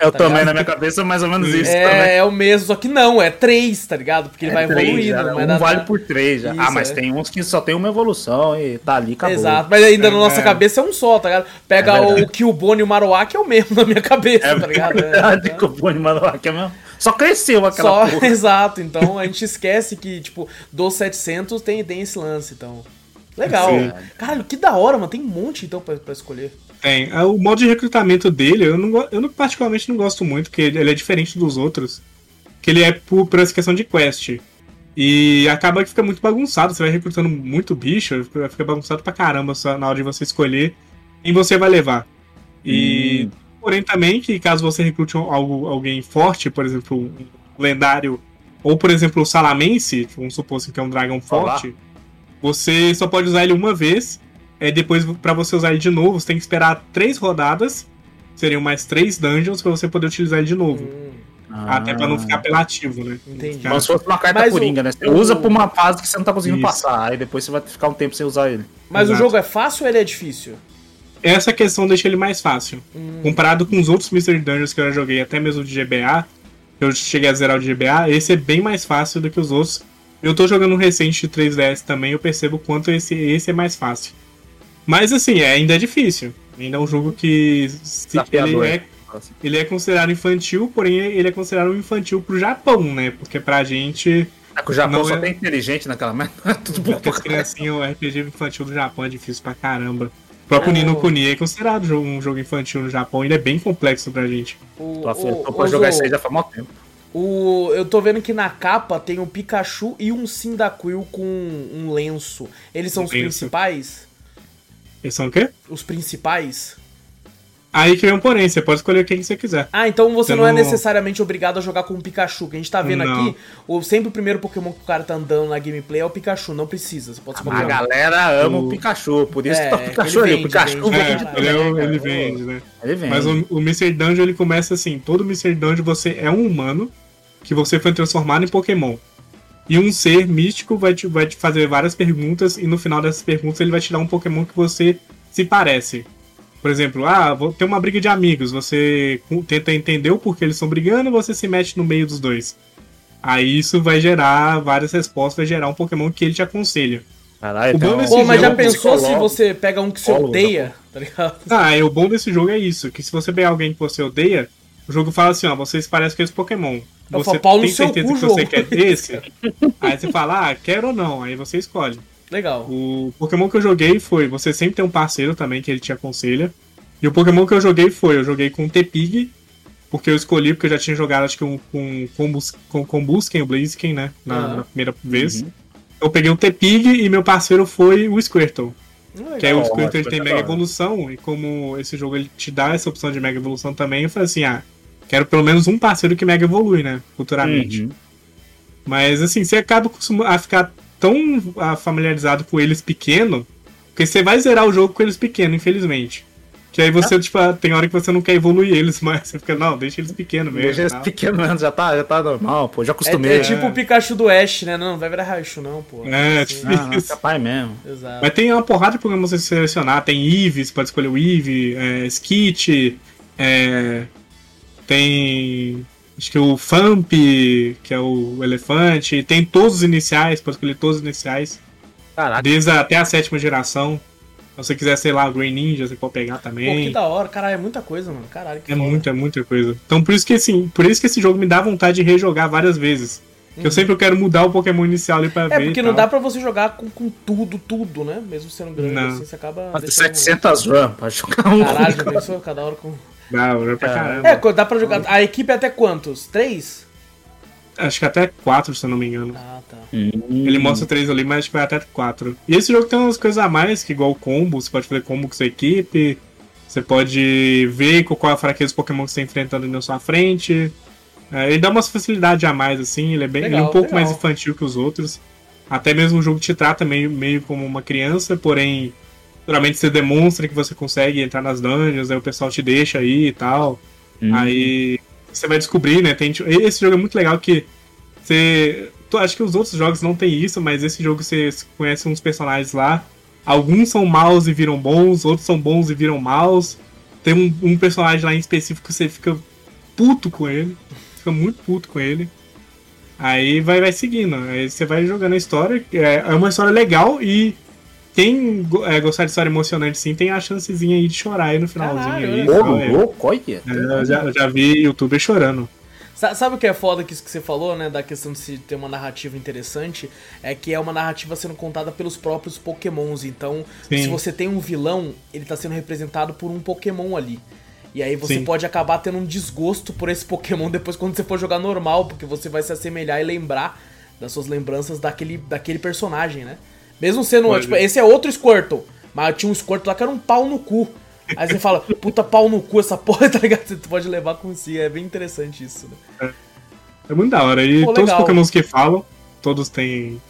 Eu Tá também, ligado? na minha cabeça, é mais ou menos isso também. É, é o mesmo, só que não, é 3, tá ligado? Porque ele vai É três, evoluindo, já, não vai um dar vale nada. por três já. Isso, ah, mas é. tem uns que só tem uma evolução e tá ali, acabou. Exato, mas ainda na nossa É. cabeça é um só, tá ligado? Pega É o Killbone e o Marowak é o mesmo na minha cabeça, É tá ligado? É, verdade é. que o Boni Manoak é mesmo. Só cresceu aquela Só, porra. *laughs* exato, então a gente esquece que, tipo, dos 700 tem, tem esse lance, então. Legal. Sim. Caralho, que da hora, mano. Tem um monte, então, pra, pra escolher. Tem. Ah, O modo de recrutamento dele, eu, não, eu não, particularmente não gosto muito, porque ele é diferente dos outros. Que ele é por, por essa questão de quest. E acaba que fica muito bagunçado. Você vai recrutando muito bicho, fica bagunçado pra caramba na hora de você escolher quem você vai levar. E. Hum. Porém, também que caso você recrute algo, alguém forte, por exemplo, um lendário, ou por exemplo, o Salamense, vamos supor assim, que é um dragão forte, você só pode usar ele uma vez. É, depois, pra você usar ele de novo, você tem que esperar três rodadas. seriam mais três dungeons pra você poder utilizar ele de novo. Hum, Até pra não ficar apelativo, né? Entendi. Ficar- Como se fosse uma carta Mas o- coringa, né? Você o- usa pra uma fase que você não tá conseguindo Isso. passar. Aí depois você vai ficar um tempo sem usar ele. Mas o Exato. jogo é fácil ou ele é difícil? Essa questão deixa ele mais fácil. Hum. Comparado com os outros Mystery Dungeons que eu já joguei, até mesmo de GBA, eu cheguei a zerar o de GBA, esse é bem mais fácil do que os outros. Eu tô jogando um recente de 3DS também, eu percebo o quanto esse, esse é mais fácil. Mas assim, é, ainda é difícil. Ainda é um jogo que se- ele é, ele é considerado infantil, porém ele é considerado um infantil pro Japão, né? Porque pra gente, É que o Japão Não só é- tem inteligente naquela merda. *laughs* É tudo bom porque pra as caralho. criancinhas, o RPG infantil do Japão é difícil pra caramba. O próprio Oh. Nino Kuni é considerado um jogo infantil no Japão, ele é bem complexo pra gente. O, o jogar isso aí já faz mó tempo. o- eu tô vendo que na capa tem um Pikachu e um Cyndaquil com um lenço. Eles são os Lenço. principais? Eles são o quê? Os principais? Aí que vem um porém, você pode escolher quem você quiser. Ah, então você Você não é necessariamente obrigado a jogar com o Pikachu. Que a gente tá vendo Não. aqui, o, sempre o primeiro Pokémon que o cara tá andando na gameplay é o Pikachu. Não precisa, você pode escolher. A um. galera ama o, O- Pikachu, por isso É, que tá o Pikachu ali. o Pikachu vende. vende É, ele, é né, ele vende, né? Ele vende. Mas o, o Mr. Dungeon ele começa assim: todo Mr. Dungeon você é um humano que você foi transformado em Pokémon. E um ser místico vai te, vai te fazer várias perguntas, e no final dessas perguntas ele vai te dar um Pokémon que você se parece. Por exemplo, ah, vou ter uma briga de amigos, você tenta entender o porquê eles estão brigando, você se mete no meio dos dois. Aí isso vai gerar várias respostas, vai gerar um Pokémon que ele te aconselha. Caralho, O bom desse Pô, mas já jogo, pensou se você pega um que você odeia, tá ligado? Ah, e o bom desse jogo é isso, que se você pegar alguém que você odeia, o jogo fala assim, ó, vocês parecem com esse Pokémon. Eu Você falo, tem certeza cu, que você jogo. quer esse? aí você fala, ah, quero ou não, aí você escolhe. Legal. O Pokémon que eu joguei foi, você sempre tem um parceiro também que ele te aconselha. E o Pokémon que eu joguei foi, eu joguei com o Tepig, porque eu escolhi, porque eu já tinha jogado acho que um, com Combus, com Combusken, o Blaziken, né, na, Aham. na primeira vez. Uhum. Eu peguei o Tepig e meu parceiro foi o Squirtle. Que aí o Squirtle ele tem Mega. Evolução, e como esse jogo ele te dá essa opção de Mega Evolução também, eu falei assim, ah, quero pelo menos um parceiro que Mega evolui, né, futuramente. Uhum. Mas assim, você acaba a ficar tão ah, familiarizado com eles pequeno, porque você vai zerar o jogo com eles pequeno, infelizmente. Que aí você, tipo, ah, tem hora que você não quer evoluir eles, *laughs* mas você fica, não, deixa eles pequenos mesmo. Deixa eles pequenos mesmo, já tá, já tá normal, pô. Já É, acostumei. é tipo o Pikachu do Ash, né? Não, não vai virar Raichu, não, pô. É, Assim, tipo- Ah, não, capaz mesmo. Exato. Mas tem uma porrada de programas pra você selecionar. Tem Eevee, você pode escolher o Eevee, é, Skit, é, tem. Acho que o Famp, que é o elefante. Tem todos os iniciais, pode escolher todos os iniciais. Caraca. Desde a- até a sétima geração. Se você quiser, sei lá, o Green Ninja, você pode pegar Pô, que também. da hora. Caralho, é muita coisa, mano. Caralho, que É foda. muita, é muita coisa. Então por isso que assim, por isso que esse jogo me dá vontade de rejogar várias vezes. Que Eu sempre quero mudar o Pokémon inicial ali pra Uhum. É, ver. porque e não dá pra você jogar com, com tudo, tudo, né? Mesmo sendo grande Não. assim, você acaba. Mas deixando- 700 RAM pra jogar um. Caralho, *laughs* pensou? Cada hora com. Dá, pra É. caramba. É, dá pra jogar. A equipe é até quantos? Três? Acho que até quatro, se eu não me engano. Ah, tá. Ele mostra três ali, mas acho que vai até quatro. E esse jogo tem umas coisas a mais, que igual o combo, você pode fazer combo com sua equipe, você pode ver qual qual é a fraqueza do Pokémon que você está enfrentando na sua frente. É, ele dá umas facilidades a mais, assim, ele é, bem, ele é Legal, um pouco legal. mais infantil que os outros. Até mesmo o jogo te trata meio, meio como uma criança, porém, geralmente você demonstra que você consegue entrar nas dungeons, aí o pessoal te deixa aí e tal. Hum. Aí você vai descobrir, né? Tem, esse jogo é muito legal que você. Acho que os outros jogos não tem isso, mas esse jogo você conhece uns personagens lá. Alguns são maus e viram bons, outros são bons e viram maus. Tem um, um personagem lá em específico que você fica puto com ele. Fica muito puto com ele. Aí vai, vai seguindo. Aí você vai jogando a história. É, é uma história legal e quem é, gostar de história emocionante sim tem a chancezinha aí de chorar aí no finalzinho. Caralho, aí, tal, é. louco, olha. É, eu já, já vi youtuber chorando. Sa- Sabe o que é foda que isso que você falou, né? Da questão de se ter uma narrativa interessante? É que é uma narrativa sendo contada pelos próprios pokémons. Então, Sim. se você tem um vilão, ele tá sendo representado por um pokémon ali. E aí você Sim. pode acabar tendo um desgosto por esse pokémon *laughs* depois quando você for jogar normal, porque você vai se assemelhar e lembrar das suas lembranças daquele, daquele personagem, né? Mesmo sendo, Pode. tipo, esse é outro Squirtle, mas tinha um Squirtle lá que era um pau no cu. Aí você fala, *laughs* puta pau no cu essa porra, *laughs* tá ligado? Você pode levar com si, é bem interessante isso, né? É muito da hora. E Pô, todos os pokémons que falam, todos têm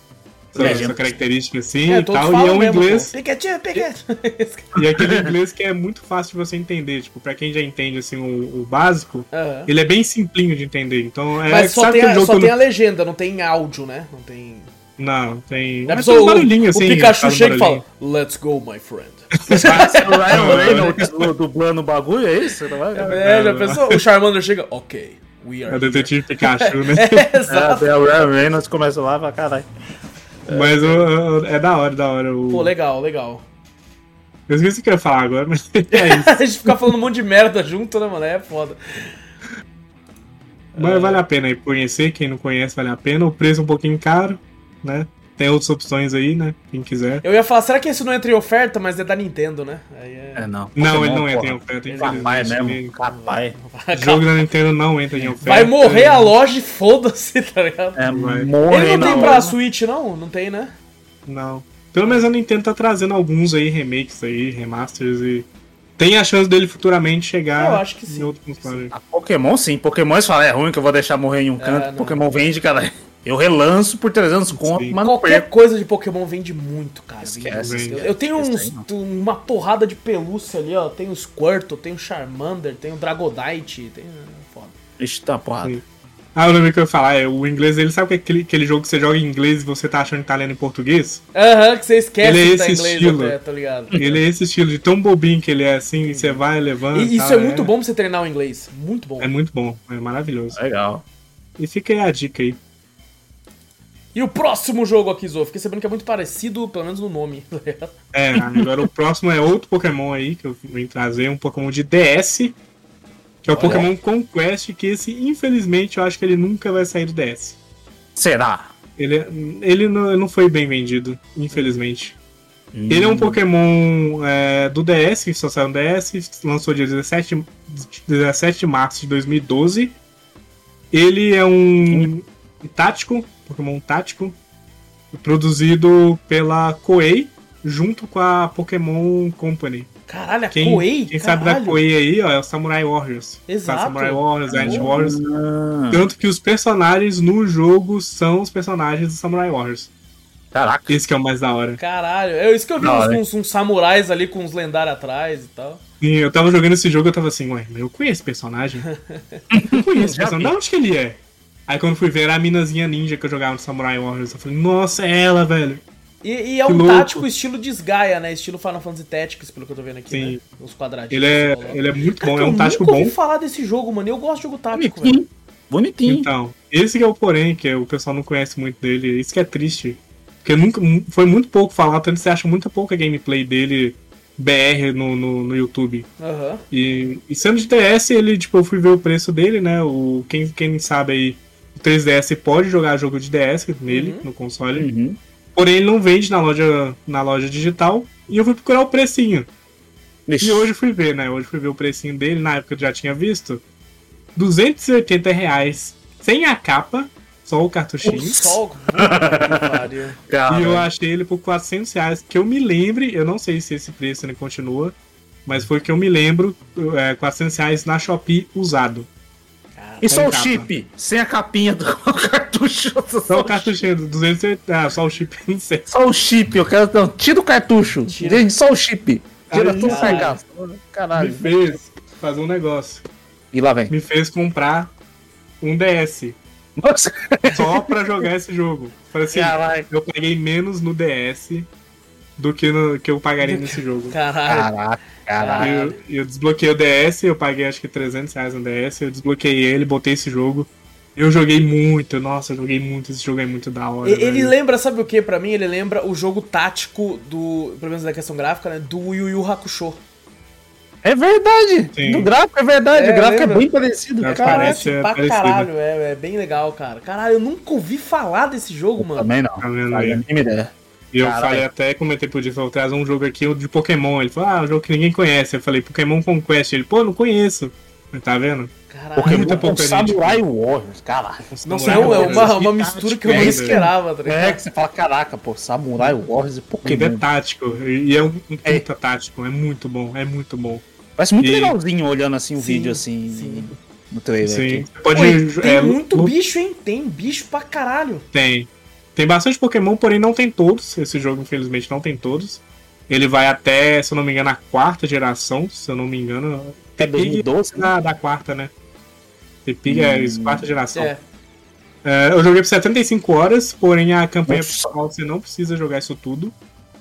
Essa, essa característica assim É, e todos tal. E é um mesmo, inglês. Pikachu, Pikachu. E aquele inglês que é muito fácil de você entender. Tipo, pra quem já entende assim, o, o básico, ele é bem simplinho de entender. Então, é, Mas só, sabe tem a, só tem a legenda, não tem áudio, né? Não tem. Não, tem. Já Mas tem um o, barulhinho, o assim, Pikachu faz um chega e fala. Let's go, my friend. *laughs* O Ryan Reynolds du- dublando o bagulho, é isso? Não vai? É, já pensou? O Charmander chega, ok, we É are. o detetive Pikachu, né? *laughs* É, *laughs* É, exato. daí o Ryan Reynolds começa lá e fala, caralho. Mas o- o- é da hora, da hora. O... Pô, legal, legal. Eu esqueci o que eu ia falar agora, mas é isso. a gente fica falando um monte de merda junto, né, mano? É foda. Mas vale a pena aí conhecer, quem não conhece vale a pena. O preço é um pouquinho caro, né? Tem outras opções aí, né? Quem quiser. Eu ia falar, será que esse não entra em oferta, mas é da Nintendo, né? Aí é. É, não. Não, Pokémon, ele não entra porra. em oferta, Capaz infelizmente. mesmo, capaz. O jogo da Nintendo não entra em oferta. Vai morrer a loja e foda-se, tá ligado? É, Vai. morre Ele não tem pra hora. Switch, não? Não tem, né? Não. Pelo menos a Nintendo tá trazendo alguns aí, remakes aí, remasters e. Tem a chance dele futuramente chegar Eu acho que sim. em outro console. A Pokémon, sim. Pokémon, eles falam, é ruim que eu vou deixar morrer em um canto. não. Pokémon vende, cara. Eu relanço por 300 conto, mas Qualquer perco. coisa de Pokémon vende muito, cara. Esquece. Eu, eu tenho uns, uma porrada de pelúcia ali, ó. Tem o Squirtle, tem o Charmander, tem o Dragodite, tem. Foda. Ixi, tá porrada. Sim. Ah, eu lembrei que eu ia falar, é, o inglês, ele sabe que é aquele, aquele jogo que você joga em inglês e você tá achando que tá lendo em português? Aham, que você esquece Ele é que tá esse inglês estilo. até, tá ligado? Ele é esse estilo de tão bobinho que ele é assim, e você vai levando. E isso tal, é muito bom pra você treinar o inglês. Muito bom. É muito bom, é maravilhoso. Legal. E fica aí a dica aí. E o próximo jogo aqui, Zo, fiquei sabendo que é muito parecido, pelo menos no nome. *laughs* tá? É, agora o próximo é outro Pokémon aí que eu vim trazer, um Pokémon de DS, que é o Olha. Pokémon Conquest, que esse, infelizmente, eu acho que ele nunca vai sair do DS. Será? Ele, ele, não, não foi bem vendido, infelizmente. Ele é Hum. um Pokémon é, do DS, que só saiu no DS, lançou dia 17, 17 de março de 2012. Ele é um tático, Pokémon tático, produzido pela Koei, junto com a Pokémon Company. Caralho, a Quem, Koei? quem sabe da Caralho. Koei aí, ó, é o Samurai Warriors. Exato. Samurai Warriors, Dynasty Oh. Warriors. Ah, Tanto que os personagens no jogo são os personagens do Samurai Warriors. caraca. Esse que é o mais da hora. Caralho, é isso que eu vi Da uns, uns, uns samurais ali com uns lendários atrás e tal. E eu tava jogando esse jogo, eu tava assim, ué, mas eu conheço esse personagem. *laughs* Eu conheço esse personagem. De onde que ele é? Aí quando fui ver, era a minazinha ninja que eu jogava no Samurai Warriors. Eu falei, nossa, é ela, velho. E, e é Que um louco. tático estilo Desgaia, né? Estilo Final Fantasy Tactics, pelo que eu tô vendo aqui, Sim. né? Os quadradinhos. Ele é, ele é muito Cara, bom, é um eu tático nunca bom. ouvi falar desse jogo, mano. Eu gosto de jogo tático, velho. Bonitinho. Bonitinho. Então, esse que é o porém, que o pessoal não conhece muito dele. Isso que é triste. Porque nunca, foi muito pouco falado, tanto que você acha muito pouca gameplay dele BR no, no, no YouTube. Aham. E, e sendo de DS, ele, tipo, eu fui ver o preço dele, né? O, quem, quem sabe aí, 3DS pode jogar jogo de DS nele, Uhum. no console. Uhum. Porém, ele não vende na loja, na loja digital. E eu fui procurar o precinho. Ixi. E hoje fui ver, né? Hoje fui ver o precinho dele, na época eu já tinha visto. 280 reais, sem a capa, só o cartuchinho. Só *laughs* E eu achei ele por 400 reais. Que eu me lembre, eu não sei se esse preço ainda continua, mas foi que eu me lembro, é, 400 reais na Shopee usado. E só o chip, sem a capinha do *laughs* cartucho. Só o cartuchinho, 280, ah, só o chip, *laughs* não sei. Só o chip, eu quero. Não, tira o cartucho. Tira. Gente, só o chip. Tira Aí, tudo sem caralho. gasto. Me Caralho. fez fazer um negócio. E lá vem. Me fez comprar um DS Nossa, só pra jogar esse jogo. Falei assim, caralho. eu paguei menos no DS do que, no, que eu pagaria nesse jogo. Caralho. Caraca, E caralho. Eu, eu desbloqueei o DS, eu paguei acho que 300 reais no DS, eu desbloqueei ele, botei esse jogo. Eu joguei muito, nossa, eu joguei muito, esse jogo é muito da hora. Ele velho. lembra, sabe o que pra mim? Ele lembra o jogo tático do, pelo menos da questão gráfica, né? Do Yu Yu Hakusho. É verdade. Sim. Do gráfico é verdade. É, o gráfico lembra? é bem parecido. É, Caraca. parece- é pra parecido. caralho, é, é bem legal, cara. Caralho, eu nunca ouvi falar desse jogo, mano. Também não. Tá vendo E eu Caralho. falei até, comentei pro Di, vou trazer um jogo aqui de Pokémon. Ele falou, ah, um jogo que ninguém conhece. Eu falei, Pokémon Conquest. Ele, pô, não conheço. Tá vendo? Caralho. Pokémon muita com gente, Samurai Warriors. Nossa, Samurai não, é Warriors. uma, uma Que mistura que eu não é, esperava, tá É, ligado? que você fala, caraca, pô, Samurai Warriors e Ele é Pokémon. tático. E é um, um É. puta tático. É muito bom, é muito bom. Parece muito E- legalzinho olhando assim o Sim, vídeo assim sim. no trailer Sim. aqui. Você pode. Pô, tem é, muito lu- bicho, hein? Tem bicho pra caralho. Tem. Tem bastante Pokémon, porém não tem todos. Esse jogo, infelizmente, não tem todos. Ele vai até, se eu não me engano, a quarta geração, se eu não me engano. É 2012, da, da quarta, né? Tepig é Hum. quarta geração. É. É, eu joguei por 75 horas, porém a campanha Nossa. principal você não precisa jogar isso tudo.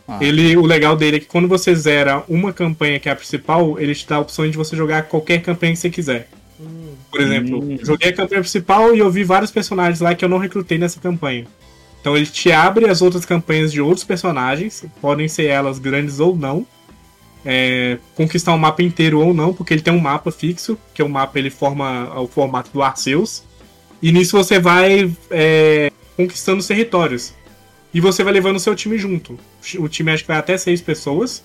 Ah. Ele, o legal dele é que quando você zera uma campanha que é a principal, ele te dá a opção de você jogar qualquer campanha que você quiser. Por exemplo, Hum. joguei a campanha principal e eu vi vários personagens lá que eu não recrutei nessa campanha. Então ele te abre as outras campanhas de outros personagens, podem ser elas grandes ou não. É, conquistar um mapa inteiro ou não, porque ele tem um mapa fixo, que é o mapa ele forma o formato do Arceus. E nisso você vai é, conquistando os territórios. E você vai levando o seu time junto. O time acho que vai até seis pessoas.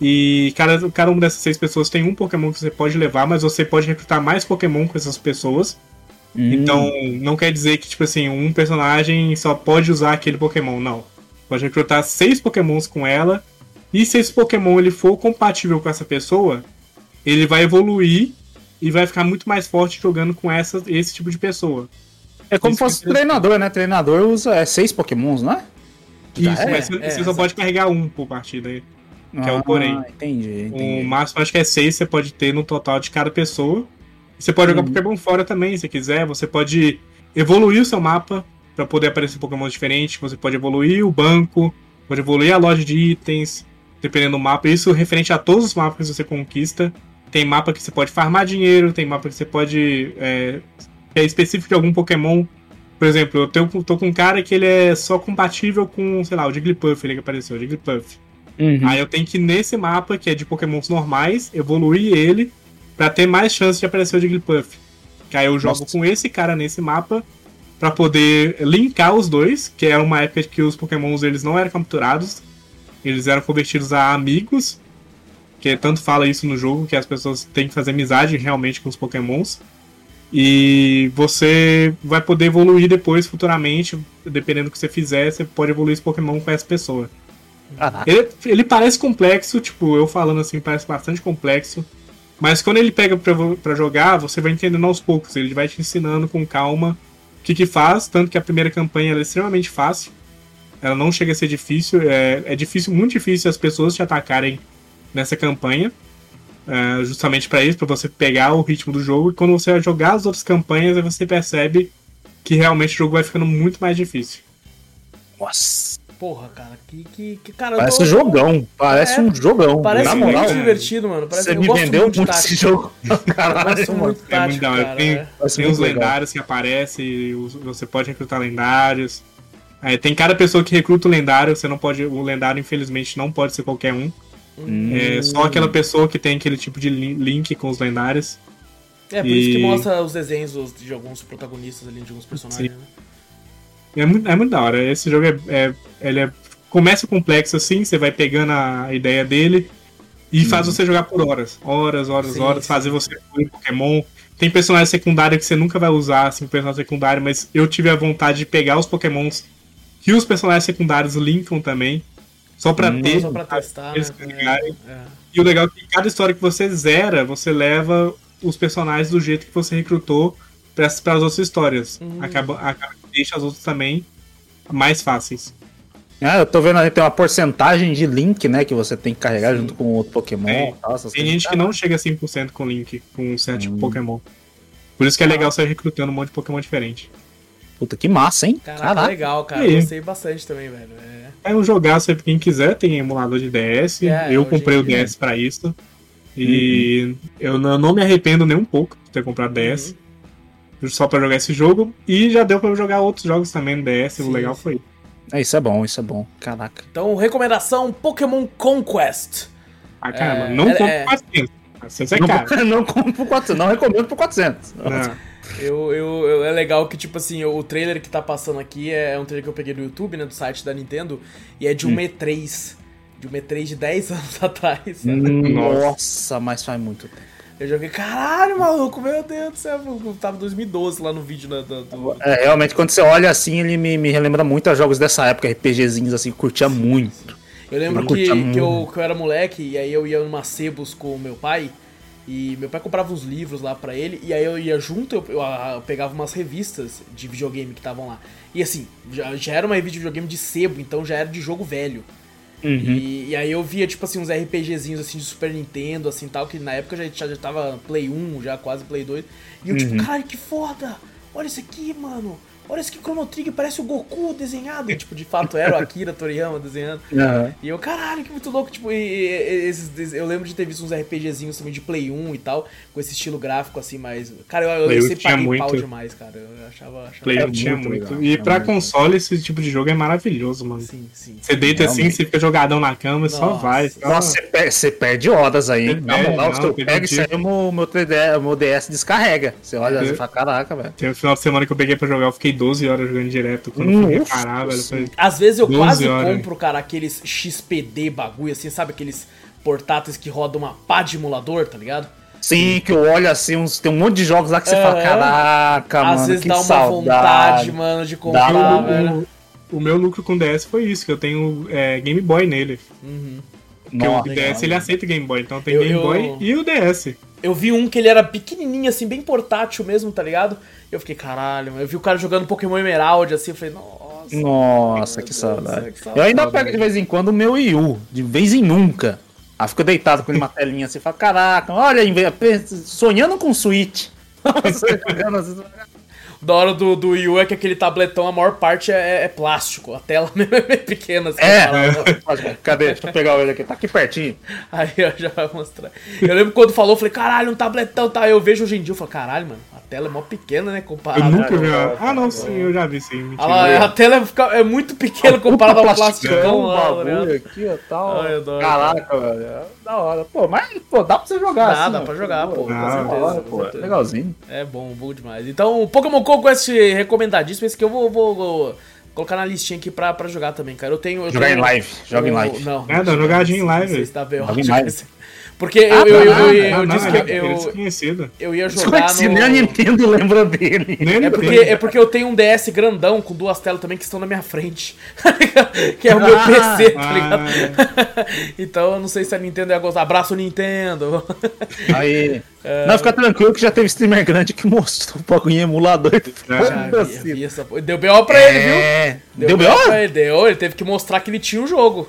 E cada, cada uma dessas seis pessoas tem um Pokémon que você pode levar, mas você pode recrutar mais Pokémon com essas pessoas. Hum. Então, não quer dizer que, tipo assim, um personagem só pode usar aquele Pokémon, não. Pode recrutar seis Pokémons com ela. E se esse Pokémon ele for compatível com essa pessoa, ele vai evoluir e vai ficar muito mais forte jogando com essa, esse tipo de pessoa. É como se fosse é treinador, né? Treinador usa é, seis pokémons, não é? Isso, é? mas você, É, você só pode carregar um por partida. aí. Que é o porém. Entendi, entendi. O máximo acho que é seis você pode ter no total de cada pessoa. Você pode jogar Uhum. Pokémon fora também, se quiser. Você pode evoluir o seu mapa para poder aparecer Pokémon diferentes. Você pode evoluir o banco, pode evoluir a loja de itens, dependendo do mapa. Isso referente a todos os mapas que você conquista. Tem mapa que você pode farmar dinheiro, tem mapa que você pode. É, que é específico de algum Pokémon. Por exemplo, eu tenho, tô com um cara que ele é só compatível com, sei lá, o Jigglypuff, ele que apareceu, o Jigglypuff. Uhum. Aí eu tenho que ir nesse mapa, que é de pokémons normais, evoluir ele pra ter mais chance de aparecer o Jigglypuff. Que aí eu jogo Nossa. com esse cara nesse mapa pra poder linkar os dois, que era uma época que os pokémons eles não eram capturados, eles eram convertidos a amigos, que tanto fala isso no jogo, que as pessoas têm que fazer amizade realmente com os pokémons. E você vai poder evoluir depois, futuramente, dependendo do que você fizer, você pode evoluir esse Pokémon com essa pessoa. Ele, ele parece complexo, tipo, eu falando assim, parece bastante complexo. Mas quando ele pega pra jogar, você vai entendendo aos poucos. Ele vai te ensinando com calma o que, que faz. Tanto que a primeira campanha é extremamente fácil. Ela não chega a ser difícil. É, é difícil, muito difícil as pessoas te atacarem nessa campanha. É, justamente pra isso, pra você pegar o ritmo do jogo. E quando você vai jogar as outras campanhas, aí você percebe que realmente o jogo vai ficando muito mais difícil. Nossa. Porra, cara, que. que, que cara, Parece tô- um jogão. Parece É, um jogão. Parece Na muito moral, divertido, mano. Parece, você me vendeu muito tático. esse jogo. *laughs* Caralho, muito É muito da hora. Tem, é. Tem muito os lendários que aparecem, você pode recrutar lendários. É, tem cada pessoa que recruta o lendário, você não pode. O lendário, infelizmente, não pode ser qualquer um. Hum. É só aquela pessoa que tem aquele tipo de li- link com os lendários. É, por isso que E- mostra os desenhos de alguns protagonistas ali, de alguns personagens, né? É muito, é muito da hora. Esse jogo é, é- ele é- começa complexo assim, você vai pegando a ideia dele e faz você jogar por horas. Horas, horas, Sim, horas, sim. fazer você evoluir Pokémon. Tem personagem secundário que você nunca vai usar, assim, personagem secundário, mas eu tive a vontade de pegar os Pokémons que os personagens secundários linkam também. Só pra Hum, ter. Só pra testar, né? É, é. E o legal é que cada história que você zera, você leva os personagens do jeito que você recrutou para as outras histórias. Hum. Acaba, acaba deixa as outras também mais fáceis. Ah, eu tô vendo ali, tem uma porcentagem de link, né, que você tem que carregar junto com outro Pokémon. Tem. e tal, Tem gente que não chega a 100% com Link, com um certo Hum. Pokémon. Por isso que é legal sair recrutando um monte de Pokémon diferente. Puta, que massa, hein? Caraca, Caraca. legal, cara. E aí? Gostei bastante também, velho. É. É um jogaço aí pra quem quiser, tem emulador de DS. É, eu comprei o. DS pra isso. E eu não, não me arrependo nem um pouco de ter comprado DS. Só pra jogar esse jogo. E já deu pra eu jogar outros jogos também no DS. Sim, o legal foi. É, isso é bom, isso é bom. Caraca. Então, recomendação Pokémon Conquest. Ah, caramba, É, não é- compro é. 400. Isso é não, caro. *laughs* não compro por 400, não recomendo por 400. Não. Eu, eu, eu- é legal que, tipo assim, o trailer que tá passando aqui é um trailer que eu peguei do YouTube, né, do site da Nintendo, e é de um Hum. E3. De um E3 de 10 *laughs* anos atrás. sabe? Nossa, mas faz muito tempo. Eu joguei, caralho, maluco, meu Deus do céu. Eu tava em 2012 lá no vídeo da- do. É, realmente, quando você olha assim, ele me, me relembra muito a jogos dessa época, RPGzinhos assim, que curtia muito. Eu lembro que, que, eu, que eu era moleque e aí eu ia numa Sebos com o meu pai. E meu pai comprava uns livros lá pra ele, e aí eu ia junto, eu, eu, eu pegava umas revistas de videogame que estavam lá. E assim, já, já, era uma revista de videogame de sebo, então já era de jogo velho. Uhum. E, e, aí eu via, tipo assim, uns RPGzinhos assim de Super Nintendo, assim tal, que na época já, já, já tava Play 1, já quase Play 2. E eu, tipo, uhum. tipo, cara, que foda! Olha isso aqui, mano! Olha esse que Chrono Trigger, parece o Goku desenhado. *laughs* tipo, de fato era o Akira Toriyama desenhando. Uhum. E eu, caralho, que muito louco. Tipo, e, e, esses, eu lembro de ter visto uns RPGzinhos também de Play 1 e tal, com esse estilo gráfico assim, mas. Cara, eu, eu, eu sempre paguei muito... pau demais, cara. Eu achava. achava Play 1 tinha muito. Legal. E pra console, esse tipo de jogo é maravilhoso, mano. Sim, sim. Você deita assim, você fica jogadão na cama e só vai. Só... Nossa, você perde horas aí, hein? Na moral, se eu pego isso aí, o meu, meu, 3DS, meu DS descarrega. Você olha e fala, caraca, velho. Tem um final de semana que eu peguei pra jogar, eu fiquei 12 horas jogando direto quando hum, fui reparar, velho. Foi Às vezes eu quase horas. compro, cara, aqueles XPD bagulho, assim, sabe? Aqueles portáteis que rodam uma pá de emulador, tá ligado? Sim, que eu olho assim, uns, tem um monte de jogos lá que você é, fala, caraca, Às mano. Às vezes dá uma saudade. vontade, mano, de comprar, dá, velho. O, o, meu lucro com o DS foi isso, que eu tenho é, Game Boy nele. Uhum. Porque Nossa, o DS legal, ele aceita Game Boy, então tem eu, Game eu... Boy e o DS. Eu vi um que ele era pequenininho, assim, bem portátil mesmo, tá ligado? Eu fiquei, caralho, eu vi o cara jogando Pokémon Emerald, assim, eu falei, nossa. Nossa, que saudade. que saudade. Eu ainda pego de vez em quando o meu Wii U, de vez em nunca. Aí fico deitado com uma telinha assim, falo, caraca, olha, sonhando com Switch. *laughs* da hora do, do Wii U é que aquele tabletão, a maior parte é, é plástico. A tela *laughs* mesmo é pequena. Assim, é, é. cadê? Deixa eu pegar ele aqui. Tá aqui pertinho. Aí eu já vou mostrar. Eu lembro quando falou, eu falei, caralho, um tabletão, tá? Eu vejo hoje em dia, eu falo, caralho, mano, a tela é mó pequena, né? Comparado. Eu nunca vi. Ah, não, sim, eu já vi, sim. Ah, lá, a tela é, é muito pequena comparada ao plasticão lá, né? aqui, ó, tal. Ai, Caraca, velho. É da hora. Pô, mas, pô, dá pra você jogar, Dá, assim, dá pra jogar, pô, com certeza. Hora, pô, legalzinho. É bom, bom demais. Então, Pokémon Go com esse recomendadíssimo. Esse que eu vou, vou, vou, colocar na listinha aqui pra, pra jogar também, cara. Eu tenho. Eu jogar tenho, em live. Joga em live. Não, é, dá jogadinha em live. Você está bem ótimo. Porque eu, ah, eu, eu, eu, eu disse que eu, eu ia jogar no... Nem a Nintendo lembra dele. É porque, é porque eu tenho um DS grandão com duas telas também que estão na minha frente. *laughs* que é o meu ah, PC, tá ligado? Ah. *laughs* então eu não sei se a Nintendo ia gostar. Abraço, Nintendo. *laughs* Aí. É... Não, fica tranquilo que já teve streamer grande que mostrou um pouco em emulador. Já, vi, vi essa... Deu BO pra ele, viu? Deu, deu BO? Pra ele, deu. Ele teve que mostrar que ele tinha o um jogo.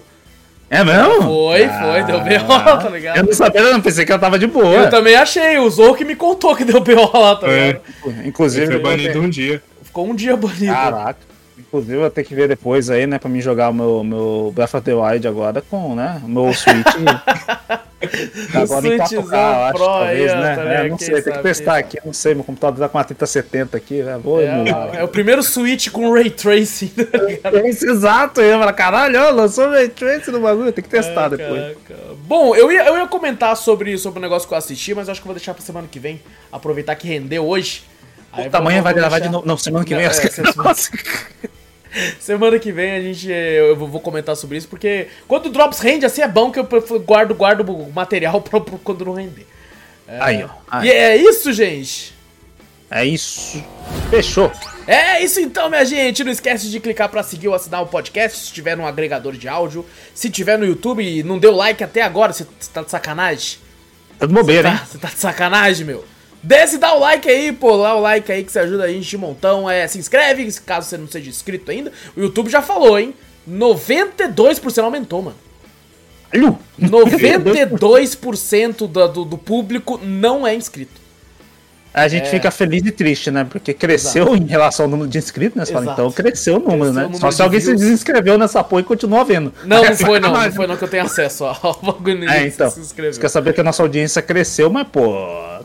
É mesmo? Foi, ah, foi, deu B.O., tá ligado? Eu não sabia, eu não pensei que ela tava de boa. Eu também achei, o Zou que me contou que deu B.O. lá, tá ligado? É. Inclusive. Ele foi banido um dia. Ficou um dia banido. Caraca. Inclusive, eu vou ter que ver depois aí, né, pra mim jogar o meu, meu Breath of the Wild agora com, né, o meu Switch. *laughs* agora em 4K, acho, talvez, né? Tá é, não sei, tem que testar aqui, não sei, meu computador tá com uma 3070 aqui, né, vou é, emular. É o primeiro Switch com Ray Tracing, tá Exato, eu ia falar, caralho, ó, lançou Ray Tracing no bagulho, tem que testar é, depois. Caraca. Bom, eu ia, eu ia comentar sobre, sobre o negócio que eu assisti, mas acho que eu vou deixar pra semana que vem, aproveitar que rendeu hoje. Aí tamanho vai gravar de novo. Não, semana que vem. Não, é, *laughs* *laughs* semana... Que vem a gente eu vou comentar sobre isso, porque quando o Drops rende, assim é bom que eu guardo, guardo o material *laughs* pra, quando não render. É, aí, ó. Aí. E é isso, gente. É isso. Fechou. É isso então, minha gente. Não esquece de clicar para seguir ou assinar o podcast se estiver num agregador de áudio. Se tiver no YouTube e não deu like até agora, você tá de sacanagem? Tá de bobeira, tá, hein? Você tá de sacanagem, meu. Desce e dá o like aí, pô, dá o like aí que você ajuda a gente de montão. É, se inscreve, caso você não seja inscrito ainda. O YouTube já falou, hein? 92% aumentou, mano. 92% do, do, do público não é inscrito. A gente é. fica feliz e triste, né? Porque cresceu Exato. em relação ao número de inscritos, né? Você fala, então cresceu o número, cresceu né? O número Só se alguém views. se desinscreveu nessa porra e continua vendo. Não, não *laughs* foi não, não foi não que eu tenho acesso ao bagulho É, então. Se Você quer saber que a nossa audiência cresceu, mas, pô,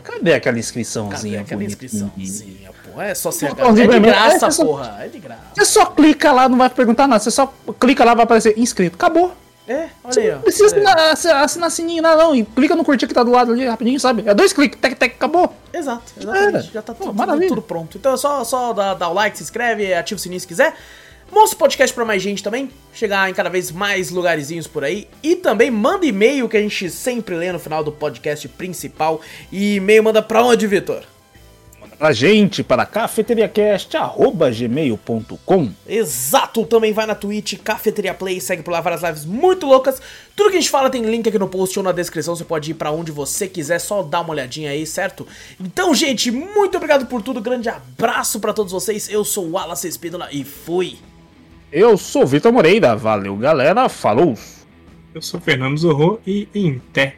cadê aquela inscriçãozinha? Cadê aquela inscriçãozinha, pô? É só ser. É de graça, é, porra. É de graça. Você só clica lá, não vai perguntar nada. Você só clica lá, vai aparecer inscrito. Acabou. É, olha aí, ó. Não precisa assinar, assinar sininho, não, não. E clica no curtir que tá do lado ali rapidinho, sabe? É dois cliques, tec, tec, acabou. Exato, exatamente. Já tá tudo, tudo, tudo, pronto. Então é só, só dar, dar o like, se inscreve, ativa o sininho se quiser. Mostra o podcast pra mais gente também, chegar em cada vez mais lugarzinhos por aí. E também manda e-mail que a gente sempre lê no final do podcast principal. E e-mail manda pra onde, Vitor? Pra gente para cafeteriacast.gmail.com. Exato, também vai na Twitch, Cafeteria Play, segue por lá várias lives muito loucas. Tudo que a gente fala tem link aqui no post ou na descrição, você pode ir para onde você quiser, só dá uma olhadinha aí, certo? Então, gente, muito obrigado por tudo, grande abraço para todos vocês. Eu sou o Wallace Espídola e fui. Eu sou Vitor Moreira, valeu galera, falou! Eu sou Fernando Zorro e em té.